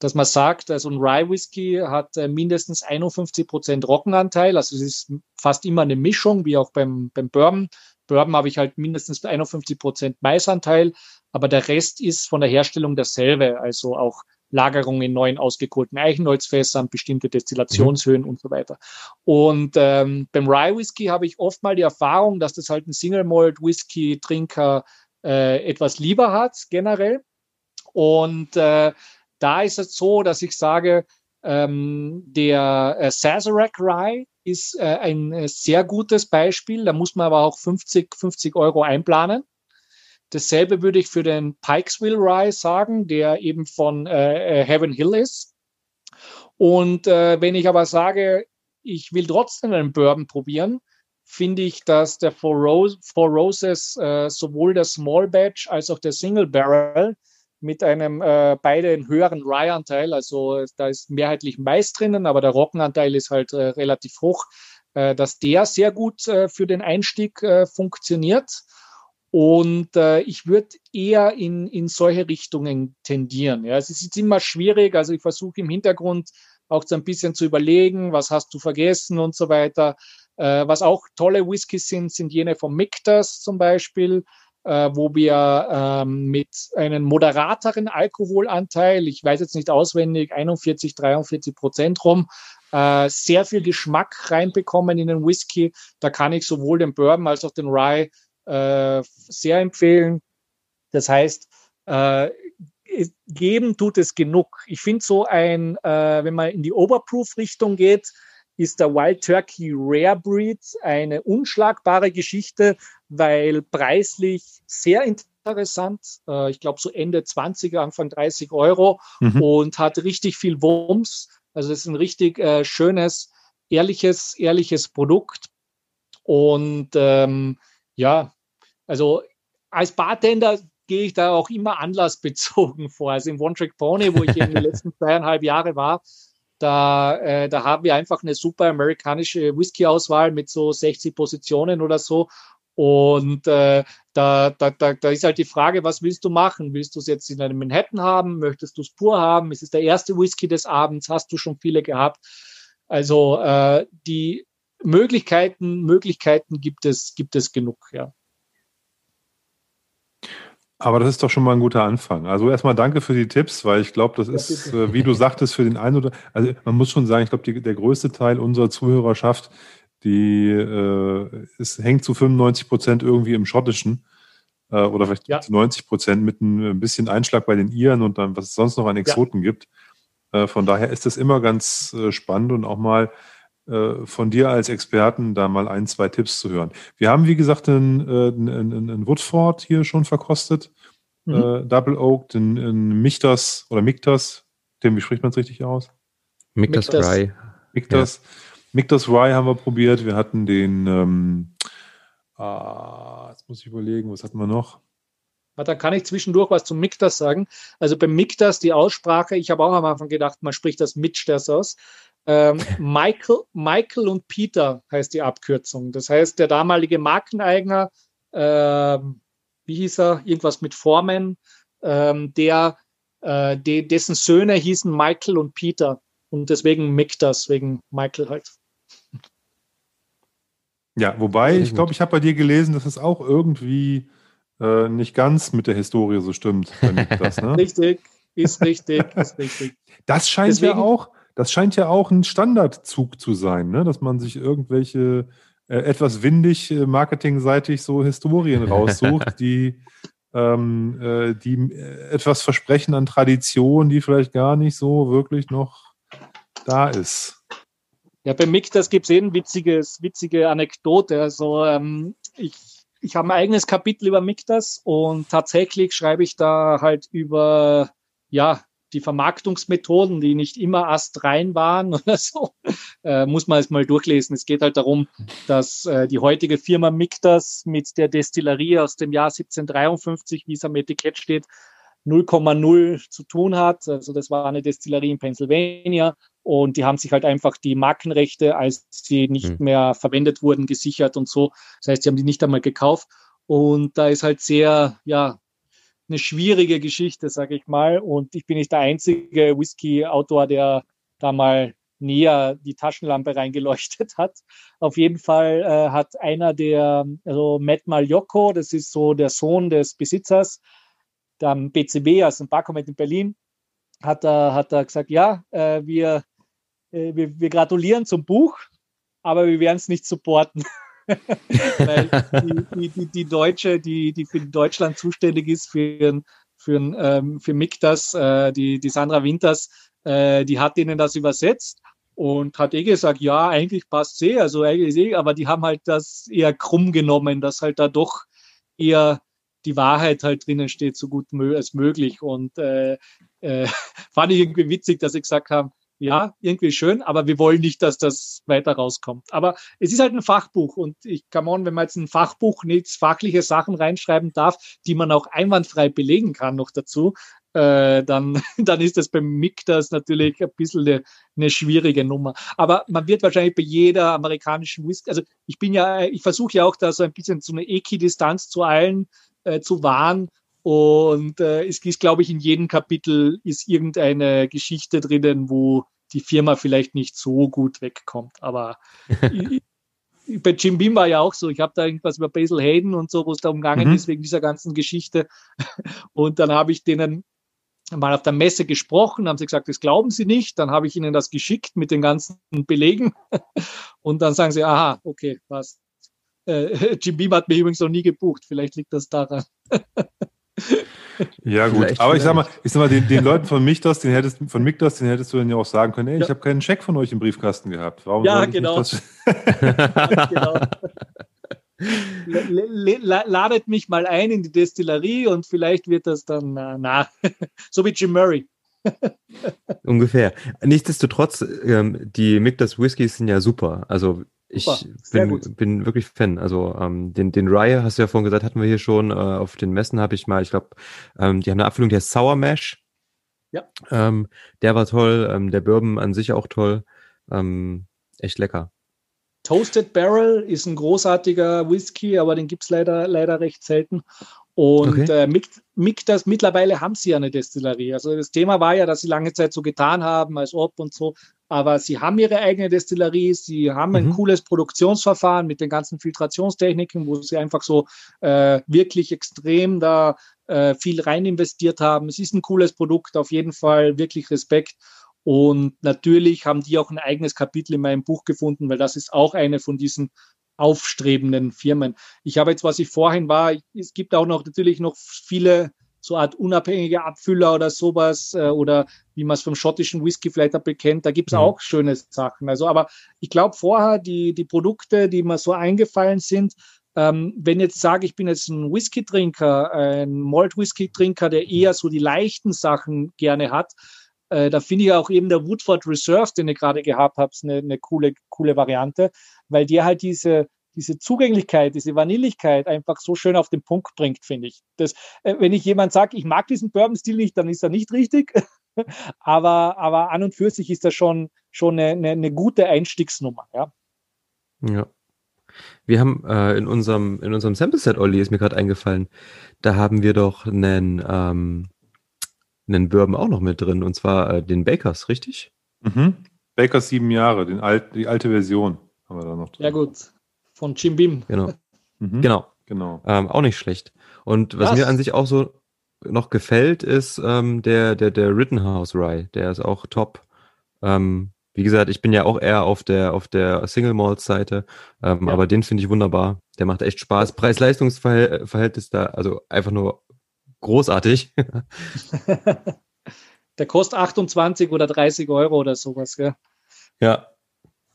[SPEAKER 2] dass man sagt, also ein Rye Whisky hat äh, mindestens 51 Prozent Roggenanteil, also es ist fast immer eine Mischung, wie auch beim, beim Bourbon. Bourbon habe ich halt mindestens 51 Prozent Maisanteil, aber der Rest ist von der Herstellung derselbe, also auch Lagerung in neuen ausgekohlten Eichenholzfässern, bestimmte Destillationshöhen mhm. und so weiter. Und ähm, beim Rye Whisky habe ich oft mal die Erfahrung, dass das halt ein Single Malt Whisky Trinker äh, etwas lieber hat generell. Und äh, da ist es so, dass ich sage, ähm, der äh, Sazerac Rye ist äh, ein äh, sehr gutes Beispiel. Da muss man aber auch 50, 50 Euro einplanen. Dasselbe würde ich für den Pikesville Rye sagen, der eben von äh, äh, Heaven Hill ist. Und äh, wenn ich aber sage, ich will trotzdem einen Bourbon probieren, finde ich, dass der Four, Rose, Four Roses äh, sowohl der Small Batch als auch der Single Barrel mit einem äh, beide einen höheren Rye-Anteil, also da ist mehrheitlich Mais drinnen, aber der Roggenanteil ist halt äh, relativ hoch, äh, dass der sehr gut äh, für den Einstieg äh, funktioniert. Und äh, ich würde eher in, in solche Richtungen tendieren. Ja. Es ist immer schwierig, also ich versuche im Hintergrund auch so ein bisschen zu überlegen, was hast du vergessen und so weiter. Äh, was auch tolle Whiskys sind, sind jene von Mictas zum Beispiel äh, wo wir ähm, mit einem moderateren Alkoholanteil, ich weiß jetzt nicht auswendig, 41, 43 Prozent rum, äh, sehr viel Geschmack reinbekommen in den Whisky. Da kann ich sowohl den Bourbon als auch den Rye äh, sehr empfehlen. Das heißt, äh, geben tut es genug. Ich finde so ein, äh, wenn man in die Overproof-Richtung geht, ist der Wild Turkey Rare Breed eine unschlagbare Geschichte, weil preislich sehr interessant, äh, ich glaube so Ende 20er, Anfang 30 Euro mhm. und hat richtig viel Wumms. Also es ist ein richtig äh, schönes, ehrliches, ehrliches Produkt. Und ähm, ja, also als Bartender gehe ich da auch immer anlassbezogen vor. Also im One Track Pony, wo ich in den letzten zweieinhalb Jahre war, da, äh, da haben wir einfach eine super amerikanische Whisky-Auswahl mit so 60 Positionen oder so. Und äh, da, da, da, da ist halt die Frage, was willst du machen? Willst du es jetzt in einem Manhattan haben? Möchtest du es pur haben? Ist es der erste Whisky des Abends? Hast du schon viele gehabt? Also äh, die Möglichkeiten, Möglichkeiten gibt es, gibt es genug, ja.
[SPEAKER 1] Aber das ist doch schon mal ein guter Anfang. Also erstmal danke für die Tipps, weil ich glaube, das ist, äh, wie du sagtest, für den einen oder also man muss schon sagen, ich glaube, der größte Teil unserer Zuhörerschaft, die äh, es hängt zu 95 Prozent irgendwie im Schottischen äh, oder vielleicht ja. zu 90 Prozent mit ein, bisschen Einschlag bei den Iren und dann, was es sonst noch an Exoten ja. gibt. Äh, von daher ist das immer ganz äh, spannend und auch mal äh, von dir als Experten da mal ein, zwei Tipps zu hören. Wir haben, wie gesagt, einen, einen, einen Woodford hier schon verkostet, mhm. äh, Double Oak, den, den Michtas oder Miktas, dem, wie spricht man es richtig aus?
[SPEAKER 3] Miktas Rye.
[SPEAKER 1] Miktas, ja. Miktas Rye haben wir probiert. Wir hatten den, ähm, ah, jetzt muss ich überlegen, was hatten wir noch?
[SPEAKER 2] Da kann ich zwischendurch was zum Miktas sagen. Also beim Miktas, die Aussprache, ich habe auch am Anfang gedacht, man spricht das Mitchters aus. Ähm, Michael, Michael und Peter heißt die Abkürzung. Das heißt, der damalige Markeneigner, äh, wie hieß er, irgendwas mit Formen, ähm, der, äh, de, dessen Söhne hießen Michael und Peter. Und deswegen Mick das, wegen Michael halt.
[SPEAKER 1] Ja, wobei, ich glaube, ich habe bei dir gelesen, dass es auch irgendwie äh, nicht ganz mit der Historie so stimmt.
[SPEAKER 2] Das, ne? richtig, ist richtig, ist richtig.
[SPEAKER 1] Das scheint Deswegen, ja auch, das scheint ja auch ein Standardzug zu sein, ne? dass man sich irgendwelche äh, etwas windig äh, marketingseitig so Historien raussucht, die, ähm, äh, die äh, etwas versprechen an Tradition, die vielleicht gar nicht so wirklich noch da ist.
[SPEAKER 2] Ja, bei Mick, das gibt es eh eine witziges, witzige Anekdote. Also ähm, ich, ich habe ein eigenes Kapitel über Miktas und tatsächlich schreibe ich da halt über ja, die Vermarktungsmethoden, die nicht immer astrein waren oder so, äh, muss man es mal durchlesen. Es geht halt darum, dass äh, die heutige Firma Mictas mit der Destillerie aus dem Jahr 1753, wie es am Etikett steht, 0,0 zu tun hat. Also das war eine Destillerie in Pennsylvania und die haben sich halt einfach die Markenrechte, als sie nicht mhm. mehr verwendet wurden, gesichert und so. Das heißt, sie haben die nicht einmal gekauft. Und da ist halt sehr, ja, eine schwierige Geschichte, sage ich mal. Und ich bin nicht der einzige Whisky-Autor, der da mal näher die Taschenlampe reingeleuchtet hat. Auf jeden Fall äh, hat einer der, also Matt Maljocco, das ist so der Sohn des Besitzers, am BCB, also im Barcomet in Berlin, hat er, hat er gesagt, ja, äh, wir, äh, wir, wir gratulieren zum Buch, aber wir werden es nicht supporten. Weil die, die, die, Deutsche, die, die für Deutschland zuständig ist, für, für, ähm, für Miktas, äh, die, die Sandra Winters, äh, die hat ihnen das übersetzt und hat eh gesagt, ja, eigentlich passt eh, also eigentlich eh, aber die haben halt das eher krumm genommen, dass halt da doch eher die Wahrheit halt drinnen steht, so gut als möglich. Und äh, äh, fand ich irgendwie witzig, dass sie gesagt haben, ja, irgendwie schön, aber wir wollen nicht, dass das weiter rauskommt. Aber es ist halt ein Fachbuch und ich kann on, wenn man jetzt ein Fachbuch nichts fachliche Sachen reinschreiben darf, die man auch einwandfrei belegen kann noch dazu, äh, dann, dann ist das beim MIG das natürlich ein bisschen eine, eine schwierige Nummer. Aber man wird wahrscheinlich bei jeder amerikanischen Whisky, also ich bin ja, ich versuche ja auch da so ein bisschen so eine Eki-Distanz zu allen äh, zu wahren und äh, es ist, glaube ich, in jedem Kapitel ist irgendeine Geschichte drinnen, wo die Firma vielleicht nicht so gut wegkommt. Aber bei Jim Beam war ja auch so. Ich habe da irgendwas über Basil Hayden und so, wo es da umgangen mhm. ist wegen dieser ganzen Geschichte. Und dann habe ich denen mal auf der Messe gesprochen, haben sie gesagt, das glauben sie nicht. Dann habe ich ihnen das geschickt mit den ganzen Belegen. Und dann sagen sie, aha, okay, was. Äh, Jim Beam hat mich übrigens noch nie gebucht. Vielleicht liegt das daran.
[SPEAKER 1] Ja, gut. Vielleicht, Aber ich sag mal, ich sag mal, den, den Leuten von Mikdos, den hättest, von Mikdos, den hättest du dann ja auch sagen können, ey, ja. ich habe keinen Scheck von euch im Briefkasten gehabt.
[SPEAKER 2] Warum ja, genau. das genau. Ladet mich mal ein in die Destillerie und vielleicht wird das dann na, na. so wie Jim Murray.
[SPEAKER 3] Ungefähr. Nichtsdestotrotz, ähm, die Mikdas Whiskys sind ja super. Also ich bin, bin wirklich Fan. Also ähm, den, den Rye, hast du ja vorhin gesagt, hatten wir hier schon. Äh, auf den Messen habe ich mal, ich glaube, ähm, die haben eine Abfüllung, der ist Sour Mash. Ja. Ähm, der war toll. Ähm, der Bourbon an sich auch toll. Ähm, echt lecker.
[SPEAKER 2] Toasted Barrel ist ein großartiger Whisky, aber den gibt es leider, leider recht selten. Und okay. äh, mit, mit das, mittlerweile haben sie ja eine Destillerie. Also das Thema war ja, dass sie lange Zeit so getan haben, als ob und so. Aber sie haben ihre eigene Destillerie, sie haben ein mhm. cooles Produktionsverfahren mit den ganzen Filtrationstechniken, wo sie einfach so äh, wirklich extrem da äh, viel rein investiert haben. Es ist ein cooles Produkt, auf jeden Fall wirklich Respekt. Und natürlich haben die auch ein eigenes Kapitel in meinem Buch gefunden, weil das ist auch eine von diesen aufstrebenden Firmen. Ich habe jetzt, was ich vorhin war, es gibt auch noch natürlich noch viele so Art unabhängige Abfüller oder sowas äh, oder wie man es vom schottischen Whisky vielleicht bekennt, da gibt es mhm. auch schöne Sachen. Also, aber ich glaube vorher, die, die Produkte, die mir so eingefallen sind, ähm, wenn jetzt sage, ich bin jetzt ein Whisky-Trinker, ein Malt-Whisky-Trinker, der eher so die leichten Sachen gerne hat, äh, da finde ich auch eben der Woodford Reserve, den ich gerade gehabt habe, eine, eine coole, coole Variante, weil der halt diese, diese Zugänglichkeit, diese Vanilligkeit einfach so schön auf den Punkt bringt, finde ich. Das, äh, wenn ich jemand sage, ich mag diesen Bourbon-Stil nicht, dann ist er nicht richtig. aber, aber an und für sich ist das schon, schon eine, eine, eine gute Einstiegsnummer. Ja.
[SPEAKER 3] ja. Wir haben äh, in unserem, in unserem Sample-Set, Olli, ist mir gerade eingefallen, da haben wir doch einen, ähm, einen Bourbon auch noch mit drin, und zwar äh, den Bakers, richtig?
[SPEAKER 1] Mhm. Bakers sieben Jahre, den alt, die alte Version haben wir da noch
[SPEAKER 2] drin. Ja gut, von Jim Beam.
[SPEAKER 3] Genau. Mhm. Genau. genau. Ähm, auch nicht schlecht. Und was, was, mir an sich auch so noch gefällt, ist ähm, der, der, der Rittenhouse Rye. Der ist auch top. Ähm, wie gesagt, ich bin ja auch eher auf der, auf der Single Malt Seite, ähm, ja. aber den finde ich wunderbar. Der macht echt Spaß. Preis-Leistungs-Verhältnis da, also einfach nur großartig.
[SPEAKER 2] Der kostet 28 oder 30 Euro oder sowas, gell?
[SPEAKER 3] Ja.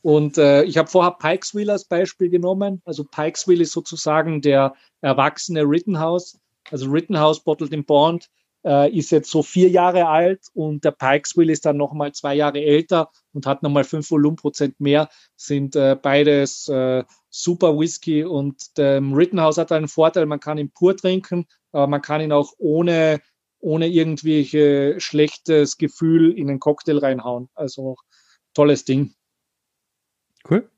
[SPEAKER 2] Und äh, ich habe vorher Pikesville als Beispiel genommen. Also Pikesville ist sozusagen der erwachsene Rittenhouse. Also Rittenhouse Bottled in Bond äh, ist jetzt so vier Jahre alt und der Pikesville ist dann nochmal zwei Jahre älter und hat nochmal fünf Volumenprozent mehr. Sind äh, beides äh, super Whisky und der Rittenhouse hat einen Vorteil, man kann ihn pur trinken, aber man kann ihn auch ohne, ohne irgendwelche schlechtes Gefühl in einen Cocktail reinhauen. Also tolles Ding.
[SPEAKER 3] Cool.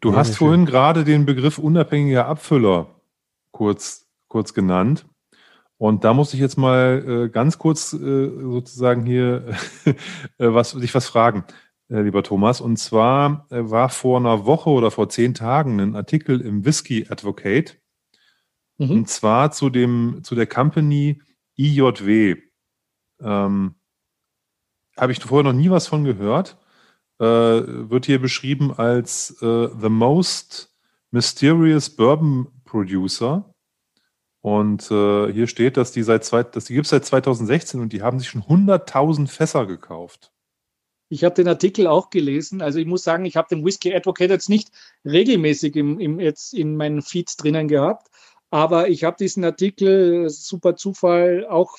[SPEAKER 1] Du ja, hast vorhin schön. gerade den Begriff unabhängiger Abfüller kurz, kurz genannt. Und da muss ich jetzt mal äh, ganz kurz äh, sozusagen hier äh, was, dich was fragen, äh, lieber Thomas. Und zwar äh, war vor einer Woche oder vor zehn Tagen ein Artikel im Whisky Advocate. Mhm. Und zwar zu dem, zu der Company IJW. Ähm, Habe ich vorher noch nie was von gehört. Äh, wird hier beschrieben als äh, the most mysterious bourbon producer. Und äh, hier steht, dass die seit zwei, dass die gibt es seit 2016 und die haben sich schon 100.000 Fässer gekauft.
[SPEAKER 2] Ich habe den Artikel auch gelesen. Also ich muss sagen, ich habe den Whisky Advocate jetzt nicht regelmäßig im, im, jetzt in meinen Feeds drinnen gehabt, aber ich habe diesen Artikel, super Zufall, auch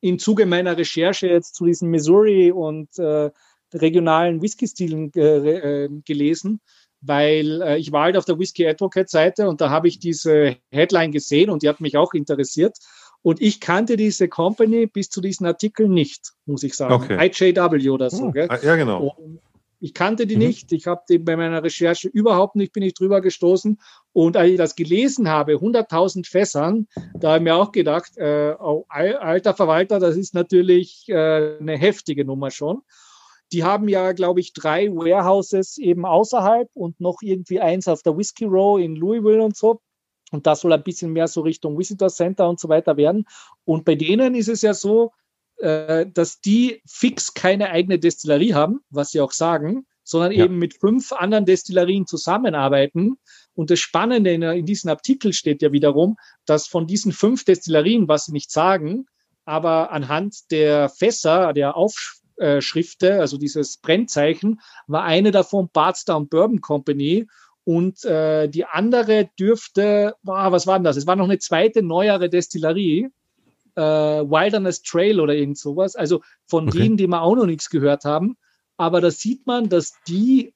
[SPEAKER 2] im Zuge meiner Recherche jetzt zu diesen Missouri und äh, regionalen Whisky-Stilen äh, gelesen weil äh, ich war halt auf der Whisky Advocate Seite und da habe ich diese Headline gesehen und die hat mich auch interessiert. Und ich kannte diese Company bis zu diesem Artikel nicht, muss ich sagen. Okay. IJW oder so. Oh, gell?
[SPEAKER 1] Ja, genau.
[SPEAKER 2] Und ich kannte die mhm. nicht. Ich habe die bei meiner Recherche überhaupt nicht, bin ich drüber gestoßen. Und als ich das gelesen habe, 100.000 Fässern, da habe ich mir auch gedacht, äh, alter Verwalter, das ist natürlich äh, eine heftige Nummer schon. Die haben ja, glaube ich, drei Warehouses eben außerhalb und noch irgendwie eins auf der Whiskey Row in Louisville und so. Und das soll ein bisschen mehr so Richtung Visitor Center und so weiter werden. Und bei denen ist es ja so, äh, dass die fix keine eigene Destillerie haben, was sie auch sagen, sondern ja. eben mit fünf anderen Destillerien zusammenarbeiten. Und das Spannende in, in diesem Artikel steht ja wiederum, dass von diesen fünf Destillerien, was sie nicht sagen, aber anhand der Fässer, der Auf, äh, Schrifte, also dieses Brennzeichen, war eine davon Bardstown Bourbon Company. Und äh, die andere dürfte, boah, was war denn das? Es war noch eine zweite, neuere Destillerie, äh, Wilderness Trail oder irgend sowas. Also von okay. denen, die wir auch noch nichts gehört haben. Aber da sieht man, dass die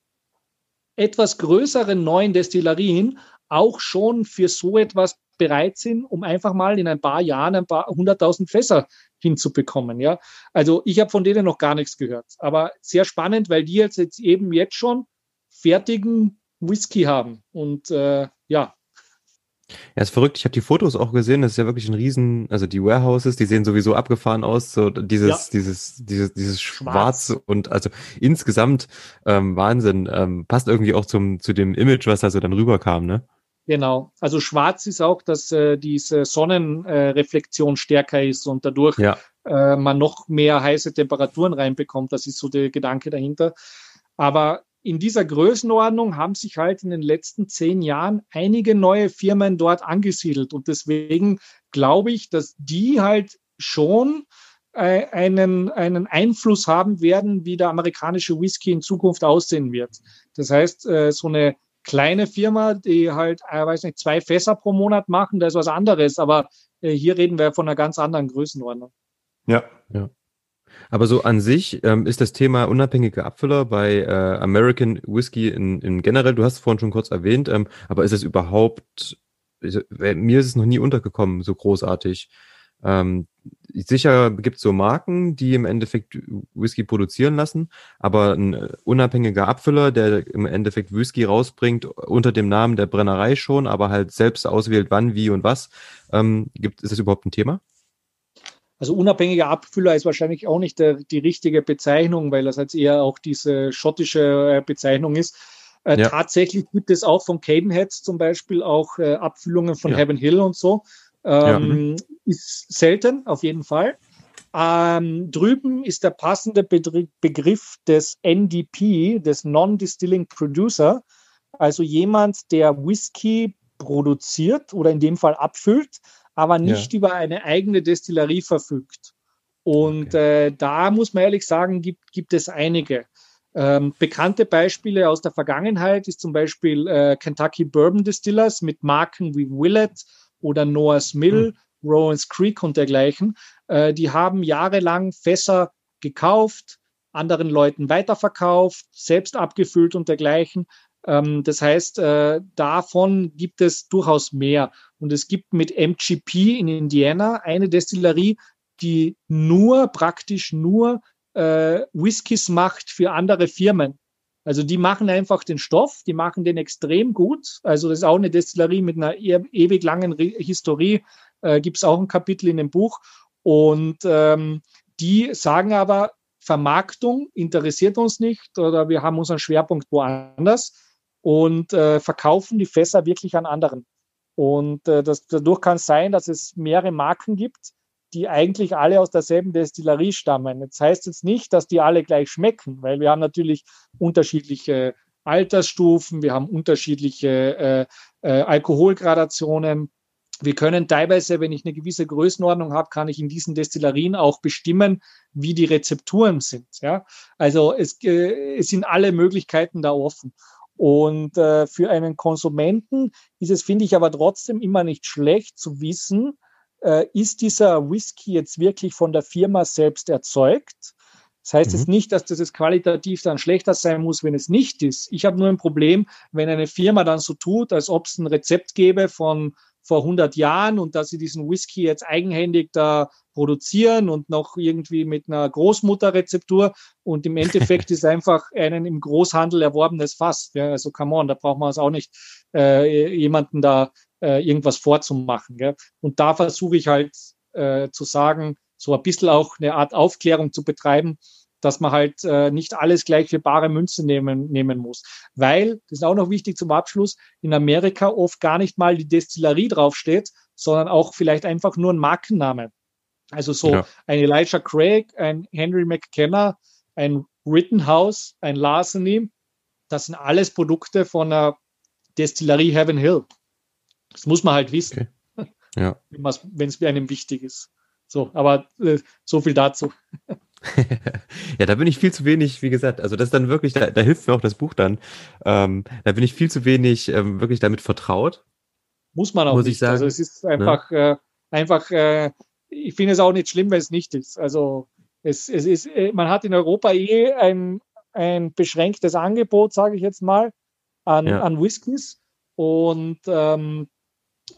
[SPEAKER 2] etwas größeren neuen Destillerien auch schon für so etwas bereit sind, um einfach mal in ein paar Jahren ein paar hunderttausend Fässer hinzubekommen. Ja, also ich habe von denen noch gar nichts gehört, aber sehr spannend, weil die jetzt, jetzt eben jetzt schon fertigen Whisky haben und äh, ja.
[SPEAKER 3] Ja, ist verrückt. Ich habe die Fotos auch gesehen. Das ist ja wirklich ein Riesen, also die Warehouses, die sehen sowieso abgefahren aus. So dieses, ja. dieses, dieses, dieses Schwarz. Schwarz und also insgesamt ähm, Wahnsinn. Ähm, passt irgendwie auch zum zu dem Image, was da so dann rüberkam, ne?
[SPEAKER 2] Genau. Also schwarz ist auch, dass äh, diese Sonnenreflexion äh, stärker ist und dadurch ja. äh, man noch mehr heiße Temperaturen reinbekommt. Das ist so der Gedanke dahinter. Aber in dieser Größenordnung haben sich halt in den letzten zehn Jahren einige neue Firmen dort angesiedelt. Und deswegen glaube ich, dass die halt schon äh, einen, einen Einfluss haben werden, wie der amerikanische Whisky in Zukunft aussehen wird. Das heißt, äh, so eine kleine Firma, die halt, ich äh, weiß nicht, zwei Fässer pro Monat machen, das ist was anderes. Aber äh, hier reden wir von einer ganz anderen Größenordnung.
[SPEAKER 3] Ja, ja. Aber so an sich ähm, ist das Thema unabhängige Abfüller bei äh, American Whiskey in, in generell, du hast es vorhin schon kurz erwähnt, ähm, aber ist es überhaupt, ist, mir ist es noch nie untergekommen, so großartig. Ähm, sicher gibt es so Marken, die im Endeffekt Whisky produzieren lassen, aber ein äh, unabhängiger Abfüller, der im Endeffekt Whisky rausbringt unter dem Namen der Brennerei schon, aber halt selbst auswählt, wann, wie und was, ähm, gibt, ist das überhaupt ein Thema?
[SPEAKER 2] Also unabhängiger Abfüller ist wahrscheinlich auch nicht der, die richtige Bezeichnung, weil das jetzt eher auch diese schottische äh, Bezeichnung ist. Äh, ja. Tatsächlich gibt es auch von Cadenheads zum Beispiel auch äh, Abfüllungen von ja. Heaven Hill und so. Ähm, ja. Ist selten, auf jeden Fall. Ähm, drüben ist der passende Begriff des NDP, des Non-Distilling Producer, also jemand, der Whisky produziert oder in dem Fall abfüllt, aber nicht ja. über eine eigene Destillerie verfügt. Und okay. äh, da muss man ehrlich sagen, gibt, gibt es einige. Ähm, bekannte Beispiele aus der Vergangenheit ist zum Beispiel äh, Kentucky Bourbon Distillers mit Marken wie Willett oder Noah's Mill, mhm. Rowan's Creek und dergleichen. Äh, die haben jahrelang Fässer gekauft, anderen Leuten weiterverkauft, selbst abgefüllt und dergleichen. Ähm, das heißt, äh, davon gibt es durchaus mehr. Und es gibt mit MGP in Indiana eine Destillerie, die nur, praktisch nur äh, Whiskys macht für andere Firmen. Also die machen einfach den Stoff, die machen den extrem gut. Also das ist auch eine Destillerie mit einer e ewig langen Historie. äh, gibt es auch ein Kapitel in dem Buch. Und ähm, die sagen aber, Vermarktung interessiert uns nicht oder wir haben unseren Schwerpunkt woanders und äh, verkaufen die Fässer wirklich an anderen. Und äh, das, dadurch kann es sein, dass es mehrere Marken gibt, die eigentlich alle aus derselben Destillerie stammen. Das heißt jetzt nicht, dass die alle gleich schmecken, weil wir haben natürlich unterschiedliche Altersstufen, wir haben unterschiedliche äh, äh, Alkoholgradationen. Wir können teilweise, wenn ich eine gewisse Größenordnung habe, kann ich in diesen Destillerien auch bestimmen, wie die Rezepturen sind. Ja? Also es, äh, es sind alle Möglichkeiten da offen. Und äh, für einen Konsumenten ist es, finde ich, aber trotzdem immer nicht schlecht zu wissen, äh, ist dieser Whisky jetzt wirklich von der Firma selbst erzeugt? Das heißt mhm. jetzt nicht, dass das jetzt qualitativ dann schlechter sein muss, wenn es nicht ist. Ich habe nur ein Problem, wenn eine Firma dann so tut, als ob es ein Rezept gäbe von vor 100 Jahren und dass sie diesen Whisky jetzt eigenhändig da produzieren und noch irgendwie mit einer Großmutterrezeptur und im Endeffekt ist einfach einen im Großhandel erworbenes Fass. Ja, also come on, da braucht man es auch nicht äh, jemanden da äh, irgendwas vorzumachen. Gell? Und da versuche ich halt äh, zu sagen, so ein bisschen auch eine Art Aufklärung zu betreiben, dass man halt äh, nicht alles gleich für bare Münze nehmen, nehmen muss. Weil, das ist auch noch wichtig zum Abschluss, in Amerika oft gar nicht mal die Destillerie draufsteht, sondern auch vielleicht einfach nur ein Markenname. Also so ja. ein Elijah Craig, ein Henry McKenna, ein Rittenhouse, ein Larceny, das sind alles Produkte von der Destillerie Heaven Hill. Das muss man halt wissen. Okay. Ja. Wenn es einem wichtig ist. So, aber äh, so viel dazu.
[SPEAKER 3] ja, da bin ich viel zu wenig, wie gesagt, also das ist dann wirklich, da, da hilft mir auch das Buch dann. Ähm, da bin ich viel zu wenig ähm, wirklich damit vertraut.
[SPEAKER 2] Muss man auch muss nicht. Ich sagen. Also es ist einfach, ne? äh, einfach, äh, ich finde es auch nicht schlimm, wenn es nicht ist. Also es, es ist, äh, man hat in Europa eh ein, ein beschränktes Angebot, sage ich jetzt mal, an, ja. an Whiskys. Und ähm,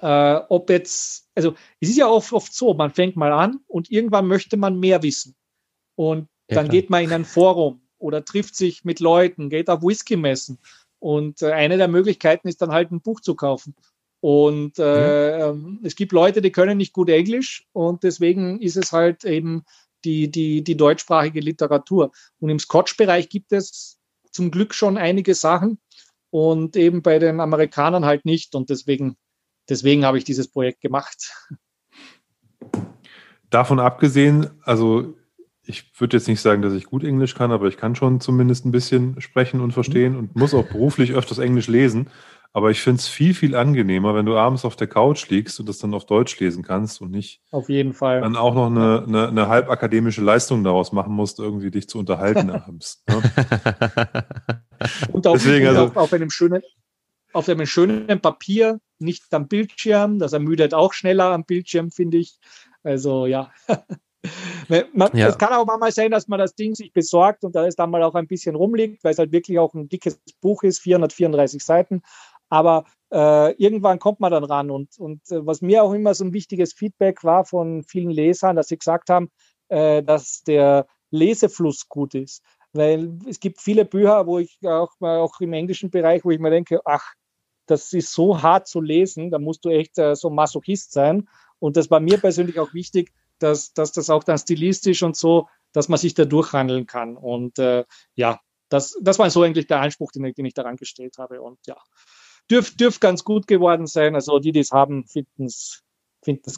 [SPEAKER 2] äh, ob jetzt, also es ist ja oft, oft so, man fängt mal an und irgendwann möchte man mehr wissen. Und ja, dann klar. geht man in ein Forum oder trifft sich mit Leuten, geht auf Whisky-Messen. Und äh, eine der Möglichkeiten ist dann halt ein Buch zu kaufen. Und äh, mhm. es gibt Leute, die können nicht gut Englisch und deswegen ist es halt eben die, die, die deutschsprachige Literatur. Und im Scotch-Bereich gibt es zum Glück schon einige Sachen und eben bei den Amerikanern halt nicht. Und deswegen deswegen habe ich dieses Projekt gemacht.
[SPEAKER 1] Davon abgesehen, also ich würde jetzt nicht sagen, dass ich gut Englisch kann, aber ich kann schon zumindest ein bisschen sprechen und verstehen mhm. und muss auch beruflich öfters Englisch lesen. Aber ich finde es viel, viel angenehmer, wenn du abends auf der Couch liegst und das dann auf Deutsch lesen kannst und nicht
[SPEAKER 2] auf jeden Fall
[SPEAKER 1] dann auch noch eine, eine, eine halbakademische Leistung daraus machen musst, irgendwie dich zu unterhalten abends. Ne?
[SPEAKER 2] und auch, Deswegen, also, auf, auf einem schönen, auf einem schönen Papier, nicht am Bildschirm. Das ermüdet auch schneller am Bildschirm, finde ich. Also ja. man, ja. Es kann auch mal sein, dass man das Ding sich besorgt und da es dann mal auch ein bisschen rumliegt, weil es halt wirklich auch ein dickes Buch ist, 434 Seiten. Aber äh, irgendwann kommt man dann ran. Und, und äh, was mir auch immer so ein wichtiges Feedback war von vielen Lesern, dass sie gesagt haben, äh, dass der Lesefluss gut ist. Weil es gibt viele Bücher, wo ich auch, auch im englischen Bereich, wo ich mir denke, ach, das ist so hart zu lesen, da musst du echt äh, so Masochist sein. Und das war mir persönlich auch wichtig, dass, dass das auch dann stilistisch und so, dass man sich da durchhandeln kann. Und äh, ja, das, das war so eigentlich der Anspruch, den, den ich daran gestellt habe. Und ja, dürfte dürf ganz gut geworden sein. Also die, die es haben, finden es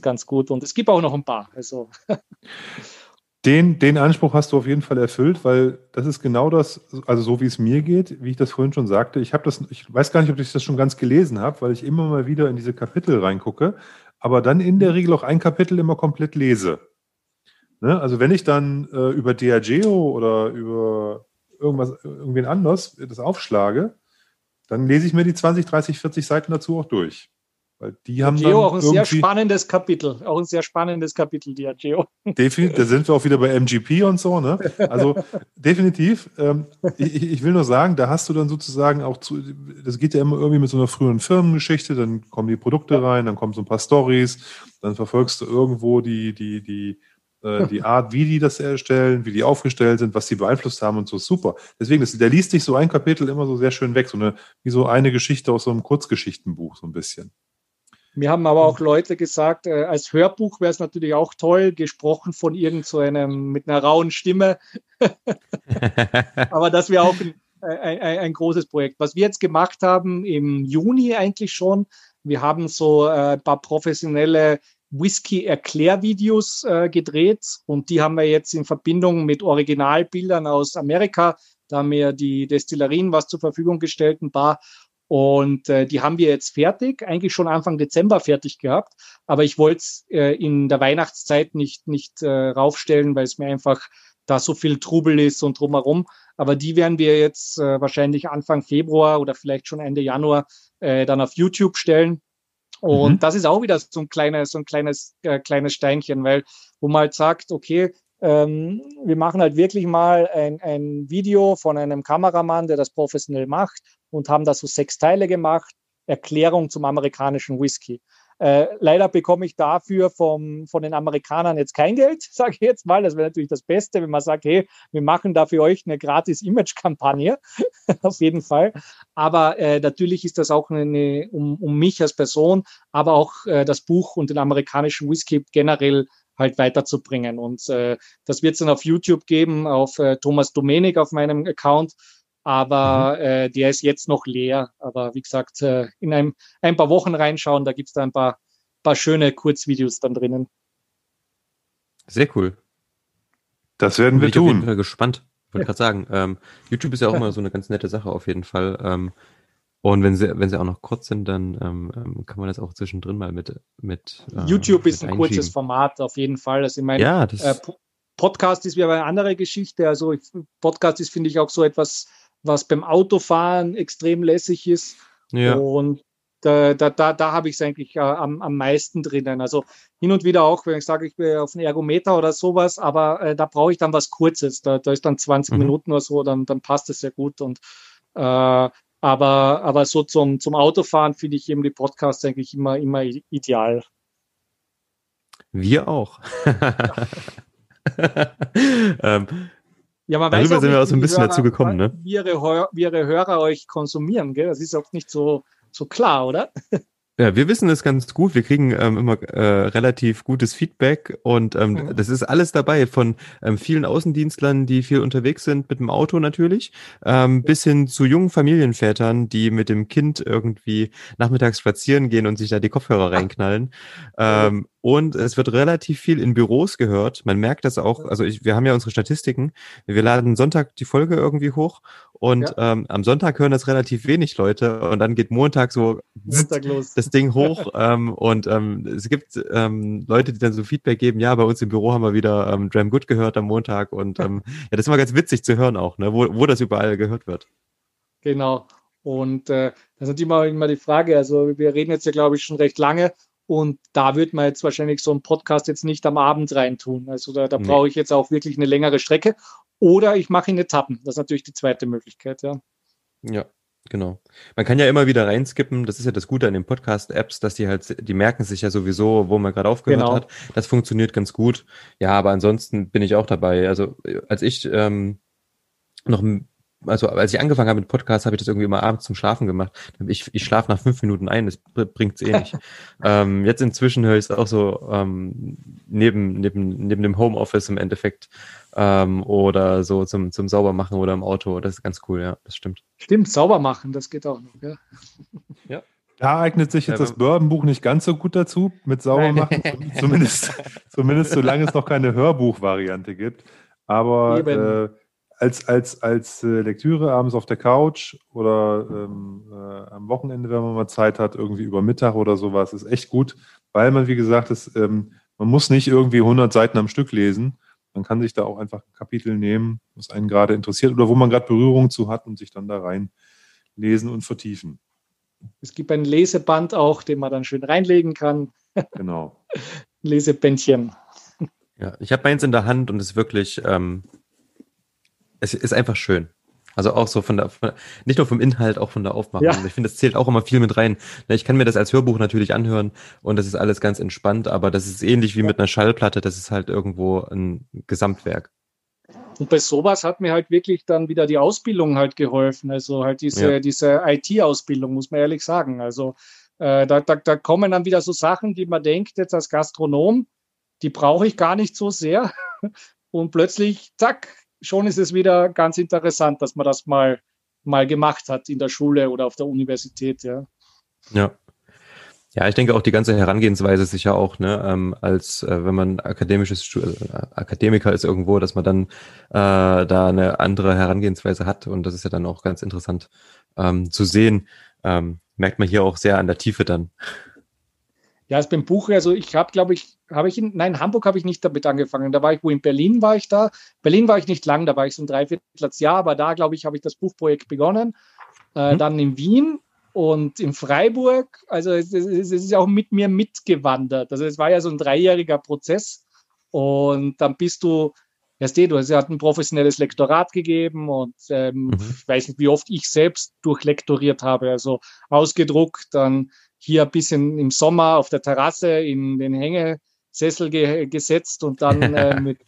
[SPEAKER 2] ganz gut. Und es gibt auch noch ein paar. Also
[SPEAKER 1] Den, den Anspruch hast du auf jeden Fall erfüllt, weil das ist genau das, also so wie es mir geht, wie ich das vorhin schon sagte. Ich habe das, ich weiß gar nicht, ob ich das schon ganz gelesen habe, weil ich immer mal wieder in diese Kapitel reingucke, aber dann in der Regel auch ein Kapitel immer komplett lese. Ne? Also wenn ich dann äh, über Diageo oder über irgendwas, irgendwen anders das aufschlage, dann lese ich mir die 20, 30, 40 Seiten dazu auch durch. Weil die haben
[SPEAKER 2] Geo auch ein sehr spannendes Kapitel, auch ein sehr spannendes Kapitel, die Geo.
[SPEAKER 1] Definitiv, da sind wir auch wieder bei MGP und so, ne? Also definitiv. Ähm, ich, ich, will nur sagen, da hast du dann sozusagen auch zu, das geht ja immer irgendwie mit so einer frühen Firmengeschichte, dann kommen die Produkte rein, dann kommen so ein paar Stories, dann verfolgst du irgendwo die, die, die, äh, die Art, wie die das erstellen, wie die aufgestellt sind, was sie beeinflusst haben und so super. Deswegen, das, der liest sich so ein Kapitel immer so sehr schön weg, so eine, wie so eine Geschichte aus so einem Kurzgeschichtenbuch, so ein bisschen.
[SPEAKER 2] Mir haben aber auch Leute gesagt, äh, als Hörbuch wäre es natürlich auch toll, gesprochen von irgend so einem mit einer rauen Stimme. aber das wäre auch ein, ein, ein, großes Projekt. Was wir jetzt gemacht haben im Juni eigentlich schon, wir haben so äh, ein paar professionelle Whisky-Erklärvideos äh, gedreht und die haben wir jetzt in Verbindung mit Originalbildern aus Amerika. Da haben wir die Destillerien was zur Verfügung gestellt, ein paar. Und äh, die haben wir jetzt fertig, eigentlich schon Anfang Dezember fertig gehabt. Aber ich wollte es äh, in der Weihnachtszeit nicht, nicht äh, raufstellen, weil es mir einfach da so viel Trubel ist und drumherum. Aber die werden wir jetzt äh, wahrscheinlich Anfang Februar oder vielleicht schon Ende Januar äh, dann auf YouTube stellen. Und mhm. das ist auch wieder so ein kleines, so ein kleines, äh, kleines Steinchen, weil wo man halt sagt, okay, ähm, wir machen halt wirklich mal ein, ein Video von einem Kameramann, der das professionell macht und haben da so sechs Teile gemacht. Erklärung zum amerikanischen Whisky. Äh, leider bekomme ich dafür vom, von den Amerikanern jetzt kein Geld, sage ich jetzt mal. Das wäre natürlich das Beste, wenn man sagt, hey, wir machen da für euch eine gratis Image-Kampagne. Auf jeden Fall. Aber äh, natürlich ist das auch eine, um, um mich als Person, aber auch äh, das Buch und den amerikanischen Whisky generell halt weiterzubringen. Und äh, das wird es dann auf YouTube geben, auf äh, Thomas Domenik auf meinem Account. Aber mhm. äh, der ist jetzt noch leer. Aber wie gesagt, äh, in ein, ein paar Wochen reinschauen, da gibt's da ein paar, paar schöne Kurzvideos dann drinnen.
[SPEAKER 3] Sehr cool.
[SPEAKER 1] Das werden wir
[SPEAKER 3] ich
[SPEAKER 1] tun.
[SPEAKER 3] Ich bin gespannt. Ich wollte gerade sagen, ähm, YouTube ist ja auch immer so eine ganz nette Sache auf jeden Fall. Ähm, und wenn sie, wenn sie auch noch kurz sind, dann ähm, ähm kann man das auch zwischendrin mal mit. mit
[SPEAKER 2] äh, YouTube ist ein kurzes Format, auf jeden Fall. Also ich meine,
[SPEAKER 3] ja, das äh,
[SPEAKER 2] Podcast ist wieder eine andere Geschichte. Also Podcast ist, finde ich, auch so etwas, was beim Autofahren extrem lässig ist. Ja. Und da, da, da, da habe ich es eigentlich äh, am, am meisten drinnen. Also hin und wieder auch, wenn ich sage, ich bin auf einen Ergometer oder sowas, aber äh, da brauche ich dann was Kurzes. Da, da ist dann 20 mhm. Minuten oder so, dann, dann passt es sehr gut. Und äh, aber, aber so zum, zum Autofahren finde ich eben die Podcasts eigentlich immer, immer ideal.
[SPEAKER 3] Wir auch.
[SPEAKER 2] ähm, ja, man
[SPEAKER 3] darüber
[SPEAKER 2] weiß
[SPEAKER 3] sind wir auch so ein bisschen Hörer, dazu gekommen, ne?
[SPEAKER 2] Wie ihre, wie ihre Hörer euch konsumieren, gell? Das ist auch nicht so, so klar, oder?
[SPEAKER 3] Ja, wir wissen es ganz gut. Wir kriegen ähm, immer äh, relativ gutes Feedback und ähm, mhm. das ist alles dabei von ähm, vielen Außendienstlern, die viel unterwegs sind mit dem Auto natürlich, ähm, bis hin zu jungen Familienvätern, die mit dem Kind irgendwie nachmittags spazieren gehen und sich da die Kopfhörer reinknallen. Ähm, und es wird relativ viel in Büros gehört. Man merkt das auch, also ich, wir haben ja unsere Statistiken. Wir laden Sonntag die Folge irgendwie hoch. Und ja. ähm, am Sonntag hören das relativ wenig Leute. Und dann geht Montag so Montag das Ding hoch. Ähm, und ähm, es gibt ähm, Leute, die dann so Feedback geben, ja, bei uns im Büro haben wir wieder ähm, Dram Good gehört am Montag. Und ähm, ja, das ist immer ganz witzig zu hören auch, ne, wo, wo das überall gehört wird.
[SPEAKER 2] Genau. Und äh, das ist natürlich immer, immer die Frage, also wir reden jetzt ja, glaube ich, schon recht lange und da wird man jetzt wahrscheinlich so einen Podcast jetzt nicht am Abend reintun. Also da, da nee. brauche ich jetzt auch wirklich eine längere Strecke. Oder ich mache in Etappen. Das ist natürlich die zweite Möglichkeit, ja.
[SPEAKER 3] Ja, genau. Man kann ja immer wieder reinskippen. Das ist ja das Gute an den Podcast-Apps, dass die halt, die merken sich ja sowieso, wo man gerade aufgehört genau. hat. Das funktioniert ganz gut. Ja, aber ansonsten bin ich auch dabei. Also als ich ähm, noch also als ich angefangen habe mit Podcasts, habe ich das irgendwie immer abends zum Schlafen gemacht. Ich, ich schlafe nach fünf Minuten ein, das bringt's eh nicht. ähm, jetzt inzwischen höre ich es auch so ähm, neben, neben, neben dem Homeoffice im Endeffekt ähm, oder so zum, zum Saubermachen oder im Auto. Das ist ganz cool, ja, das stimmt.
[SPEAKER 2] Stimmt, sauber machen, das geht auch noch, ja.
[SPEAKER 1] ja. Da eignet sich jetzt ja, das Bourbonbuch nicht ganz so gut dazu mit Saubermachen, zumindest, zumindest solange es noch keine Hörbuchvariante gibt. Aber äh, als, als, als äh, Lektüre abends auf der Couch oder ähm, äh, am Wochenende, wenn man mal Zeit hat, irgendwie über Mittag oder sowas, ist echt gut, weil man, wie gesagt, ist, ähm, man muss nicht irgendwie 100 Seiten am Stück lesen. Man kann sich da auch einfach ein Kapitel nehmen, was einen gerade interessiert oder wo man gerade Berührung zu hat und sich dann da rein lesen und vertiefen.
[SPEAKER 2] Es gibt ein Leseband auch, den man dann schön reinlegen kann.
[SPEAKER 1] Genau.
[SPEAKER 2] Lesebändchen.
[SPEAKER 3] Ja, ich habe meins in der Hand und es ist wirklich ähm, es ist einfach schön. Also auch so von der, von, nicht nur vom Inhalt, auch von der Aufmachung. Ja. Ich finde, das zählt auch immer viel mit rein. Ich kann mir das als Hörbuch natürlich anhören und das ist alles ganz entspannt, aber das ist ähnlich wie mit einer Schallplatte, das ist halt irgendwo ein Gesamtwerk.
[SPEAKER 2] Und bei sowas hat mir halt wirklich dann wieder die Ausbildung halt geholfen. Also halt diese, ja. diese IT-Ausbildung, muss man ehrlich sagen. Also Äh, da, da, da kommen dann wieder so Sachen, die man denkt jetzt als Gastronom, die brauche ich gar nicht so sehr. Und plötzlich, zack, schon ist es wieder ganz interessant, dass man das mal, mal gemacht hat in der Schule oder auf der Universität. Ja.
[SPEAKER 3] Ja. Ja, ich denke auch die ganze Herangehensweise ist sicher auch, ne, ähm, als äh, wenn man akademisches äh, Akademiker ist irgendwo, dass man dann äh, da eine andere Herangehensweise hat und das ist ja dann auch ganz interessant ähm, zu sehen. Ähm, merkt man hier auch sehr an der Tiefe dann.
[SPEAKER 2] Ja, es beim Buch, also ich habe, glaube ich, habe ich in, nein, in Hamburg habe ich nicht damit angefangen. Da war ich, wo in Berlin war ich da. Berlin war ich nicht lang, da war ich so ein Dreivierteljahr, aber da, glaube ich, habe ich das Buchprojekt begonnen. Äh, mhm. Dann in Wien und in Freiburg. Also es, es, es ist auch mit mir mitgewandert. Also es war ja so ein dreijähriger Prozess. Und dann bist du, weißt du, du hast ja ein professionelles Lektorat gegeben und ähm, mhm. ich weiß nicht, wie oft ich selbst durchlektoriert habe. Also ausgedruckt, dann hier ein bisschen im Sommer auf der Terrasse in den Hängesessel ge gesetzt und dann äh, mit,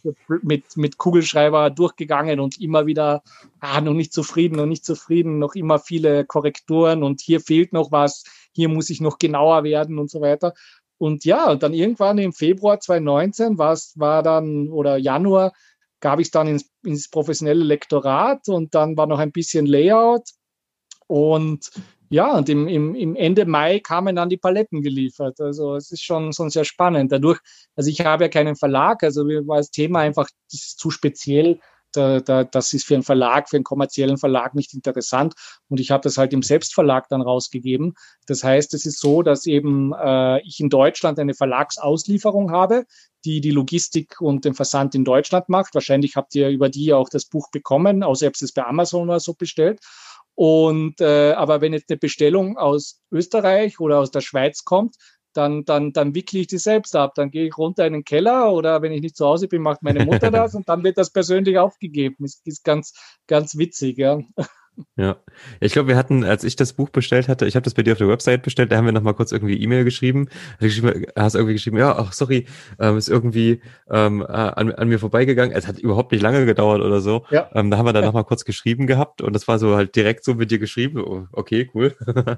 [SPEAKER 2] mit, mit Kugelschreiber durchgegangen und immer wieder, ah, noch nicht zufrieden, noch nicht zufrieden, noch immer viele Korrekturen und hier fehlt noch was, hier muss ich noch genauer werden und so weiter. Und ja, und dann irgendwann im Februar 2019 war es, war dann, oder Januar, gab ich es dann ins, ins professionelle Lektorat und dann war noch ein bisschen Layout und ja, und im, im, im Ende Mai kamen dann die Paletten geliefert. Also es ist schon, schon sehr spannend. Dadurch, also ich habe ja keinen Verlag, also mir war das Thema einfach das ist zu speziell. Da, da, das ist für einen Verlag, für einen kommerziellen Verlag nicht interessant. Und ich habe das halt im Selbstverlag dann rausgegeben. Das heißt, es ist so, dass eben äh, ich in Deutschland eine Verlagsauslieferung habe, die die Logistik und den Versand in Deutschland macht. Wahrscheinlich habt ihr über die auch das Buch bekommen, außer ihr habt es bei Amazon oder so bestellt. Und äh, aber wenn jetzt eine Bestellung aus Österreich oder aus der Schweiz kommt, dann, dann, dann wickle ich die selbst ab. Dann gehe ich runter in den Keller oder wenn ich nicht zu Hause bin, macht meine Mutter das und dann wird das persönlich aufgegeben. Das ist ganz, ganz witzig, ja.
[SPEAKER 3] Ja, ich glaube, wir hatten, als ich das Buch bestellt hatte, ich habe das bei dir auf der Website bestellt, da haben wir nochmal kurz irgendwie E-Mail geschrieben. geschrieben. Hast irgendwie geschrieben, ja, ach sorry, ähm, ist irgendwie ähm, äh, an, an mir vorbeigegangen. Es hat überhaupt nicht lange gedauert oder so. Ja. Ähm, da haben wir dann ja. nochmal kurz geschrieben gehabt und das war so halt direkt so mit dir geschrieben. Oh, okay, cool.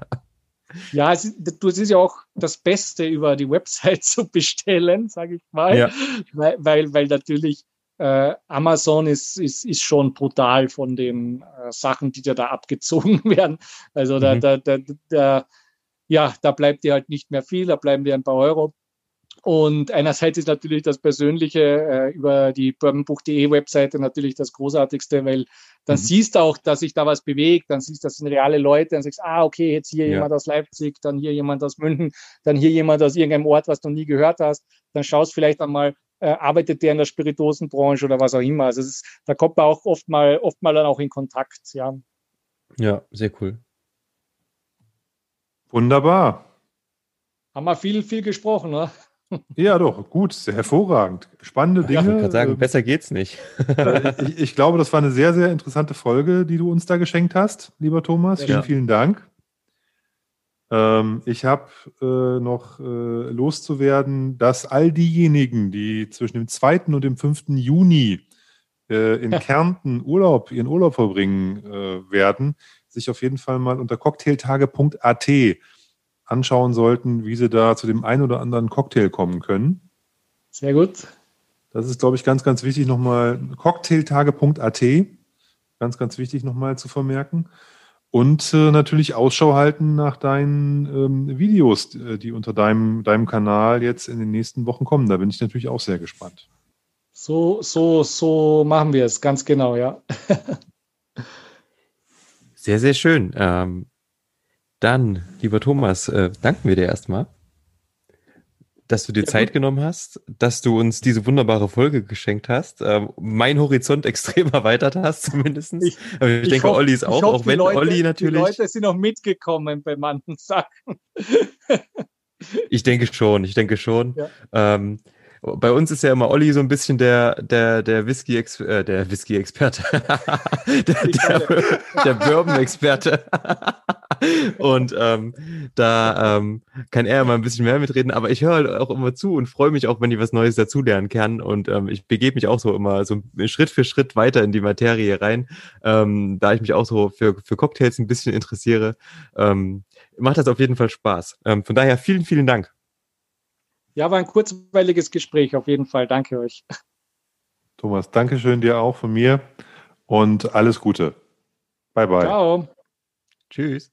[SPEAKER 2] Ja, es ist, es ist ja auch das Beste über die Website zu bestellen, sage ich mal, ja. weil, weil, weil natürlich äh, Amazon ist, ist, ist schon brutal von den äh, Sachen, die dir da abgezogen werden. Also da, mhm. da, da, da, ja, da bleibt dir halt nicht mehr viel, da bleiben dir ein paar Euro. Und einerseits ist natürlich das Persönliche äh, über die bourbonbuch.de Webseite natürlich das Großartigste, weil dann mhm. siehst du auch, dass sich da was bewegt, dann siehst du, das sind reale Leute, dann sagst du, ah, okay, jetzt hier ja. jemand aus Leipzig, dann hier jemand aus München, dann hier jemand aus irgendeinem Ort, was du nie gehört hast. Dann schaust vielleicht einmal, äh, arbeitet der in der Spirituosenbranche oder was auch immer. Also ist, da kommt man auch oft mal, oft mal dann auch in Kontakt, ja.
[SPEAKER 3] Ja, sehr cool.
[SPEAKER 1] Wunderbar.
[SPEAKER 2] Haben wir viel, viel gesprochen, ne?
[SPEAKER 1] Ja, doch, gut, sehr hervorragend. Spannende Dinge. Ja,
[SPEAKER 3] ich kann sagen, ähm, besser geht's nicht.
[SPEAKER 1] Äh, ich, ich, glaube, das war eine sehr, sehr interessante Folge, die du uns da geschenkt hast, lieber Thomas. Ja. Vielen, vielen Dank. Ähm, ich habe äh, noch äh, loszuwerden, dass all diejenigen, die zwischen dem 2. und dem 5. Juni äh, in Kärnten Urlaub, ihren Urlaub verbringen äh, werden, sich auf jeden Fall mal unter cocktailtage.at anschauen sollten, wie sie da zu dem einen oder anderen Cocktail kommen können.
[SPEAKER 2] Sehr gut.
[SPEAKER 1] Das ist, glaube ich, ganz, ganz wichtig nochmal. Cocktailtage.at, ganz, ganz wichtig nochmal zu vermerken. Und äh, natürlich Ausschau halten nach deinen ähm, Videos, äh, die unter deinem, deinem Kanal jetzt in den nächsten Wochen kommen. Da bin ich natürlich auch sehr gespannt.
[SPEAKER 2] So, so, so machen wir es, ganz genau, ja.
[SPEAKER 3] sehr, sehr schön. Ähm, dann, lieber Thomas, äh, danken wir dir erstmal dass du dir ja, Zeit gut. genommen hast, dass du uns diese wunderbare Folge geschenkt hast, äh, mein Horizont extrem erweitert hast, zumindest. Ich, Aber ich, ich denke, hoff, Olli ist auch, auch wenn
[SPEAKER 2] Leute,
[SPEAKER 3] Olli natürlich. Die
[SPEAKER 2] Leute sind noch mitgekommen bei manchen Sachen.
[SPEAKER 3] ich denke schon, ich denke schon. Ja. Ähm, bei uns ist ja immer Olli so ein bisschen der, der, der Whisky, äh, der Whisky-Experte. der, der, der Bourbon-Experte. und ähm, da ähm, kann er immer ein bisschen mehr mitreden, aber ich höre halt auch immer zu und freue mich auch, wenn ich was Neues dazulernen kann. Und ähm, ich begebe mich auch so immer so Schritt für Schritt weiter in die Materie rein, ähm, da ich mich auch so für, für Cocktails ein bisschen interessiere. Ähm, macht das auf jeden Fall Spaß. Ähm, von daher vielen, vielen Dank.
[SPEAKER 2] Ja, war ein kurzweiliges Gespräch, auf jeden Fall. Danke euch.
[SPEAKER 1] Thomas, danke schön dir auch von mir und alles Gute. Bye, bye. Ciao.
[SPEAKER 3] Tschüss.